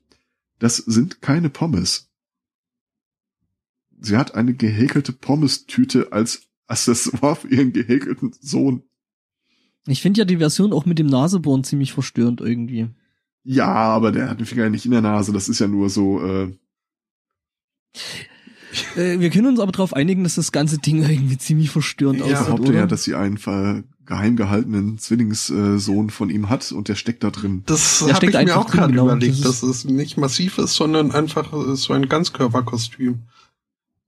Speaker 1: das sind keine Pommes. Sie hat eine gehäkelte Pommes-Tüte als Accessoire für ihren gehäkelten Sohn.
Speaker 2: Ich finde ja die Version auch mit dem Nasebohren ziemlich verstörend irgendwie.
Speaker 1: Ja, aber der hat den Finger nicht in der Nase. Das ist ja nur so, äh,
Speaker 2: Äh, wir können uns aber darauf einigen, dass das ganze Ding irgendwie ziemlich verstörend
Speaker 3: Ja,
Speaker 1: Ich
Speaker 2: aussieht,
Speaker 1: behaupte
Speaker 2: oder?
Speaker 1: ja, dass sie einen ver- geheim gehaltenen Zwillingssohn von ihm hat und der steckt da drin.
Speaker 3: das habe
Speaker 2: steckt
Speaker 3: ich mir
Speaker 2: einfach
Speaker 3: auch
Speaker 2: drin,
Speaker 3: gerade
Speaker 2: genau.
Speaker 3: überlegt,
Speaker 2: Das
Speaker 3: dass es nicht massiv ist, sondern einfach äh, so ein Ganzkörperkostüm.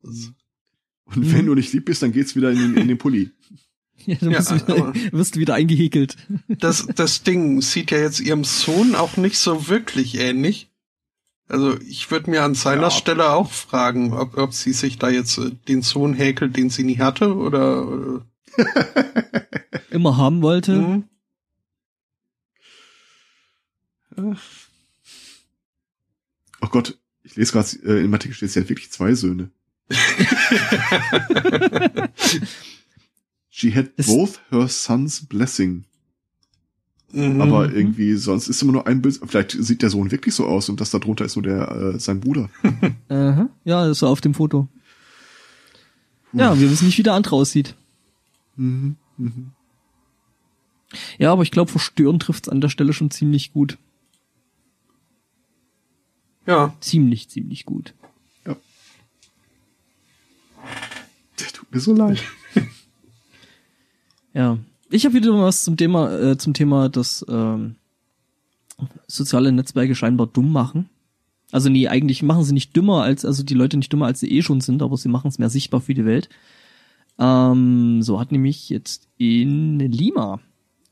Speaker 1: Und wenn du nicht lieb bist, dann geht's wieder in den, in den Pulli.
Speaker 2: Ja, dann
Speaker 3: Ja,
Speaker 2: wirst, du wieder, wirst du wieder eingehäkelt.
Speaker 3: Das, das Ding sieht ja jetzt ihrem Sohn auch nicht so wirklich ähnlich. Also ich würde mir an seiner
Speaker 1: Ja.
Speaker 3: Stelle auch fragen, ob, ob sie sich da jetzt äh, den Sohn häkelt, den sie nie hatte, oder
Speaker 2: Immer haben
Speaker 3: äh,
Speaker 2: wollte.
Speaker 3: hm?
Speaker 1: Oh Gott, ich lese gerade, äh, im Artikel steht, sie hat wirklich zwei Söhne. She had both her sons blessing.
Speaker 3: Mhm.
Speaker 1: Aber irgendwie, sonst ist immer nur ein Bild. Vielleicht sieht der Sohn wirklich so aus und das da drunter ist nur der, äh, sein Bruder.
Speaker 2: Aha. Ja, das war auf dem Foto. Ja, wir wissen nicht, wie der andere aussieht.
Speaker 1: Mhm. Mhm.
Speaker 2: Ja, aber ich glaube, verstören trifft's an der Stelle schon ziemlich gut.
Speaker 3: ja,
Speaker 2: Ziemlich, ziemlich gut.
Speaker 1: Der tut mir so leid.
Speaker 2: Ja. Ich habe wieder was zum Thema, äh, zum Thema, dass ähm, soziale Netzwerke scheinbar dumm machen. Also nee, eigentlich machen sie nicht dümmer als, also die Leute nicht dümmer, als sie eh schon sind, aber sie machen es mehr sichtbar für die Welt. Ähm, so hat nämlich jetzt in Lima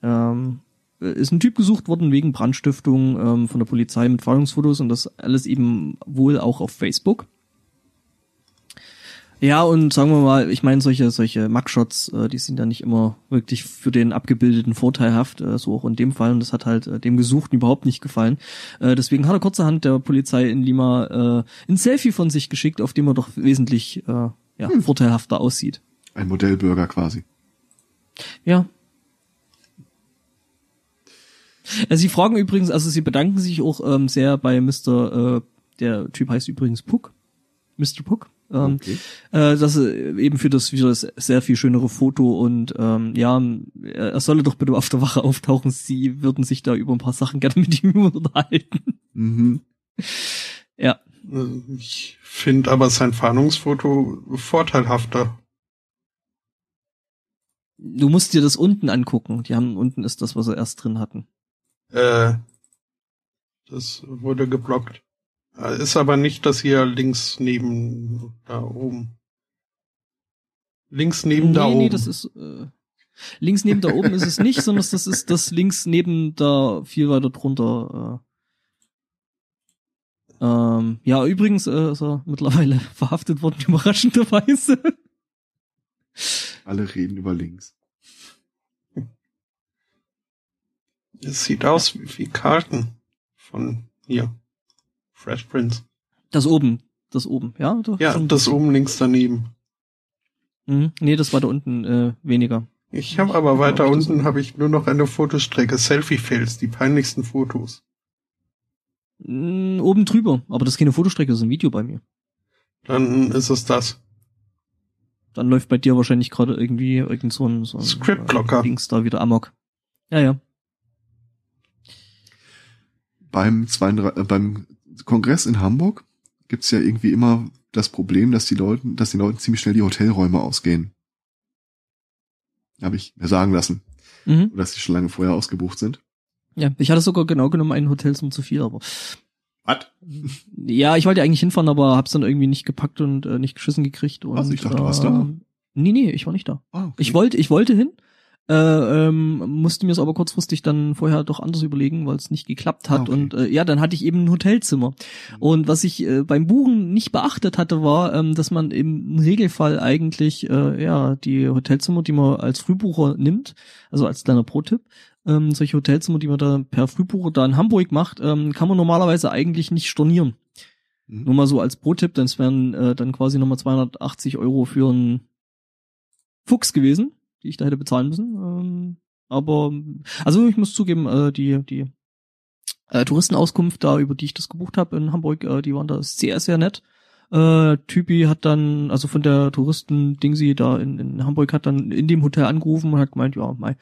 Speaker 2: ähm, ist ein Typ gesucht worden wegen Brandstiftung ähm, von der Polizei mit Fahndungsfotos und das alles eben wohl auch auf Facebook. Ja, und sagen wir mal, ich meine, solche, solche Mugshots, äh, die sind ja nicht immer wirklich für den Abgebildeten vorteilhaft, äh, so auch in dem Fall. Und das hat halt äh, dem Gesuchten überhaupt nicht gefallen. Äh, deswegen hat er kurzerhand der Polizei in Lima äh, ein Selfie von sich geschickt, auf dem er doch wesentlich äh, ja, vorteilhafter aussieht.
Speaker 1: Ein Modellbürger quasi.
Speaker 2: Ja. Äh, Sie fragen übrigens, also sie bedanken sich auch ähm, sehr bei Mr. Äh, der Typ heißt übrigens Puck, Mr. Puck, ähm,
Speaker 1: Okay.
Speaker 2: äh, dass er eben für das, für das sehr viel schönere Foto und ähm, ja, er solle doch bitte auf der Wache auftauchen. Sie würden sich da über ein paar Sachen gerne mit ihm unterhalten.
Speaker 1: Mhm.
Speaker 2: Ja,
Speaker 3: äh, ich finde aber sein Fahndungsfoto vorteilhafter.
Speaker 2: du musst dir das unten angucken. Die haben unten ist das, was sie erst drin hatten.
Speaker 3: Äh, das wurde geblockt. Ist aber nicht das hier links neben da oben. Links neben
Speaker 2: nee,
Speaker 3: da
Speaker 2: nee,
Speaker 3: oben.
Speaker 2: das ist äh, links neben da oben ist es nicht, sondern das ist das links neben da viel weiter drunter. Äh. Ähm, ja, übrigens äh, ist er mittlerweile verhaftet worden, überraschenderweise.
Speaker 1: Alle reden über links.
Speaker 3: es sieht aus wie, wie Karten von hier. Fresh Prince.
Speaker 2: Das oben, das oben, ja?
Speaker 3: Ja,
Speaker 2: schon.
Speaker 3: das oben links daneben.
Speaker 2: Mhm. Nee, das war da unten äh, weniger.
Speaker 3: Ich habe aber weiter
Speaker 2: ich, das
Speaker 3: unten habe ich nur noch eine Fotostrecke. Selfie-Fails, die peinlichsten Fotos.
Speaker 2: Mm, oben drüber, aber das ist keine Fotostrecke, das ist ein Video bei mir.
Speaker 3: Dann ist es das.
Speaker 2: Dann läuft bei dir wahrscheinlich gerade irgendwie irgend so ein, so ein
Speaker 3: Script-Blocker.
Speaker 2: äh, Dings da wieder amok. Ja, ja.
Speaker 1: Beim, 32, äh, beim Kongress in Hamburg gibt's ja irgendwie immer das Problem, dass die Leuten, dass den Leuten ziemlich schnell die Hotelräume ausgehen. Habe ich mir sagen lassen.
Speaker 2: Mhm.
Speaker 1: Oder dass die schon lange vorher ausgebucht sind.
Speaker 2: Ja, ich hatte sogar genau genommen ein Hotelzimmer zu viel, aber
Speaker 1: Was?
Speaker 2: Ja, ich wollte eigentlich hinfahren, aber hab's dann irgendwie nicht gepackt und äh, nicht geschissen gekriegt. Und,
Speaker 1: Was? Ich dachte, du warst da.
Speaker 2: Nee, nee, ich war nicht da.
Speaker 1: Ah, okay.
Speaker 2: Ich wollte, ich wollte hin, äh, ähm, musste mir es aber kurzfristig dann vorher doch anders überlegen, weil es nicht geklappt hat.
Speaker 1: Okay.
Speaker 2: Und äh, ja, dann hatte ich eben ein Hotelzimmer. Und was ich äh, beim Buchen nicht beachtet hatte, war, ähm, dass man im Regelfall eigentlich äh, ja die Hotelzimmer, die man als Frühbucher nimmt, also als kleiner Pro-Tipp, ähm, solche Hotelzimmer, die man da per Frühbucher da in Hamburg macht, ähm, kann man normalerweise eigentlich nicht stornieren.
Speaker 1: Mhm.
Speaker 2: Nur mal so als Pro-Tipp, das wären äh, dann quasi nochmal 280 Euro für einen Fuchs gewesen, die ich da hätte bezahlen müssen. Ähm, aber, also ich muss zugeben, äh, die, die äh, Touristenauskunft da, über die ich das gebucht habe in Hamburg, äh, die waren da sehr, sehr nett. Äh, Typi hat dann, also von der Touristen-Dingsi da in, in Hamburg hat dann in dem Hotel angerufen und hat gemeint, ja, Mai.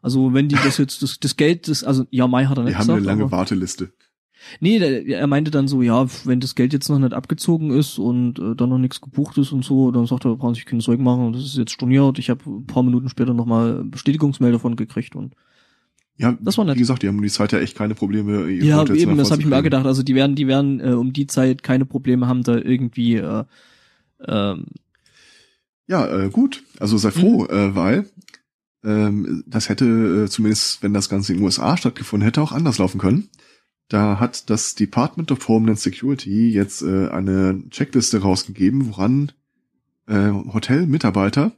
Speaker 2: Also wenn die das jetzt, das, das Geld, das, also ja, Mai hat er nicht
Speaker 1: Wir haben
Speaker 2: gesagt.
Speaker 1: eine lange Warteliste.
Speaker 2: Nee, er meinte dann so, ja, wenn das Geld jetzt noch nicht abgezogen ist und äh, dann noch nichts gebucht ist und so, dann sagt er, brauchen sich keine Sorgen machen, das ist jetzt storniert. Ich habe ein paar Minuten später nochmal Bestätigungsmail davon gekriegt und
Speaker 1: Ja,
Speaker 2: Das war nett.
Speaker 1: wie gesagt, die haben um die Zeit ja echt keine Probleme.
Speaker 2: ja,
Speaker 1: Hotelzimmer
Speaker 2: eben, das habe ich mir auch gedacht. Also die werden, die werden äh, um die Zeit keine Probleme haben, da irgendwie äh, ähm,
Speaker 1: Ja, äh, gut. Also sei
Speaker 2: Mhm.
Speaker 1: froh, äh, weil ähm, das hätte äh, zumindest, wenn das Ganze in den USA stattgefunden hätte, auch anders laufen können. Da hat das Department of Homeland Security jetzt äh, eine Checkliste rausgegeben, woran äh, Hotelmitarbeiter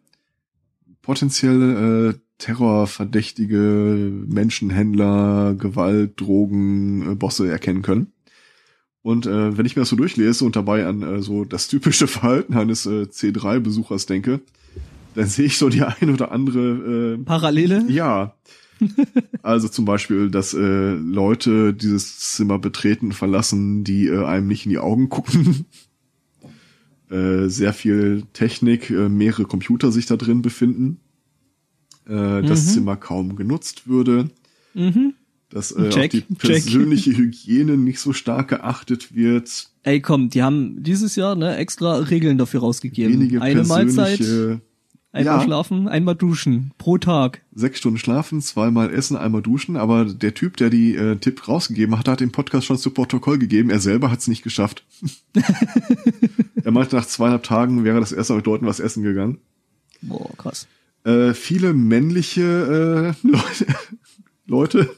Speaker 1: potenzielle äh, Terrorverdächtige, Menschenhändler, Gewalt, Drogen, äh, Bosse erkennen können. Und äh, wenn ich mir das so durchlese und dabei an äh, so das typische Verhalten eines äh, C3-Besuchers denke, dann sehe ich so die ein oder andere
Speaker 2: Parallele.
Speaker 1: äh, ja. Also zum Beispiel, dass äh, Leute dieses Zimmer betreten, verlassen, die äh, einem nicht in die Augen gucken. äh, sehr viel Technik, äh, mehrere Computer sich da drin befinden. Äh, Das
Speaker 2: Mhm.
Speaker 1: Zimmer kaum genutzt würde.
Speaker 2: Mhm.
Speaker 1: Dass äh,
Speaker 2: Check,
Speaker 1: auf die
Speaker 2: check.
Speaker 1: persönliche Hygiene nicht so stark geachtet wird.
Speaker 2: Ey, komm, die haben dieses Jahr ne, extra Regeln dafür rausgegeben.
Speaker 1: Wenige
Speaker 2: Eine Mahlzeit, einmal
Speaker 1: ja.
Speaker 2: schlafen, einmal duschen pro Tag.
Speaker 1: sechs Stunden schlafen, zweimal essen, einmal duschen, aber der Typ, der die äh, Tipp rausgegeben hat, hat den Podcast schon zu Protokoll gegeben. Er selber hat es nicht geschafft. er meinte, nach zweieinhalb Tagen wäre das erste Mal bedeutend was essen gegangen.
Speaker 2: Boah, krass.
Speaker 1: Äh, viele männliche äh, Leute, Leute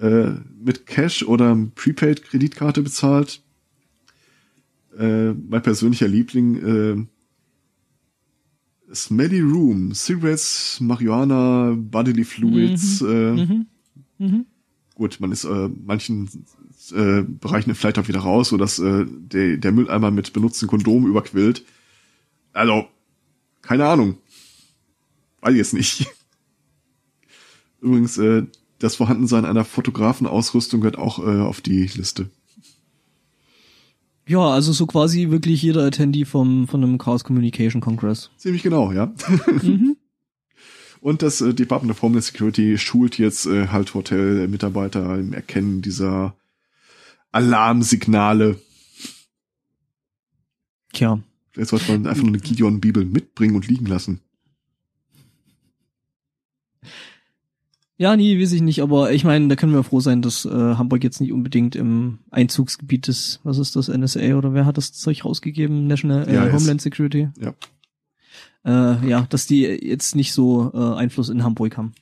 Speaker 1: äh, mit Cash oder Prepaid-Kreditkarte bezahlt. Äh, mein persönlicher Liebling, äh, Smelly Room, Cigarettes, Marihuana, Bodily Fluids. Äh,
Speaker 2: Mhm. Mhm.
Speaker 1: Gut, man ist äh, manchen äh, Bereichen vielleicht auch wieder raus, sodass äh, der, der Mülleimer mit benutzten Kondomen überquillt. Also, keine Ahnung. Weiß ich jetzt nicht. Übrigens, äh, das Vorhandensein einer Fotografenausrüstung gehört auch äh, auf die Liste.
Speaker 2: Ja, also so quasi wirklich jeder Attendee vom, von einem Chaos Communication Congress.
Speaker 1: Ziemlich genau, ja.
Speaker 2: mhm.
Speaker 1: Und das äh, Department of Homeland Security schult jetzt äh, halt Hotelmitarbeiter im Erkennen dieser Alarmsignale.
Speaker 2: Tja.
Speaker 1: Vielleicht sollte man einfach nur eine Gideon-Bibel mitbringen und liegen lassen.
Speaker 2: Ja, nee, weiß ich nicht, aber ich meine, da können wir froh sein, dass äh, Hamburg jetzt nicht unbedingt im Einzugsgebiet ist. Was ist das, NSA oder wer hat das Zeug rausgegeben? National äh,
Speaker 1: Ja,
Speaker 2: Homeland Security?
Speaker 1: Ja.
Speaker 2: Äh, ja, dass die jetzt nicht so äh, Einfluss in Hamburg haben.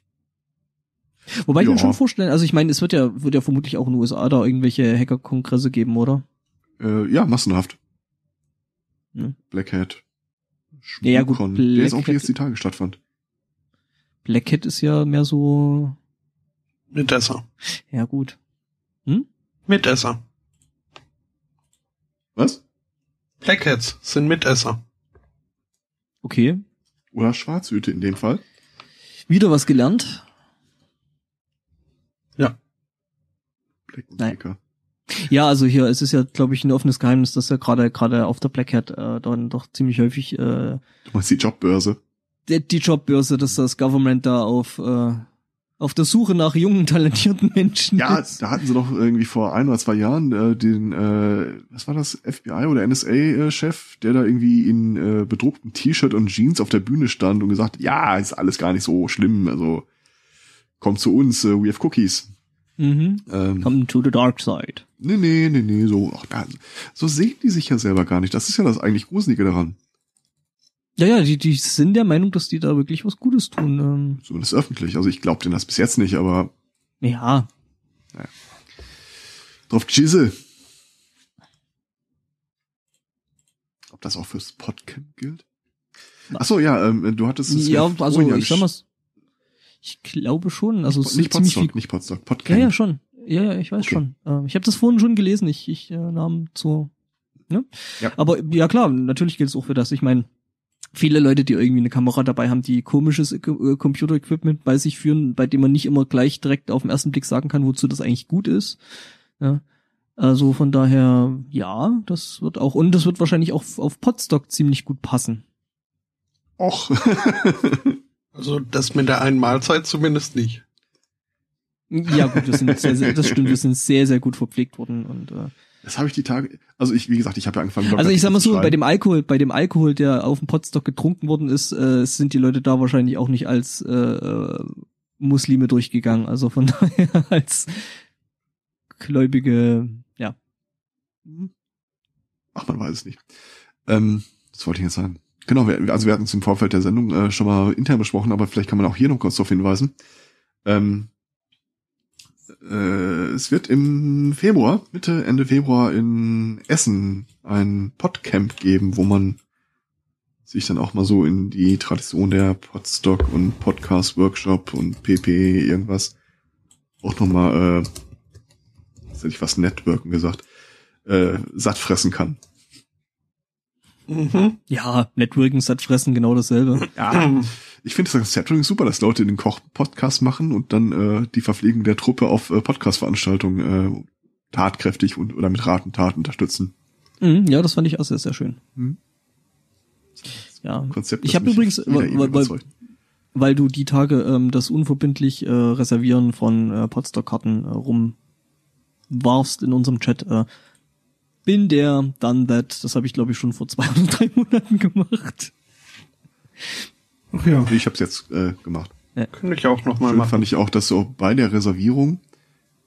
Speaker 2: Wobei ich
Speaker 1: Ja.
Speaker 2: mir schon vorstellen, also ich meine, es wird ja, wird ja vermutlich auch in den USA da irgendwelche Hacker-Kongresse geben, oder?
Speaker 1: Äh, ja, massenhaft.
Speaker 2: Hm.
Speaker 1: Black Hat.
Speaker 2: Ja, ja, gut,
Speaker 1: Schmuckcon, Der ist auch
Speaker 2: Black
Speaker 1: jetzt die Tage stattfand.
Speaker 2: Black Hat ist ja mehr so,
Speaker 3: Mitesser.
Speaker 2: ja gut.
Speaker 3: Mitesser.
Speaker 1: Was?
Speaker 3: Blackheads sind Mitesser.
Speaker 2: Okay.
Speaker 1: Oder Schwarzhüte in dem Fall.
Speaker 2: Wieder was gelernt.
Speaker 1: Black und
Speaker 2: Nein. Ja, also hier, es ist ja, glaube ich, ein offenes Geheimnis, dass ja gerade gerade auf der Black Hat äh, dann doch ziemlich häufig äh,
Speaker 1: Du meinst die Jobbörse.
Speaker 2: Die, die Jobbörse, dass das Government da auf äh, auf der Suche nach jungen, talentierten Menschen
Speaker 1: Ja,
Speaker 2: ist.
Speaker 1: da hatten sie doch irgendwie vor ein oder zwei Jahren äh, den, äh, was war das, FBI oder NSA-Chef, der da irgendwie in äh, bedrucktem T-Shirt und Jeans auf der Bühne stand und gesagt, ja, ist alles gar nicht so schlimm, also kommt zu uns, äh, we have cookies.
Speaker 2: Mhm.
Speaker 1: Ähm,
Speaker 2: Come to the dark side.
Speaker 1: nee, nee, nee, nee, so, ach, da, so sehen die sich ja selber gar nicht. Das ist ja das eigentlich Gruselige daran.
Speaker 2: Ja, ja, die, die sind der Meinung, dass die da wirklich was Gutes tun. Ähm,
Speaker 1: Zumindest öffentlich. Also ich glaube denen das bis jetzt nicht, aber
Speaker 2: ja,
Speaker 1: drauf Gizze. Ob das auch fürs Podcamp gilt? Ach so, ja, ähm, du hattest es
Speaker 2: ja, also
Speaker 1: ja
Speaker 2: ich sag mal, ich glaube schon. Also es
Speaker 1: nicht
Speaker 2: ziemlich viel.
Speaker 1: Podstock, nicht Podstock,
Speaker 2: Ja,
Speaker 1: Podcamp.
Speaker 2: ja, schon. Ja, ja, ich weiß
Speaker 1: Okay.
Speaker 2: schon. Ähm, ich habe das vorhin schon gelesen. Ich, ich äh, nahm zu. Ne?
Speaker 1: Ja.
Speaker 2: Aber ja klar, natürlich gilt es auch für das. Ich meine, viele Leute, die irgendwie eine Kamera dabei haben, die komisches äh, Computer-Equipment bei sich führen, bei dem man nicht immer gleich direkt auf den ersten Blick sagen kann, wozu das eigentlich gut ist. Ja. Also von daher, ja, das wird auch, und das wird wahrscheinlich auch auf Podstock ziemlich gut passen.
Speaker 1: Och.
Speaker 3: Also das mit der einen Mahlzeit zumindest nicht.
Speaker 2: Ja, gut, wir sind sehr, sehr, das stimmt, wir sind sehr, sehr gut verpflegt worden und äh,
Speaker 1: das habe ich die Tage. Also ich, wie gesagt, ich habe ja angefangen.
Speaker 2: Also ich sag mal so, bei dem Alkohol, bei dem Alkohol, der auf dem Potstock getrunken worden ist, äh, sind die Leute da wahrscheinlich auch nicht als äh, äh, Muslime durchgegangen. Also von daher als gläubige, ja.
Speaker 1: schreiben. Ach, man weiß es nicht. Ähm, das wollte ich jetzt sagen. Genau, wir, also wir hatten es im Vorfeld der Sendung äh, schon mal intern besprochen, aber vielleicht kann man auch hier noch kurz darauf hinweisen. Ähm, äh, es wird im Februar, Mitte, Ende Februar in Essen ein Podcamp geben, wo man sich dann auch mal so in die Tradition der Podstock und Podcast Workshop und PP irgendwas auch nochmal, äh, jetzt hätte ich was Networken gesagt, äh, satt fressen kann.
Speaker 3: Mhm.
Speaker 2: Ja, Networking satt fressen, genau dasselbe.
Speaker 1: Ja, ich finde das Konzept übrigens super, dass Leute den Koch-Podcast machen und dann äh, die Verpflegung der Truppe auf äh, Podcast-Veranstaltungen äh, tatkräftig und oder mit Rat und Tat unterstützen.
Speaker 2: Mhm, ja, das fand ich auch sehr, sehr schön.
Speaker 1: Mhm.
Speaker 2: Ja.
Speaker 1: Konzept,
Speaker 2: Ich habe übrigens, weil, weil, weil du die Tage ähm, das unverbindlich äh, Reservieren von äh, Podstock-Karten äh, rumwarfst in unserem Chat. Äh, bin der, done that. Das habe ich, glaube ich, schon vor zwei oder drei Monaten gemacht.
Speaker 3: Ach ja,
Speaker 1: Ich habe es jetzt äh, gemacht.
Speaker 3: könnte ich auch noch mal
Speaker 1: Schön
Speaker 3: machen.
Speaker 1: fand ich auch, dass du auch bei der Reservierung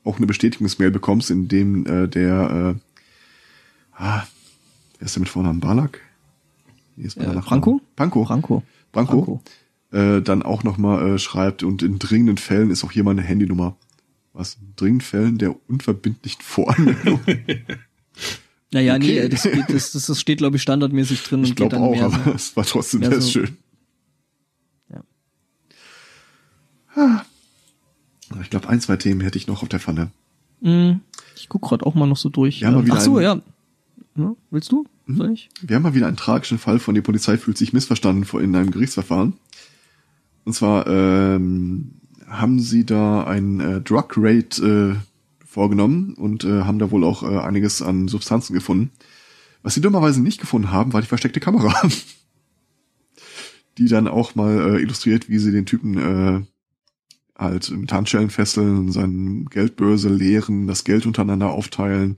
Speaker 1: auch eine Bestätigungsmail bekommst, in dem äh, der äh, ah, wer ist der mit Vornamen Balak? Nee, ist
Speaker 2: Äh. Franco?
Speaker 1: Panko.
Speaker 2: Franco.
Speaker 1: Branko, äh, dann auch nochmal äh, schreibt und in dringenden Fällen ist auch hier meine Handynummer. Was? In dringenden Fällen der unverbindlichen Voranmeldung.
Speaker 2: Naja,
Speaker 1: Okay.
Speaker 2: nee, das, geht, das, das, steht, glaube ich, standardmäßig drin
Speaker 1: ich glaube auch,
Speaker 2: mehr
Speaker 1: aber
Speaker 2: so.
Speaker 1: es war trotzdem
Speaker 2: Ja,
Speaker 1: sehr
Speaker 2: so-
Speaker 1: schön.
Speaker 2: Ja.
Speaker 1: Ah. Ich glaube, ein, zwei Themen hätte ich noch auf der Pfanne.
Speaker 2: Mm, Ich guck gerade auch mal noch so durch.
Speaker 1: Wir haben mal wieder
Speaker 2: Ach so,
Speaker 1: einen-
Speaker 2: ja. ja. Willst du?
Speaker 1: Mhm.
Speaker 2: Soll ich?
Speaker 1: Wir haben mal wieder einen tragischen Fall von die Polizei fühlt sich missverstanden vor in einem Gerichtsverfahren. Und zwar ähm, haben sie da ein äh, Drug Raid äh, vorgenommen und äh, haben da wohl auch äh, einiges an Substanzen gefunden. Was sie dummerweise nicht gefunden haben, war die versteckte Kamera. Die dann auch mal äh, illustriert, wie sie den Typen äh, halt mit Handschellen fesseln, seine Geldbörse leeren, das Geld untereinander aufteilen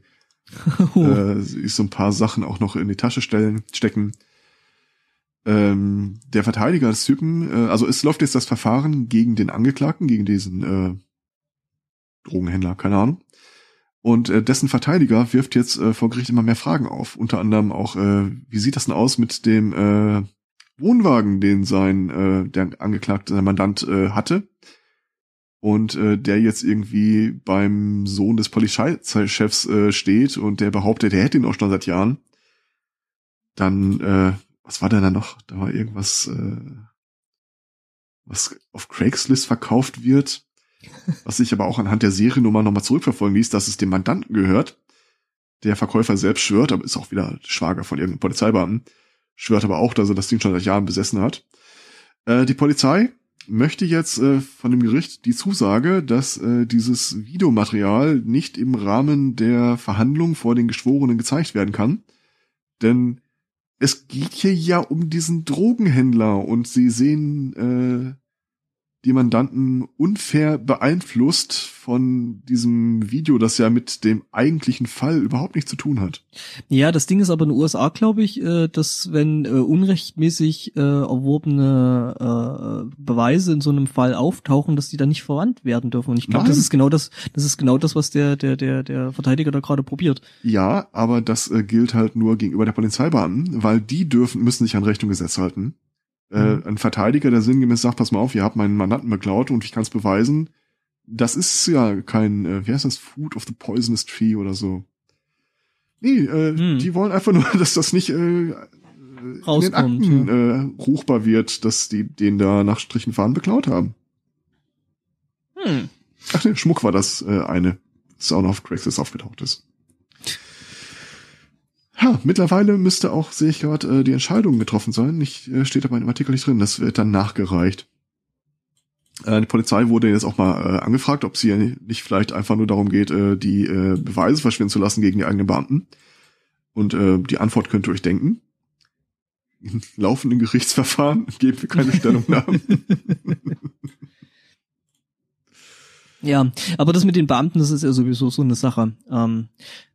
Speaker 2: Oh.
Speaker 1: äh, sich so ein paar Sachen auch noch in die Tasche stellen, stecken. Ähm, der Verteidiger des Typen, äh, also es läuft jetzt das Verfahren gegen den Angeklagten, gegen diesen äh, Drogenhändler, keine Ahnung. Und äh, dessen Verteidiger wirft jetzt äh, vor Gericht immer mehr Fragen auf. Unter anderem auch, äh, wie sieht das denn aus mit dem äh, Wohnwagen, den sein äh, der Angeklagte, sein Mandant äh, hatte? Und äh, der jetzt irgendwie beim Sohn des Polizeichefs äh, steht und der behauptet, er hätte ihn auch schon seit Jahren. Dann, äh, was war denn da noch? Da war irgendwas, äh, was auf Craigslist verkauft wird, was sich aber auch anhand der Seriennummer nochmal zurückverfolgen ließ, dass es dem Mandanten gehört. Der Verkäufer selbst schwört, aber ist auch wieder Schwager von irgendeinem Polizeibeamten, schwört aber auch, dass er das Ding schon seit Jahren besessen hat. Äh, die Polizei möchte jetzt äh, von dem Gericht die Zusage, dass äh, dieses Videomaterial nicht im Rahmen der Verhandlung vor den Geschworenen gezeigt werden kann. Denn es geht hier ja um diesen Drogenhändler und sie sehen, äh, die Mandanten unfair beeinflusst von diesem Video, das ja mit dem eigentlichen Fall überhaupt nichts zu tun hat.
Speaker 2: Ja, das Ding ist aber in den USA, glaube ich, äh, dass wenn äh, unrechtmäßig äh, erworbene Beweise in so einem Fall auftauchen, dass die dann nicht verwandt werden dürfen. Und ich glaube, das ist genau das, das ist genau das, was der der der der Verteidiger da gerade probiert.
Speaker 1: Ja, aber das gilt halt nur gegenüber der Polizeibeamten, weil die dürfen müssen sich an Recht und Gesetz halten. Äh, mhm. ein Verteidiger, der sinngemäß sagt, pass mal auf, ihr habt meinen Mandanten beklaut und ich kann es beweisen. Das ist ja kein, äh, wie heißt das, Food of the Poisonous Tree oder so. Nee, äh, hm. die wollen einfach nur, dass das nicht äh,
Speaker 2: in den
Speaker 1: Akten äh, ruchbar wird, dass die den da nach Strichen fahren beklaut haben. Hm. Ach nee, Schmuck war das äh, eine, das auch noch auf Craigslist aufgetaucht ist. Ja, mittlerweile müsste auch, sehe ich gerade, äh, die Entscheidung getroffen sein. Ich, äh, steht aber im Artikel nicht drin. Das wird dann nachgereicht. Äh, die Polizei wurde jetzt auch mal angefragt, ob sie nicht vielleicht einfach nur darum geht, die Beweise verschwinden zu lassen gegen die eigenen Beamten. Und die Antwort könnt ihr euch denken. In laufenden Gerichtsverfahren geben wir keine Stellungnahmen.
Speaker 2: ja, aber das mit den Beamten, das ist ja sowieso so eine Sache. Ähm, äh,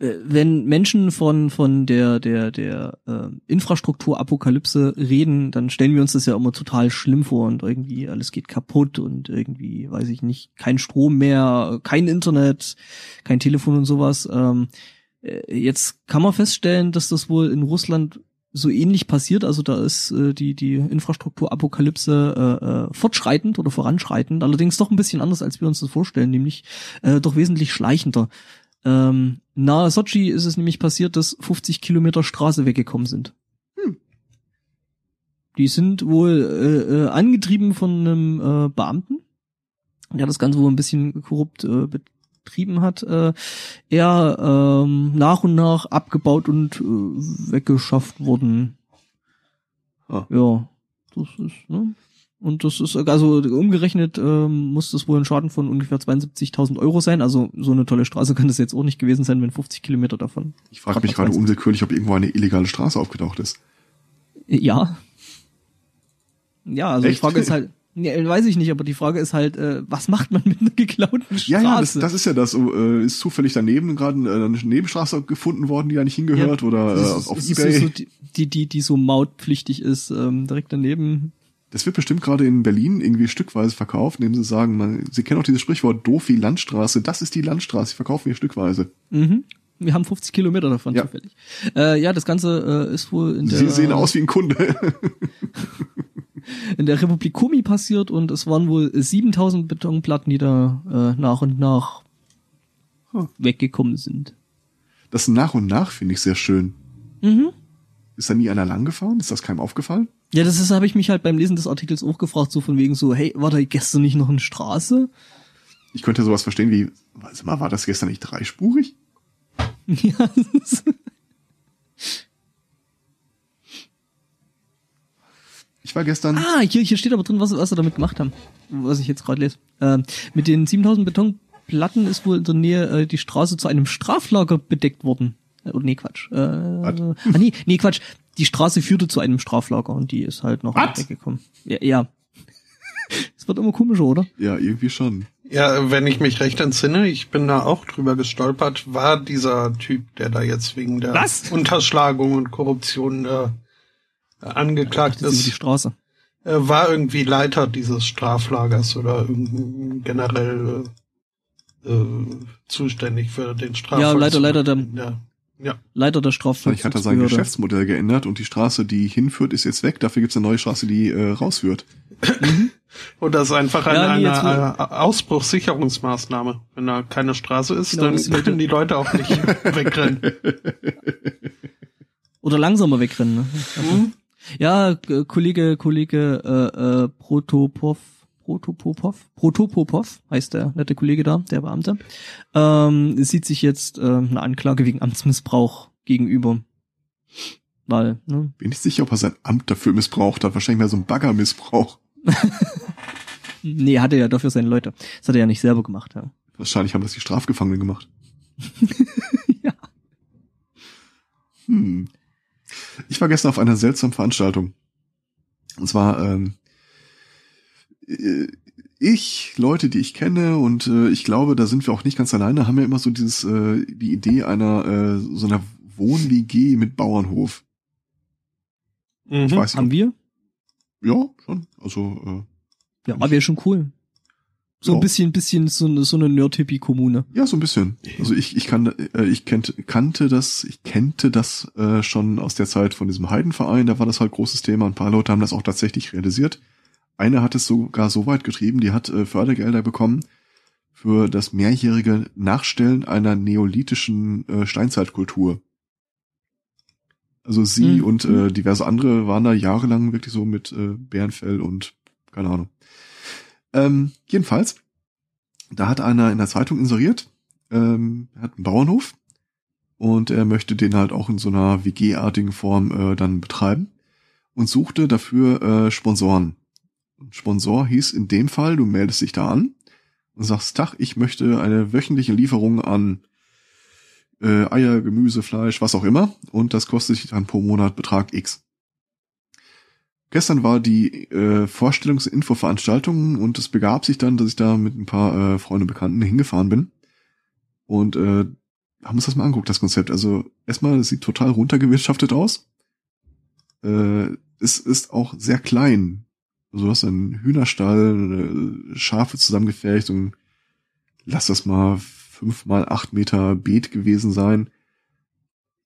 Speaker 2: wenn Menschen von von der der der äh, Infrastrukturapokalypse reden, dann stellen wir uns das ja immer total schlimm vor und irgendwie alles geht kaputt und irgendwie weiß ich nicht kein Strom mehr, kein Internet, kein Telefon und sowas. Ähm, äh, jetzt kann man feststellen, dass das wohl in Russland so ähnlich passiert. Also da ist äh, die die Infrastrukturapokalypse äh, äh, fortschreitend oder voranschreitend. Allerdings doch ein bisschen anders, als wir uns das vorstellen, nämlich äh, doch wesentlich schleichender. Ähm, nahe Sochi ist es nämlich passiert, dass 50 Kilometer Straße weggekommen sind. Hm. Die sind wohl äh, äh, angetrieben von einem äh, Beamten, der das Ganze wohl ein bisschen korrupt äh, betrieben hat. Äh, er ähm, nach und nach abgebaut und äh, weggeschafft worden. Ah. Ja, das ist, ne? Und das ist, also umgerechnet ähm, muss das wohl ein Schaden von ungefähr 72.000 Euro sein. Also so eine tolle Straße kann das jetzt auch nicht gewesen sein, wenn 50 Kilometer davon.
Speaker 1: Ich frage mich gerade unwillkürlich, ob irgendwo eine illegale Straße aufgetaucht ist.
Speaker 2: Ja. Ja, also Echt? die Frage ist halt, ja, weiß ich nicht, aber die Frage ist halt, äh, was macht man mit einer geklauten Straße?
Speaker 1: Ja, ja, das, das ist ja das. Äh, ist zufällig daneben gerade eine Nebenstraße gefunden worden, die da nicht hingehört ja, oder äh, auf Ebay.
Speaker 2: So, die, die, die, die so mautpflichtig ist, ähm, direkt daneben
Speaker 1: das wird bestimmt gerade in Berlin irgendwie stückweise verkauft, indem sie sagen, man, sie kennen auch dieses Sprichwort doof wie Landstraße, das ist die Landstraße, die verkaufen wir stückweise.
Speaker 2: Mhm. Wir haben 50 Kilometer davon ja. zufällig. Äh, ja, das Ganze äh, ist wohl in
Speaker 1: der... Sie sehen aus wie ein Kunde.
Speaker 2: in der Republik Kumi passiert und es waren wohl 7000 Betonplatten, die da äh, nach und nach huh. weggekommen sind.
Speaker 1: Das nach und nach finde ich sehr schön. Mhm. Ist da nie einer lang gefahren? Ist das keinem aufgefallen?
Speaker 2: Ja, das ist, habe ich mich halt beim Lesen des Artikels auch gefragt, so von wegen so, hey, war da gestern nicht noch eine Straße?
Speaker 1: Ich könnte sowas verstehen wie, warte mal, war das gestern nicht dreispurig? Ja. ich war gestern.
Speaker 2: Ah, hier, hier steht aber drin, was, was sie damit gemacht haben. Was ich jetzt gerade lese. Ähm, mit den 7000 Betonplatten ist wohl in der Nähe äh, die Straße zu einem Straflager bedeckt worden. Äh, nee, Quatsch. Äh, ah, nee, nee, Quatsch. Die Straße führte zu einem Straflager und die ist halt noch weggekommen. Ja, ja. Es wird immer komischer, oder?
Speaker 1: Ja, irgendwie schon.
Speaker 3: Ja, wenn ich mich recht entsinne, ich bin da auch drüber gestolpert, war dieser Typ, der da jetzt wegen der
Speaker 2: Was?
Speaker 3: Unterschlagung und Korruption äh, angeklagt ist.
Speaker 2: Die Straße.
Speaker 3: Äh, war irgendwie Leiter dieses Straflagers oder generell äh, äh, zuständig für den Strafvollzug.
Speaker 2: Ja, leider, leider der, ja.
Speaker 3: Ja.
Speaker 2: Leiter der Strafvollzugsbehörde.
Speaker 1: Vielleicht hat er sein Geschäftsmodell geändert und die Straße, die hinführt, ist jetzt weg. Dafür gibt's eine neue Straße, die äh, rausführt.
Speaker 3: Mhm. Oder ist einfach eine, ja, nee, eine äh, Ausbruchssicherungsmaßnahme. Wenn da keine Straße ist, genau, dann können die Leute auch nicht wegrennen.
Speaker 2: Oder langsamer wegrennen. Ne? Mhm. Ja, Kollege, Kollege äh, äh, Protopov Protopopov, Protopopov heißt der nette Kollege da, der Beamte, ähm, sieht sich jetzt äh, eine Anklage wegen Amtsmissbrauch gegenüber. Weil, ne?
Speaker 1: Bin ich sicher, ob er sein Amt dafür missbraucht hat. Wahrscheinlich mehr so ein Baggermissbrauch.
Speaker 2: nee, hatte ja dafür seine Leute. Das hat er ja nicht selber gemacht. Ja.
Speaker 1: Wahrscheinlich haben das die Strafgefangenen gemacht. ja. Hm. Ich war gestern auf einer seltsamen Veranstaltung. Und zwar ähm, äh, ich, Leute, die ich kenne und äh, ich glaube, da sind wir auch nicht ganz alleine, haben ja immer so dieses äh, die Idee einer äh, so einer Wohn-WG mit Bauernhof.
Speaker 3: Mhm.
Speaker 1: Ich weiß
Speaker 2: Haben
Speaker 1: nicht.
Speaker 2: wir?
Speaker 1: Ja, schon. Also
Speaker 2: Ja, aber wäre schon cool. So
Speaker 1: Ja.
Speaker 2: ein bisschen, bisschen so eine, so eine Nerd-Hippie-Kommune.
Speaker 1: äh, ja, so ein bisschen. Also ich ich kann äh, ich kennt, kannte das, ich kennte das äh, schon aus der Zeit von diesem Heidenverein. Da war das halt großes Thema. Ein paar Leute haben das auch tatsächlich realisiert. Eine hat es sogar so weit getrieben, die hat äh, Fördergelder bekommen für das mehrjährige Nachstellen einer neolithischen äh, Steinzeitkultur. Also sie
Speaker 2: Mhm.
Speaker 1: und äh, diverse andere waren da jahrelang wirklich so mit äh, Bärenfell und keine Ahnung. Ähm, jedenfalls, da hat einer in der Zeitung inseriert, ähm, er hat einen Bauernhof und er möchte den halt auch in so einer WG-artigen Form äh, dann betreiben und suchte dafür äh, Sponsoren. Sponsor hieß in dem Fall, du meldest dich da an und sagst, Tag, ich möchte eine wöchentliche Lieferung an äh, Eier, Gemüse, Fleisch, was auch immer und das kostet dich dann pro Monat Betrag X. Gestern war die äh, Vorstellungsinfo-Veranstaltung und es begab sich dann, dass ich da mit ein paar äh, Freunden und Bekannten hingefahren bin und äh, haben uns das mal angeguckt, das Konzept. Also erstmal, es sieht total runtergewirtschaftet aus. Äh, es ist auch sehr klein. Du hast einen Hühnerstall, Schafe zusammengefercht und lass das mal fünf mal acht Meter Beet gewesen sein.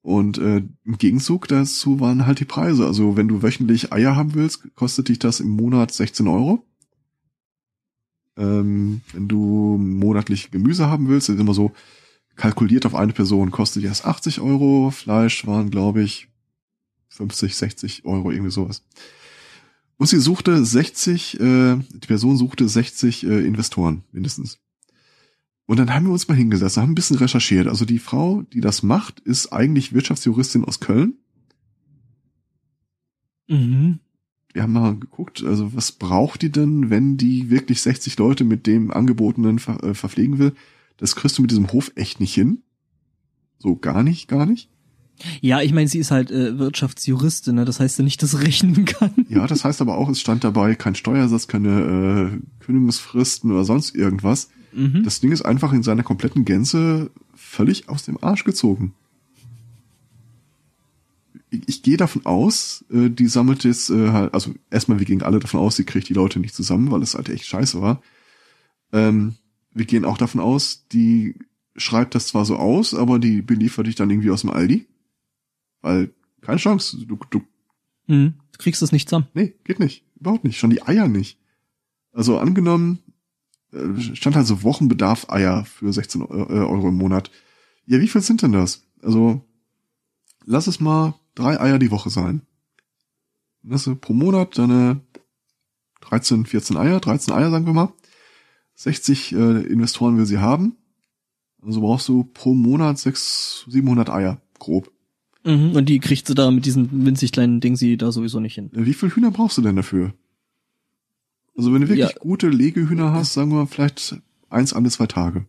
Speaker 1: Und äh, im Gegenzug dazu waren halt die Preise. Also wenn du wöchentlich Eier haben willst, kostet dich das im Monat 16 Euro. Ähm, wenn du monatlich Gemüse haben willst, ist immer so kalkuliert auf eine Person, kostet erst 80 Euro. Fleisch waren, glaube ich, 50, 60 Euro, irgendwie sowas. Und sie suchte 60, äh, die Person suchte 60 äh, Investoren mindestens. Und dann haben wir uns mal hingesetzt, haben ein bisschen recherchiert. Also die Frau, die das macht, ist eigentlich Wirtschaftsjuristin aus Köln.
Speaker 2: Mhm.
Speaker 1: Wir haben mal geguckt, also was braucht die denn, wenn die wirklich 60 Leute mit dem Angebotenen ver äh, verpflegen will? Das kriegst du mit diesem Hof echt nicht hin. So gar nicht, gar nicht.
Speaker 2: Ja, ich meine, sie ist halt äh, Wirtschaftsjuristin, ne? das heißt ja nicht, dass sie rechnen kann.
Speaker 1: Ja, das heißt aber auch, es stand dabei kein Steuersatz, keine äh, Kündigungsfristen oder sonst irgendwas.
Speaker 2: Mhm.
Speaker 1: Das Ding ist einfach in seiner kompletten Gänze völlig aus dem Arsch gezogen. Ich, ich gehe davon aus, äh, die sammelt jetzt äh, halt, also erstmal, wir gehen alle davon aus, sie kriegt die Leute nicht zusammen, weil es halt echt scheiße war. Ähm, wir gehen auch davon aus, die schreibt das zwar so aus, aber die beliefert dich dann irgendwie aus dem Aldi. Weil, keine Chance, du, du
Speaker 2: Mhm. Du kriegst das nicht zusammen.
Speaker 1: Nee, geht nicht. Überhaupt nicht. Schon die Eier nicht. Also angenommen, äh, stand halt so Wochenbedarf Eier für 16 Eu- äh, Euro im Monat. Ja, wie viel sind denn das? Also, lass es mal drei Eier die Woche sein. Lass pro Monat deine 13, 14 Eier, 13 Eier sagen wir mal. 60 äh, Investoren will sie haben. Also brauchst du pro Monat 600, 700 Eier, grob.
Speaker 2: Mhm. Und die kriegt sie da mit diesen winzig kleinen Ding sie da sowieso nicht hin.
Speaker 1: Wie viel Hühner brauchst du denn dafür? Also wenn du wirklich
Speaker 2: Ja.
Speaker 1: gute Legehühner hast, sagen wir vielleicht eins alle zwei Tage.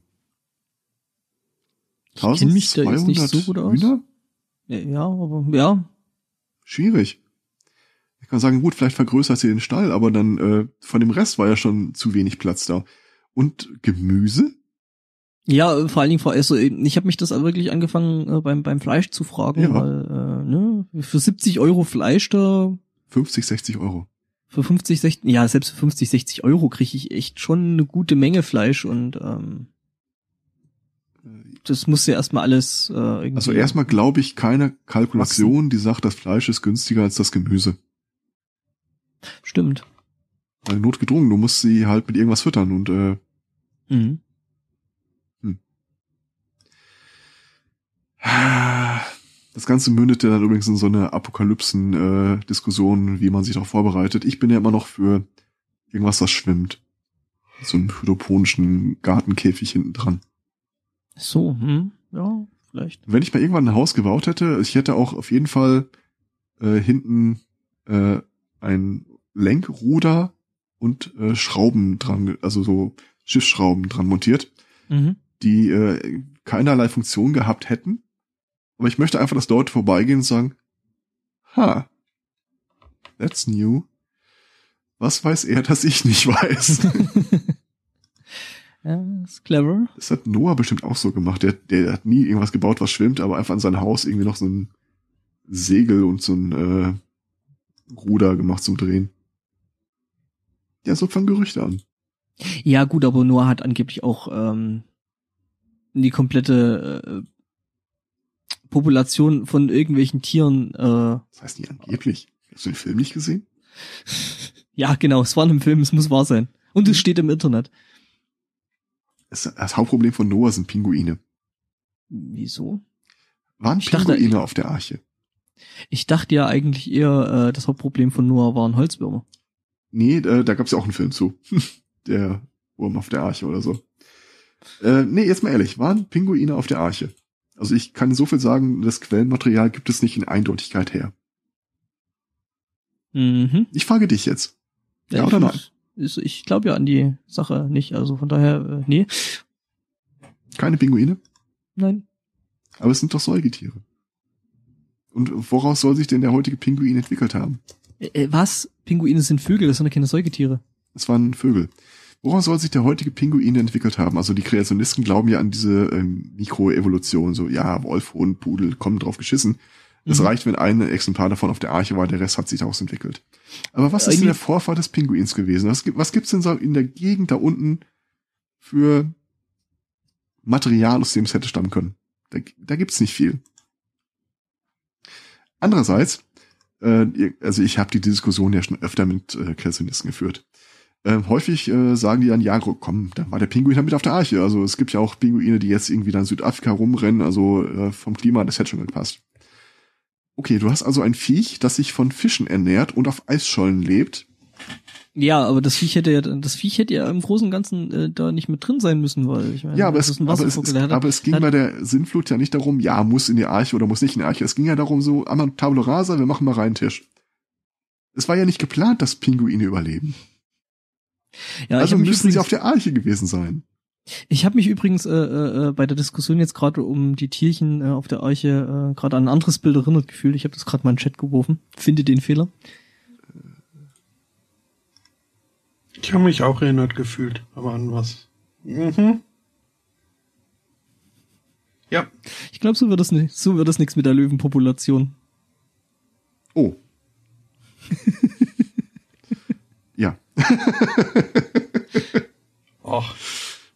Speaker 2: Ich kenn mich da jetzt nicht so
Speaker 1: 1200
Speaker 2: gut aus.
Speaker 1: Hühner?
Speaker 2: Ja, aber ja.
Speaker 1: Schwierig. Ich kann sagen, gut, vielleicht vergrößert sie den Stall, aber dann äh, von dem Rest war ja schon zu wenig Platz da. Und Gemüse?
Speaker 2: Ja, vor allen Dingen also ich habe mich das wirklich angefangen äh, beim beim Fleisch zu fragen,
Speaker 1: Ja.
Speaker 2: weil äh, ne, für 70 Euro Fleisch da
Speaker 1: 50, 60 Euro.
Speaker 2: für 50, 60, ja selbst für 50, 60 Euro kriege ich echt schon eine gute Menge Fleisch und ähm, das muss ja erstmal alles äh, irgendwie.
Speaker 1: Also erstmal glaube ich keine Kalkulation, die sagt, das Fleisch ist günstiger als das Gemüse.
Speaker 2: Stimmt.
Speaker 1: Weil notgedrungen, du musst sie halt mit irgendwas füttern und äh,
Speaker 2: Mhm.
Speaker 1: Das Ganze mündete dann übrigens in so eine Apokalypsen-Diskussion, wie man sich darauf vorbereitet. Ich bin ja immer noch für irgendwas, das schwimmt. So einen hydroponischen Gartenkäfig hinten dran.
Speaker 2: So, hm, ja, vielleicht.
Speaker 1: Wenn ich mal irgendwann ein Haus gebaut hätte, ich hätte auch auf jeden Fall äh, hinten äh, ein Lenkruder und äh, Schrauben dran, also so Schiffsschrauben dran montiert,
Speaker 2: Mhm.
Speaker 1: die äh, keinerlei Funktion gehabt hätten. Aber ich möchte einfach, dass Leute vorbeigehen und sagen, ha, that's new. Was weiß er, dass ich nicht weiß?
Speaker 2: ja, ist clever.
Speaker 1: Das hat Noah bestimmt auch so gemacht. Der, der hat nie irgendwas gebaut, was schwimmt, aber einfach an sein Haus irgendwie noch so ein Segel und so ein äh, Ruder gemacht zum Drehen. Ja, so fangen Gerüchte an.
Speaker 2: Ja, gut, aber Noah hat angeblich auch ähm, die komplette äh, Population von irgendwelchen Tieren. Äh,
Speaker 1: das heißt nicht angeblich. Hast du den Film nicht gesehen?
Speaker 2: ja, genau, es war in einem Film, es muss wahr sein. Und es steht im Internet.
Speaker 1: Das, Hauptproblem von Noah sind Pinguine.
Speaker 2: Wieso?
Speaker 1: Waren
Speaker 2: Ich dachte-
Speaker 1: Pinguine auf der Arche?
Speaker 2: Ich dachte ja eigentlich eher, äh, das Hauptproblem von Noah waren Holzwürmer.
Speaker 1: Nee, äh, da gab's ja auch einen Film zu. der Wurm auf der Arche oder so. Äh, nee, jetzt mal ehrlich, waren Pinguine auf der Arche? Also ich kann so viel sagen, das Quellenmaterial gibt es nicht in Eindeutigkeit her.
Speaker 2: Mhm.
Speaker 1: Ich frage dich jetzt. Ja
Speaker 2: ich
Speaker 1: oder nein?
Speaker 2: Ist, ich glaube ja an die Sache nicht, also von daher, äh, nee,
Speaker 1: Keine Pinguine?
Speaker 2: nein.
Speaker 1: Aber es sind doch Säugetiere. Und woraus soll sich denn der heutige Pinguin entwickelt haben?
Speaker 2: Äh, äh, was? Pinguine sind Vögel, das sind ja keine Säugetiere.
Speaker 1: Es waren Vögel. Woraus soll sich der heutige Pinguin entwickelt haben? Also die Kreationisten glauben ja an diese ähm, Mikroevolution. So, ja, Wolf, Hund, Pudel, kommen drauf geschissen. Es
Speaker 2: Mhm.
Speaker 1: reicht, wenn ein Exemplar davon auf der Arche war, der Rest hat sich daraus entwickelt. Aber was ist denn der Vorfahr des Pinguins gewesen? Was, gibt- was gibt's denn so in der Gegend da unten für Material, aus dem es hätte stammen können? Da, da gibt's nicht viel. Andererseits, äh, also ich habe die Diskussion ja schon öfter mit äh, Kreationisten geführt. Ähm, häufig äh, sagen die dann, ja, komm, da war der Pinguin halt mit auf der Arche. Also es gibt ja auch Pinguine, die jetzt irgendwie da in Südafrika rumrennen, also äh, vom Klima, das hätte schon gepasst. Okay, du hast also ein Viech, das sich von Fischen ernährt und auf Eisschollen lebt.
Speaker 2: Ja, aber das Viech hätte ja, das Viech hätte ja im Großen und Ganzen äh, da nicht mit drin sein müssen, weil ich meine,
Speaker 1: Ja, aber es,
Speaker 2: ist ein
Speaker 1: aber, es, ist, aber es ging bei der Sinnflut ja nicht darum, ja, muss in die Arche oder muss nicht in die Arche. Es ging ja darum, so, einmal Tabula rasa, wir machen mal rein Tisch. Es war ja nicht geplant, dass Pinguine überleben.
Speaker 2: Ja,
Speaker 1: also müssen sie
Speaker 2: übrigens-
Speaker 1: auf der Arche gewesen sein.
Speaker 2: Ich habe mich übrigens äh, äh, äh, bei der Diskussion jetzt gerade um die Tierchen äh, auf der Arche äh, gerade an ein anderes Bild erinnert gefühlt. Ich habe das gerade mal in den Chat geworfen. Finde den Fehler.
Speaker 3: Ich habe mich auch erinnert gefühlt, aber an was. Mhm. Ja,
Speaker 2: Ich glaube, so wird das nicht. So wird das nichts mit der Löwenpopulation.
Speaker 1: Oh. ja.
Speaker 3: ach,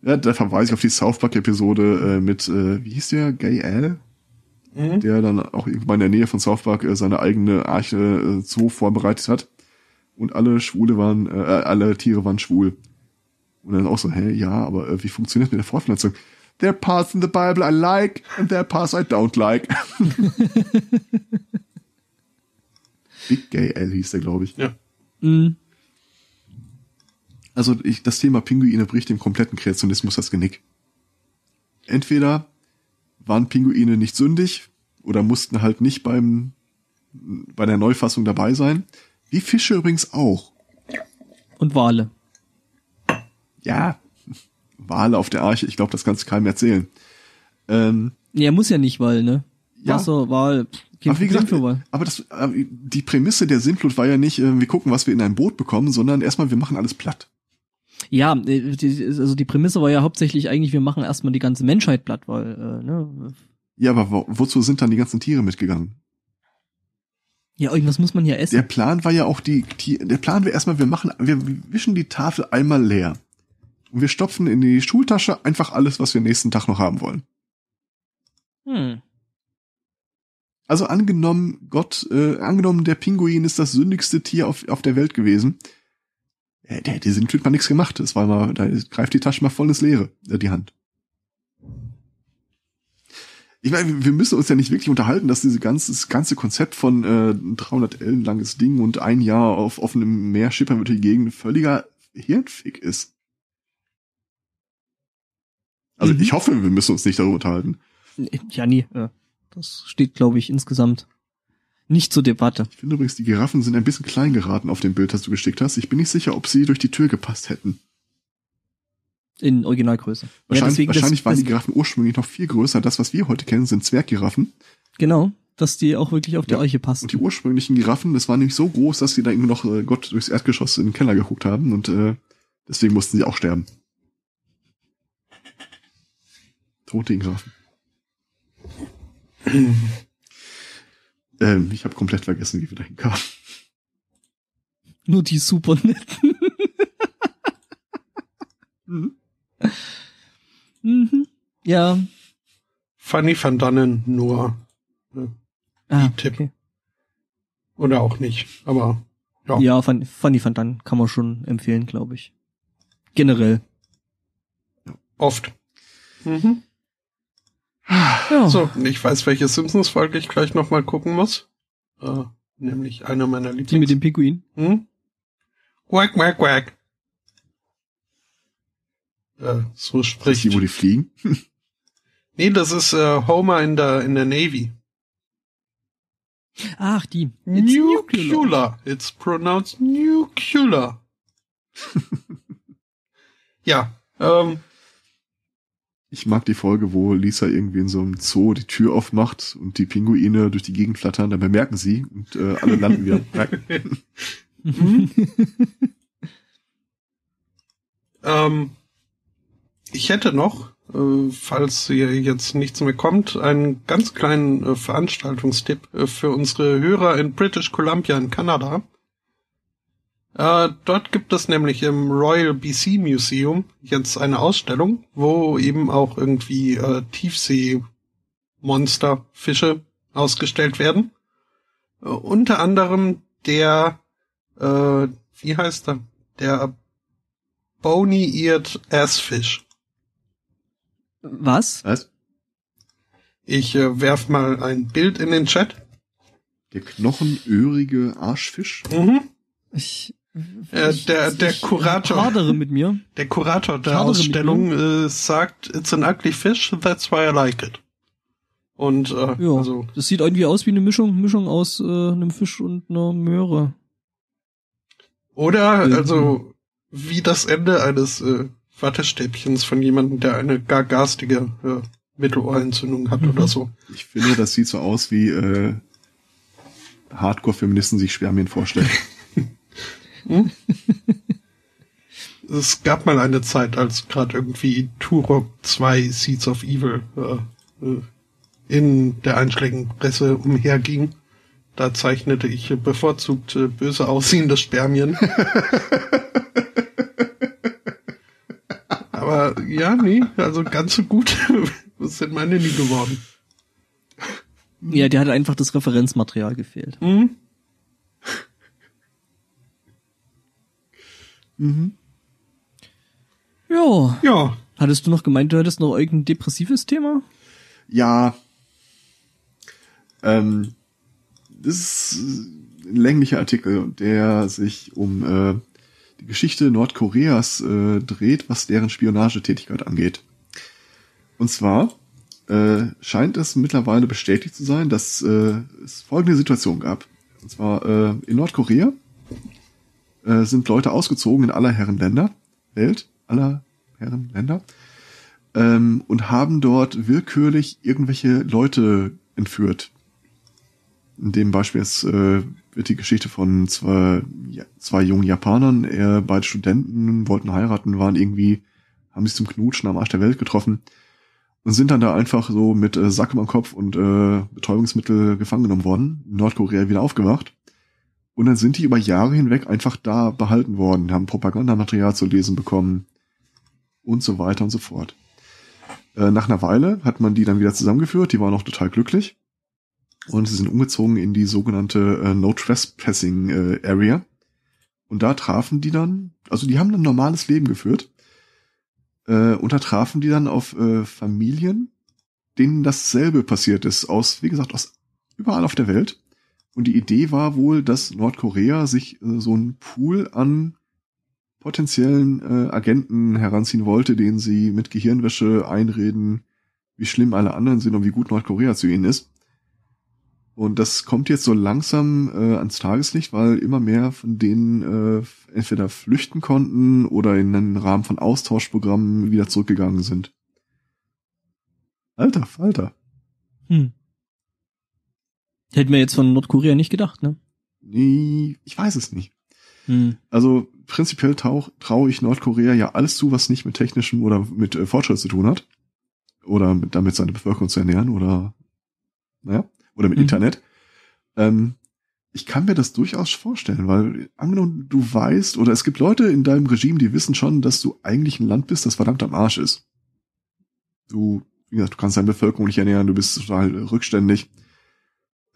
Speaker 1: ja. Da verweise ich auf die South Park-Episode äh, mit, äh, wie hieß der? Gay Al?
Speaker 3: mhm.
Speaker 1: der dann auch irgendwann in der Nähe von South Park äh, seine eigene Arche äh, so vorbereitet hat. Und alle Schwule waren, äh, alle Tiere waren schwul. Und dann auch so, hä, ja, aber äh, wie funktioniert mit der Fortpflanzung? There are parts in the Bible I like and there are parts I don't like. Big Gay L hieß der, glaube ich.
Speaker 3: ja.
Speaker 2: Mhm.
Speaker 1: Also ich, das Thema Pinguine bricht dem kompletten Kreationismus das Genick. Entweder waren Pinguine nicht sündig oder mussten halt nicht beim bei der Neufassung dabei sein. Wie Fische übrigens auch.
Speaker 2: Und Wale.
Speaker 1: Ja, Wale auf der Arche, ich glaube, das kannst du keinem erzählen. Ähm,
Speaker 2: Ja, muss ja nicht, weil, ne?
Speaker 1: Ja.
Speaker 2: Wasser, Wal, kein
Speaker 1: aber wie gesagt,
Speaker 2: für Wal.
Speaker 1: aber das, äh, die Prämisse der Sintflut war ja nicht, äh, wir gucken, was wir in ein Boot bekommen, sondern erstmal, wir machen alles platt.
Speaker 2: Ja, äh, also die Prämisse war ja hauptsächlich eigentlich, wir machen erstmal die ganze Menschheit platt, weil, äh, ne?
Speaker 1: Ja, aber wo, wozu sind dann die ganzen Tiere mitgegangen?
Speaker 2: Ja, irgendwas muss man ja essen.
Speaker 1: Der Plan war ja auch die, die der Plan war erstmal, wir machen, wir wischen die Tafel einmal leer. Und wir stopfen in die Schultasche einfach alles, was wir nächsten Tag noch haben wollen.
Speaker 2: Hm.
Speaker 1: Also angenommen, Gott, äh, angenommen, der Pinguin ist das sündigste Tier auf, auf der Welt gewesen. Äh, der, der sind mal nichts gemacht. Das war mal, da greift die Tasche mal voll ins Leere, äh, die Hand. Ich meine, wir müssen uns ja nicht wirklich unterhalten, dass dieses ganze, das ganze Konzept von äh, ein 300 Ellen langes Ding und ein Jahr auf offenem Meer schippern wird die Gegend völliger Hirnfick ist. Also
Speaker 2: Mhm.
Speaker 1: ich hoffe, wir müssen uns nicht darüber unterhalten.
Speaker 2: Ja, nie. Äh, das steht, glaube ich, insgesamt nicht zur Debatte.
Speaker 1: Ich finde übrigens, die Giraffen sind ein bisschen klein geraten auf dem Bild, das du geschickt hast. Ich bin nicht sicher, ob sie durch die Tür gepasst hätten.
Speaker 2: In Originalgröße.
Speaker 1: Wahrscheinlich,
Speaker 2: deswegen das-
Speaker 1: wahrscheinlich waren
Speaker 2: das,
Speaker 1: die Giraffen ursprünglich noch viel größer. Das, was wir heute kennen, sind Zwerggiraffen.
Speaker 2: Genau. dass die auch wirklich auf die
Speaker 1: Ja.
Speaker 2: Eiche passen.
Speaker 1: Und die ursprünglichen Giraffen, das war nämlich so groß, dass sie da irgendwie noch äh, Gott durchs Erdgeschoss in den Keller geguckt haben und äh, deswegen mussten sie auch sterben. Tote Giraffen. ähm, ich habe komplett vergessen, wie wir dahin kamen.
Speaker 2: Nur die super netten. mhm. Ja.
Speaker 3: Fanny van Dannen nur.
Speaker 2: Ah,
Speaker 3: Tipp.
Speaker 2: okay.
Speaker 3: Oder auch nicht. Aber Ja.
Speaker 2: Ja, Fanny, Fanny van Dann kann man schon empfehlen, glaube ich. Generell.
Speaker 3: oft. Mhm.
Speaker 2: Ja.
Speaker 3: So, ich weiß, welche Simpsons-Folge ich gleich nochmal gucken muss. Äh, nämlich eine meiner Lieblings...
Speaker 2: Die mit dem Pinguin.
Speaker 3: Hm? Quack, quack, quack. Äh, so
Speaker 1: Ist
Speaker 3: spricht.
Speaker 1: die, wo die fliegen?
Speaker 3: Nee, das ist äh, Homer in der in der Navy.
Speaker 2: Ach, die. It's
Speaker 3: Nuclear. It's pronounced nuclear. ja, ähm,
Speaker 1: Ich mag die Folge, wo Lisa irgendwie in so einem Zoo die Tür aufmacht und die Pinguine durch die Gegend flattern, dann bemerken sie und äh, alle landen wieder.
Speaker 3: Mhm. ähm, ich hätte noch, äh, falls hier jetzt nichts mehr kommt, einen ganz kleinen äh, Veranstaltungstipp äh, für unsere Hörer in British Columbia in Kanada. Äh, dort gibt es nämlich im Royal BC Museum jetzt eine Ausstellung, wo eben auch irgendwie äh, Tiefseemonster, Fische ausgestellt werden. Äh, unter anderem der, äh, wie heißt er? Der Bony-Eared Assfish.
Speaker 2: Was?
Speaker 1: Was?
Speaker 3: Ich äh, werf mal ein Bild in den Chat.
Speaker 1: Der knochenöhrige Arschfisch?
Speaker 3: Mhm.
Speaker 2: Ich,
Speaker 3: Äh,
Speaker 2: ich-
Speaker 3: der- der
Speaker 2: ich
Speaker 3: Kurator.
Speaker 2: hadere mit mir.
Speaker 3: Der Kurator der
Speaker 2: Schade,
Speaker 3: Ausstellung äh, sagt, it's an ugly fish, that's why I like it. Und äh,
Speaker 2: Ja,
Speaker 3: also
Speaker 2: das sieht irgendwie aus wie eine Mischung, Mischung aus äh, einem Fisch und einer Möhre.
Speaker 3: oder also wie das Ende eines äh, Wattestäbchens von jemandem, der eine gar garstige äh, Mittelohrentzündung hat
Speaker 2: Mhm.
Speaker 3: oder so.
Speaker 1: Ich finde, das sieht so aus, wie äh, Hardcore-Feministen sich Spermien vorstellen.
Speaker 3: Es gab mal eine Zeit, als gerade irgendwie Turok 2 Seeds of Evil äh, äh, in der einschlägigen Presse umherging. Da zeichnete ich bevorzugt äh, böse aussehende Spermien. Aber ja, nee, also ganz so gut sind meine nie geworden.
Speaker 2: Ja, der hat einfach das Referenzmaterial gefehlt.
Speaker 3: Hm?
Speaker 1: Mhm.
Speaker 2: Ja.
Speaker 3: Ja,
Speaker 2: Hattest du noch gemeint, du hättest noch irgendein depressives Thema?
Speaker 1: Ja. Ähm, das ist ein länglicher Artikel, der sich um äh, die Geschichte Nordkoreas äh, dreht, was deren Spionagetätigkeit angeht. Und zwar äh, scheint es mittlerweile bestätigt zu sein, dass äh, es folgende Situation gab. Und zwar äh, in Nordkorea äh, sind Leute ausgezogen in aller Herren Länder, Welt, aller Herren Länder, ähm, und haben dort willkürlich irgendwelche Leute entführt. In dem Beispiel jetzt, äh, wird die Geschichte von zwei, ja, zwei jungen Japanern, er, beide Studenten, wollten heiraten, waren irgendwie, haben sich zum Knutschen am Arsch der Welt getroffen und sind dann da einfach so mit äh, Sack am Kopf und äh, Betäubungsmittel gefangen genommen worden, in Nordkorea wieder aufgewacht. Und dann sind die über Jahre hinweg einfach da behalten worden, haben Propagandamaterial zu lesen bekommen und so weiter und so fort. Äh, nach einer Weile hat man die dann wieder zusammengeführt, die waren auch total glücklich. Und sie sind umgezogen in die sogenannte äh, No Trespassing äh, Area. Und da trafen die dann, also die haben ein normales Leben geführt. Äh, und da trafen die dann auf äh, Familien, denen dasselbe passiert ist, aus, wie gesagt, aus überall auf der Welt. Und die Idee war wohl, dass Nordkorea sich äh, so einen Pool an potenziellen äh, Agenten heranziehen wollte, denen sie mit Gehirnwäsche einreden, wie schlimm alle anderen sind und wie gut Nordkorea zu ihnen ist. Und das kommt jetzt so langsam äh, ans Tageslicht, weil immer mehr von denen äh, entweder flüchten konnten oder in den Rahmen von Austauschprogrammen wieder zurückgegangen sind. Alter, Alter.
Speaker 2: Hm. Hätten wir jetzt von Nordkorea nicht gedacht, ne?
Speaker 1: Nee, ich weiß es nicht.
Speaker 2: Hm.
Speaker 1: Also prinzipiell traue ich Nordkorea ja alles zu, was nicht mit technischem oder mit äh, Fortschritt zu tun hat. Oder mit, damit seine Bevölkerung zu ernähren oder, naja, oder mit
Speaker 2: Mhm.
Speaker 1: Internet. Ähm, ich kann mir das durchaus vorstellen, weil angenommen, du weißt, oder es gibt Leute in deinem Regime, die wissen schon, dass du eigentlich ein Land bist, das verdammt am Arsch ist. Du, wie gesagt, du kannst deine Bevölkerung nicht ernähren, du bist total rückständig.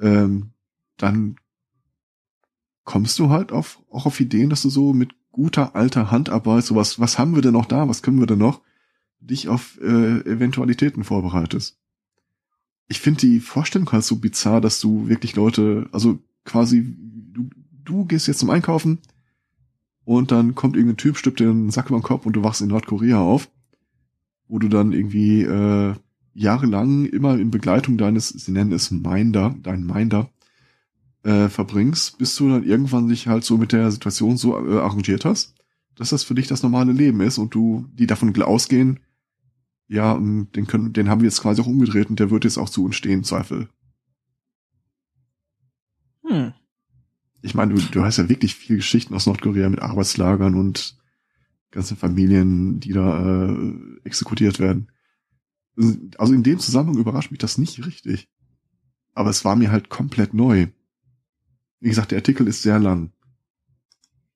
Speaker 1: Ähm, dann kommst du halt auf, auch auf Ideen, dass du so mit guter alter Handarbeit, sowas, was haben wir denn noch da, was können wir denn noch, dich auf äh, Eventualitäten vorbereitest. Ich finde die Vorstellung halt so bizarr, dass du wirklich Leute, also quasi, du, du gehst jetzt zum Einkaufen und dann kommt irgendein Typ, stirbt dir einen Sack über den Kopf und du wachst in Nordkorea auf, wo du dann irgendwie äh, jahrelang immer in Begleitung deines, sie nennen es Minder, dein Minder, äh, verbringst, bis du dann irgendwann dich halt so mit der Situation so äh, arrangiert hast, dass das für dich das normale Leben ist und du, die davon ausgehen, ja, den können, den haben wir jetzt quasi auch umgedreht und der wird jetzt auch zu uns stehen, Zweifel.
Speaker 2: Hm.
Speaker 1: Ich meine, du, du hast ja wirklich viele Geschichten aus Nordkorea mit Arbeitslagern und ganzen Familien, die da äh, exekutiert werden. Also in dem Zusammenhang überrascht mich das nicht richtig. Aber es war mir halt komplett neu. Wie gesagt, der Artikel ist sehr lang.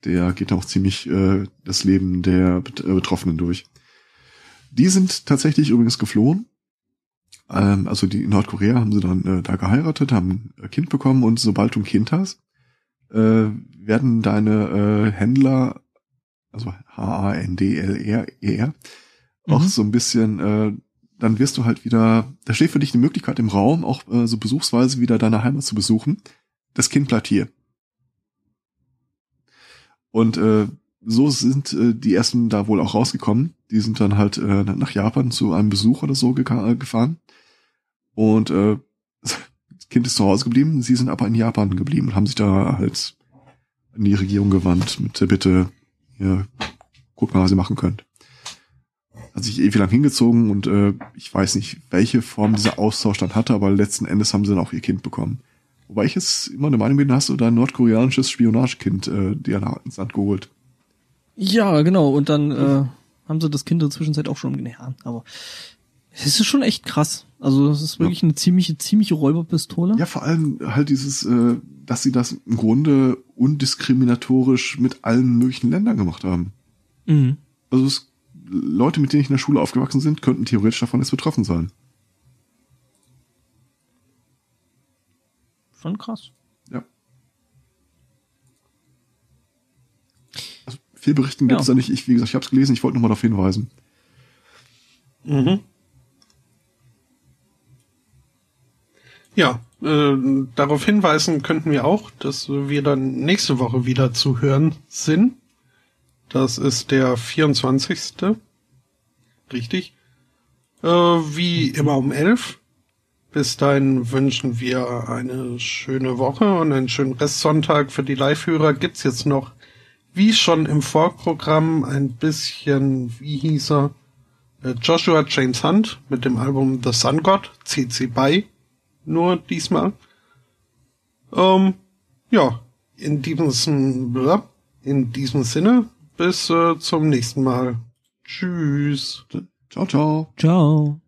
Speaker 1: Der geht auch ziemlich äh, das Leben der Bet äh, Betroffenen durch. Die sind tatsächlich übrigens geflohen. Ähm, also die in Nordkorea haben sie dann äh, da geheiratet, haben ein Kind bekommen und sobald du ein Kind hast, äh, werden deine äh, Händler, also H-A-N-D-L-E-R, auch
Speaker 2: Mhm.
Speaker 1: so ein bisschen, äh, dann wirst du halt wieder, da steht für dich eine Möglichkeit im Raum, auch äh, so besuchsweise wieder deine Heimat zu besuchen. Das Kind bleibt hier. Und äh, so sind äh, die ersten da wohl auch rausgekommen. Die sind dann halt äh, nach Japan zu einem Besuch oder so äh, gefahren. Und äh, das Kind ist zu Hause geblieben, sie sind aber in Japan geblieben und haben sich da halt an die Regierung gewandt mit der Bitte, ja, guck mal, was ihr machen könnt. Hat sich ewig lang hingezogen und äh, ich weiß nicht, welche Form dieser Austausch dann hatte, aber letzten Endes haben sie dann auch ihr Kind bekommen. Wobei ich jetzt immer der Meinung bin, hast du dein nordkoreanisches Spionagekind äh, dir nach- ins Land geholt.
Speaker 2: Ja, genau. Und dann äh, haben sie das Kind in der Zwischenzeit auch schon ja, aber es ist schon echt krass. Also es ist wirklich eine ziemliche, ziemliche Räuberpistole.
Speaker 1: Ja, vor allem halt dieses, äh, dass sie das im Grunde undiskriminatorisch mit allen möglichen Ländern gemacht haben.
Speaker 2: Mhm.
Speaker 1: Also es, Leute, mit denen ich in der Schule aufgewachsen sind, könnten theoretisch davon jetzt betroffen sein.
Speaker 2: Schon krass.
Speaker 1: Ja. Also viel Berichten gibt es
Speaker 2: Ja.
Speaker 1: da nicht. Ich, wie gesagt, ich habe es gelesen, ich wollte nur mal darauf hinweisen.
Speaker 3: Mhm. Ja, äh, darauf hinweisen könnten wir auch, dass wir dann nächste Woche wieder zu hören sind. Das ist der 24. Richtig. Äh, wie immer um 11. Bis dahin wünschen wir eine schöne Woche und einen schönen Restsonntag. Für die Live-Hörer gibt's jetzt noch, wie schon im Vorprogramm, ein bisschen, wie hieß er, äh, Joshua James Hunt mit dem Album The Sun God, CC BY, nur diesmal. Ähm, ja, in diesem, in diesem Sinne, bis äh, zum nächsten Mal. Tschüss.
Speaker 1: Ciao, ciao.
Speaker 2: Ciao.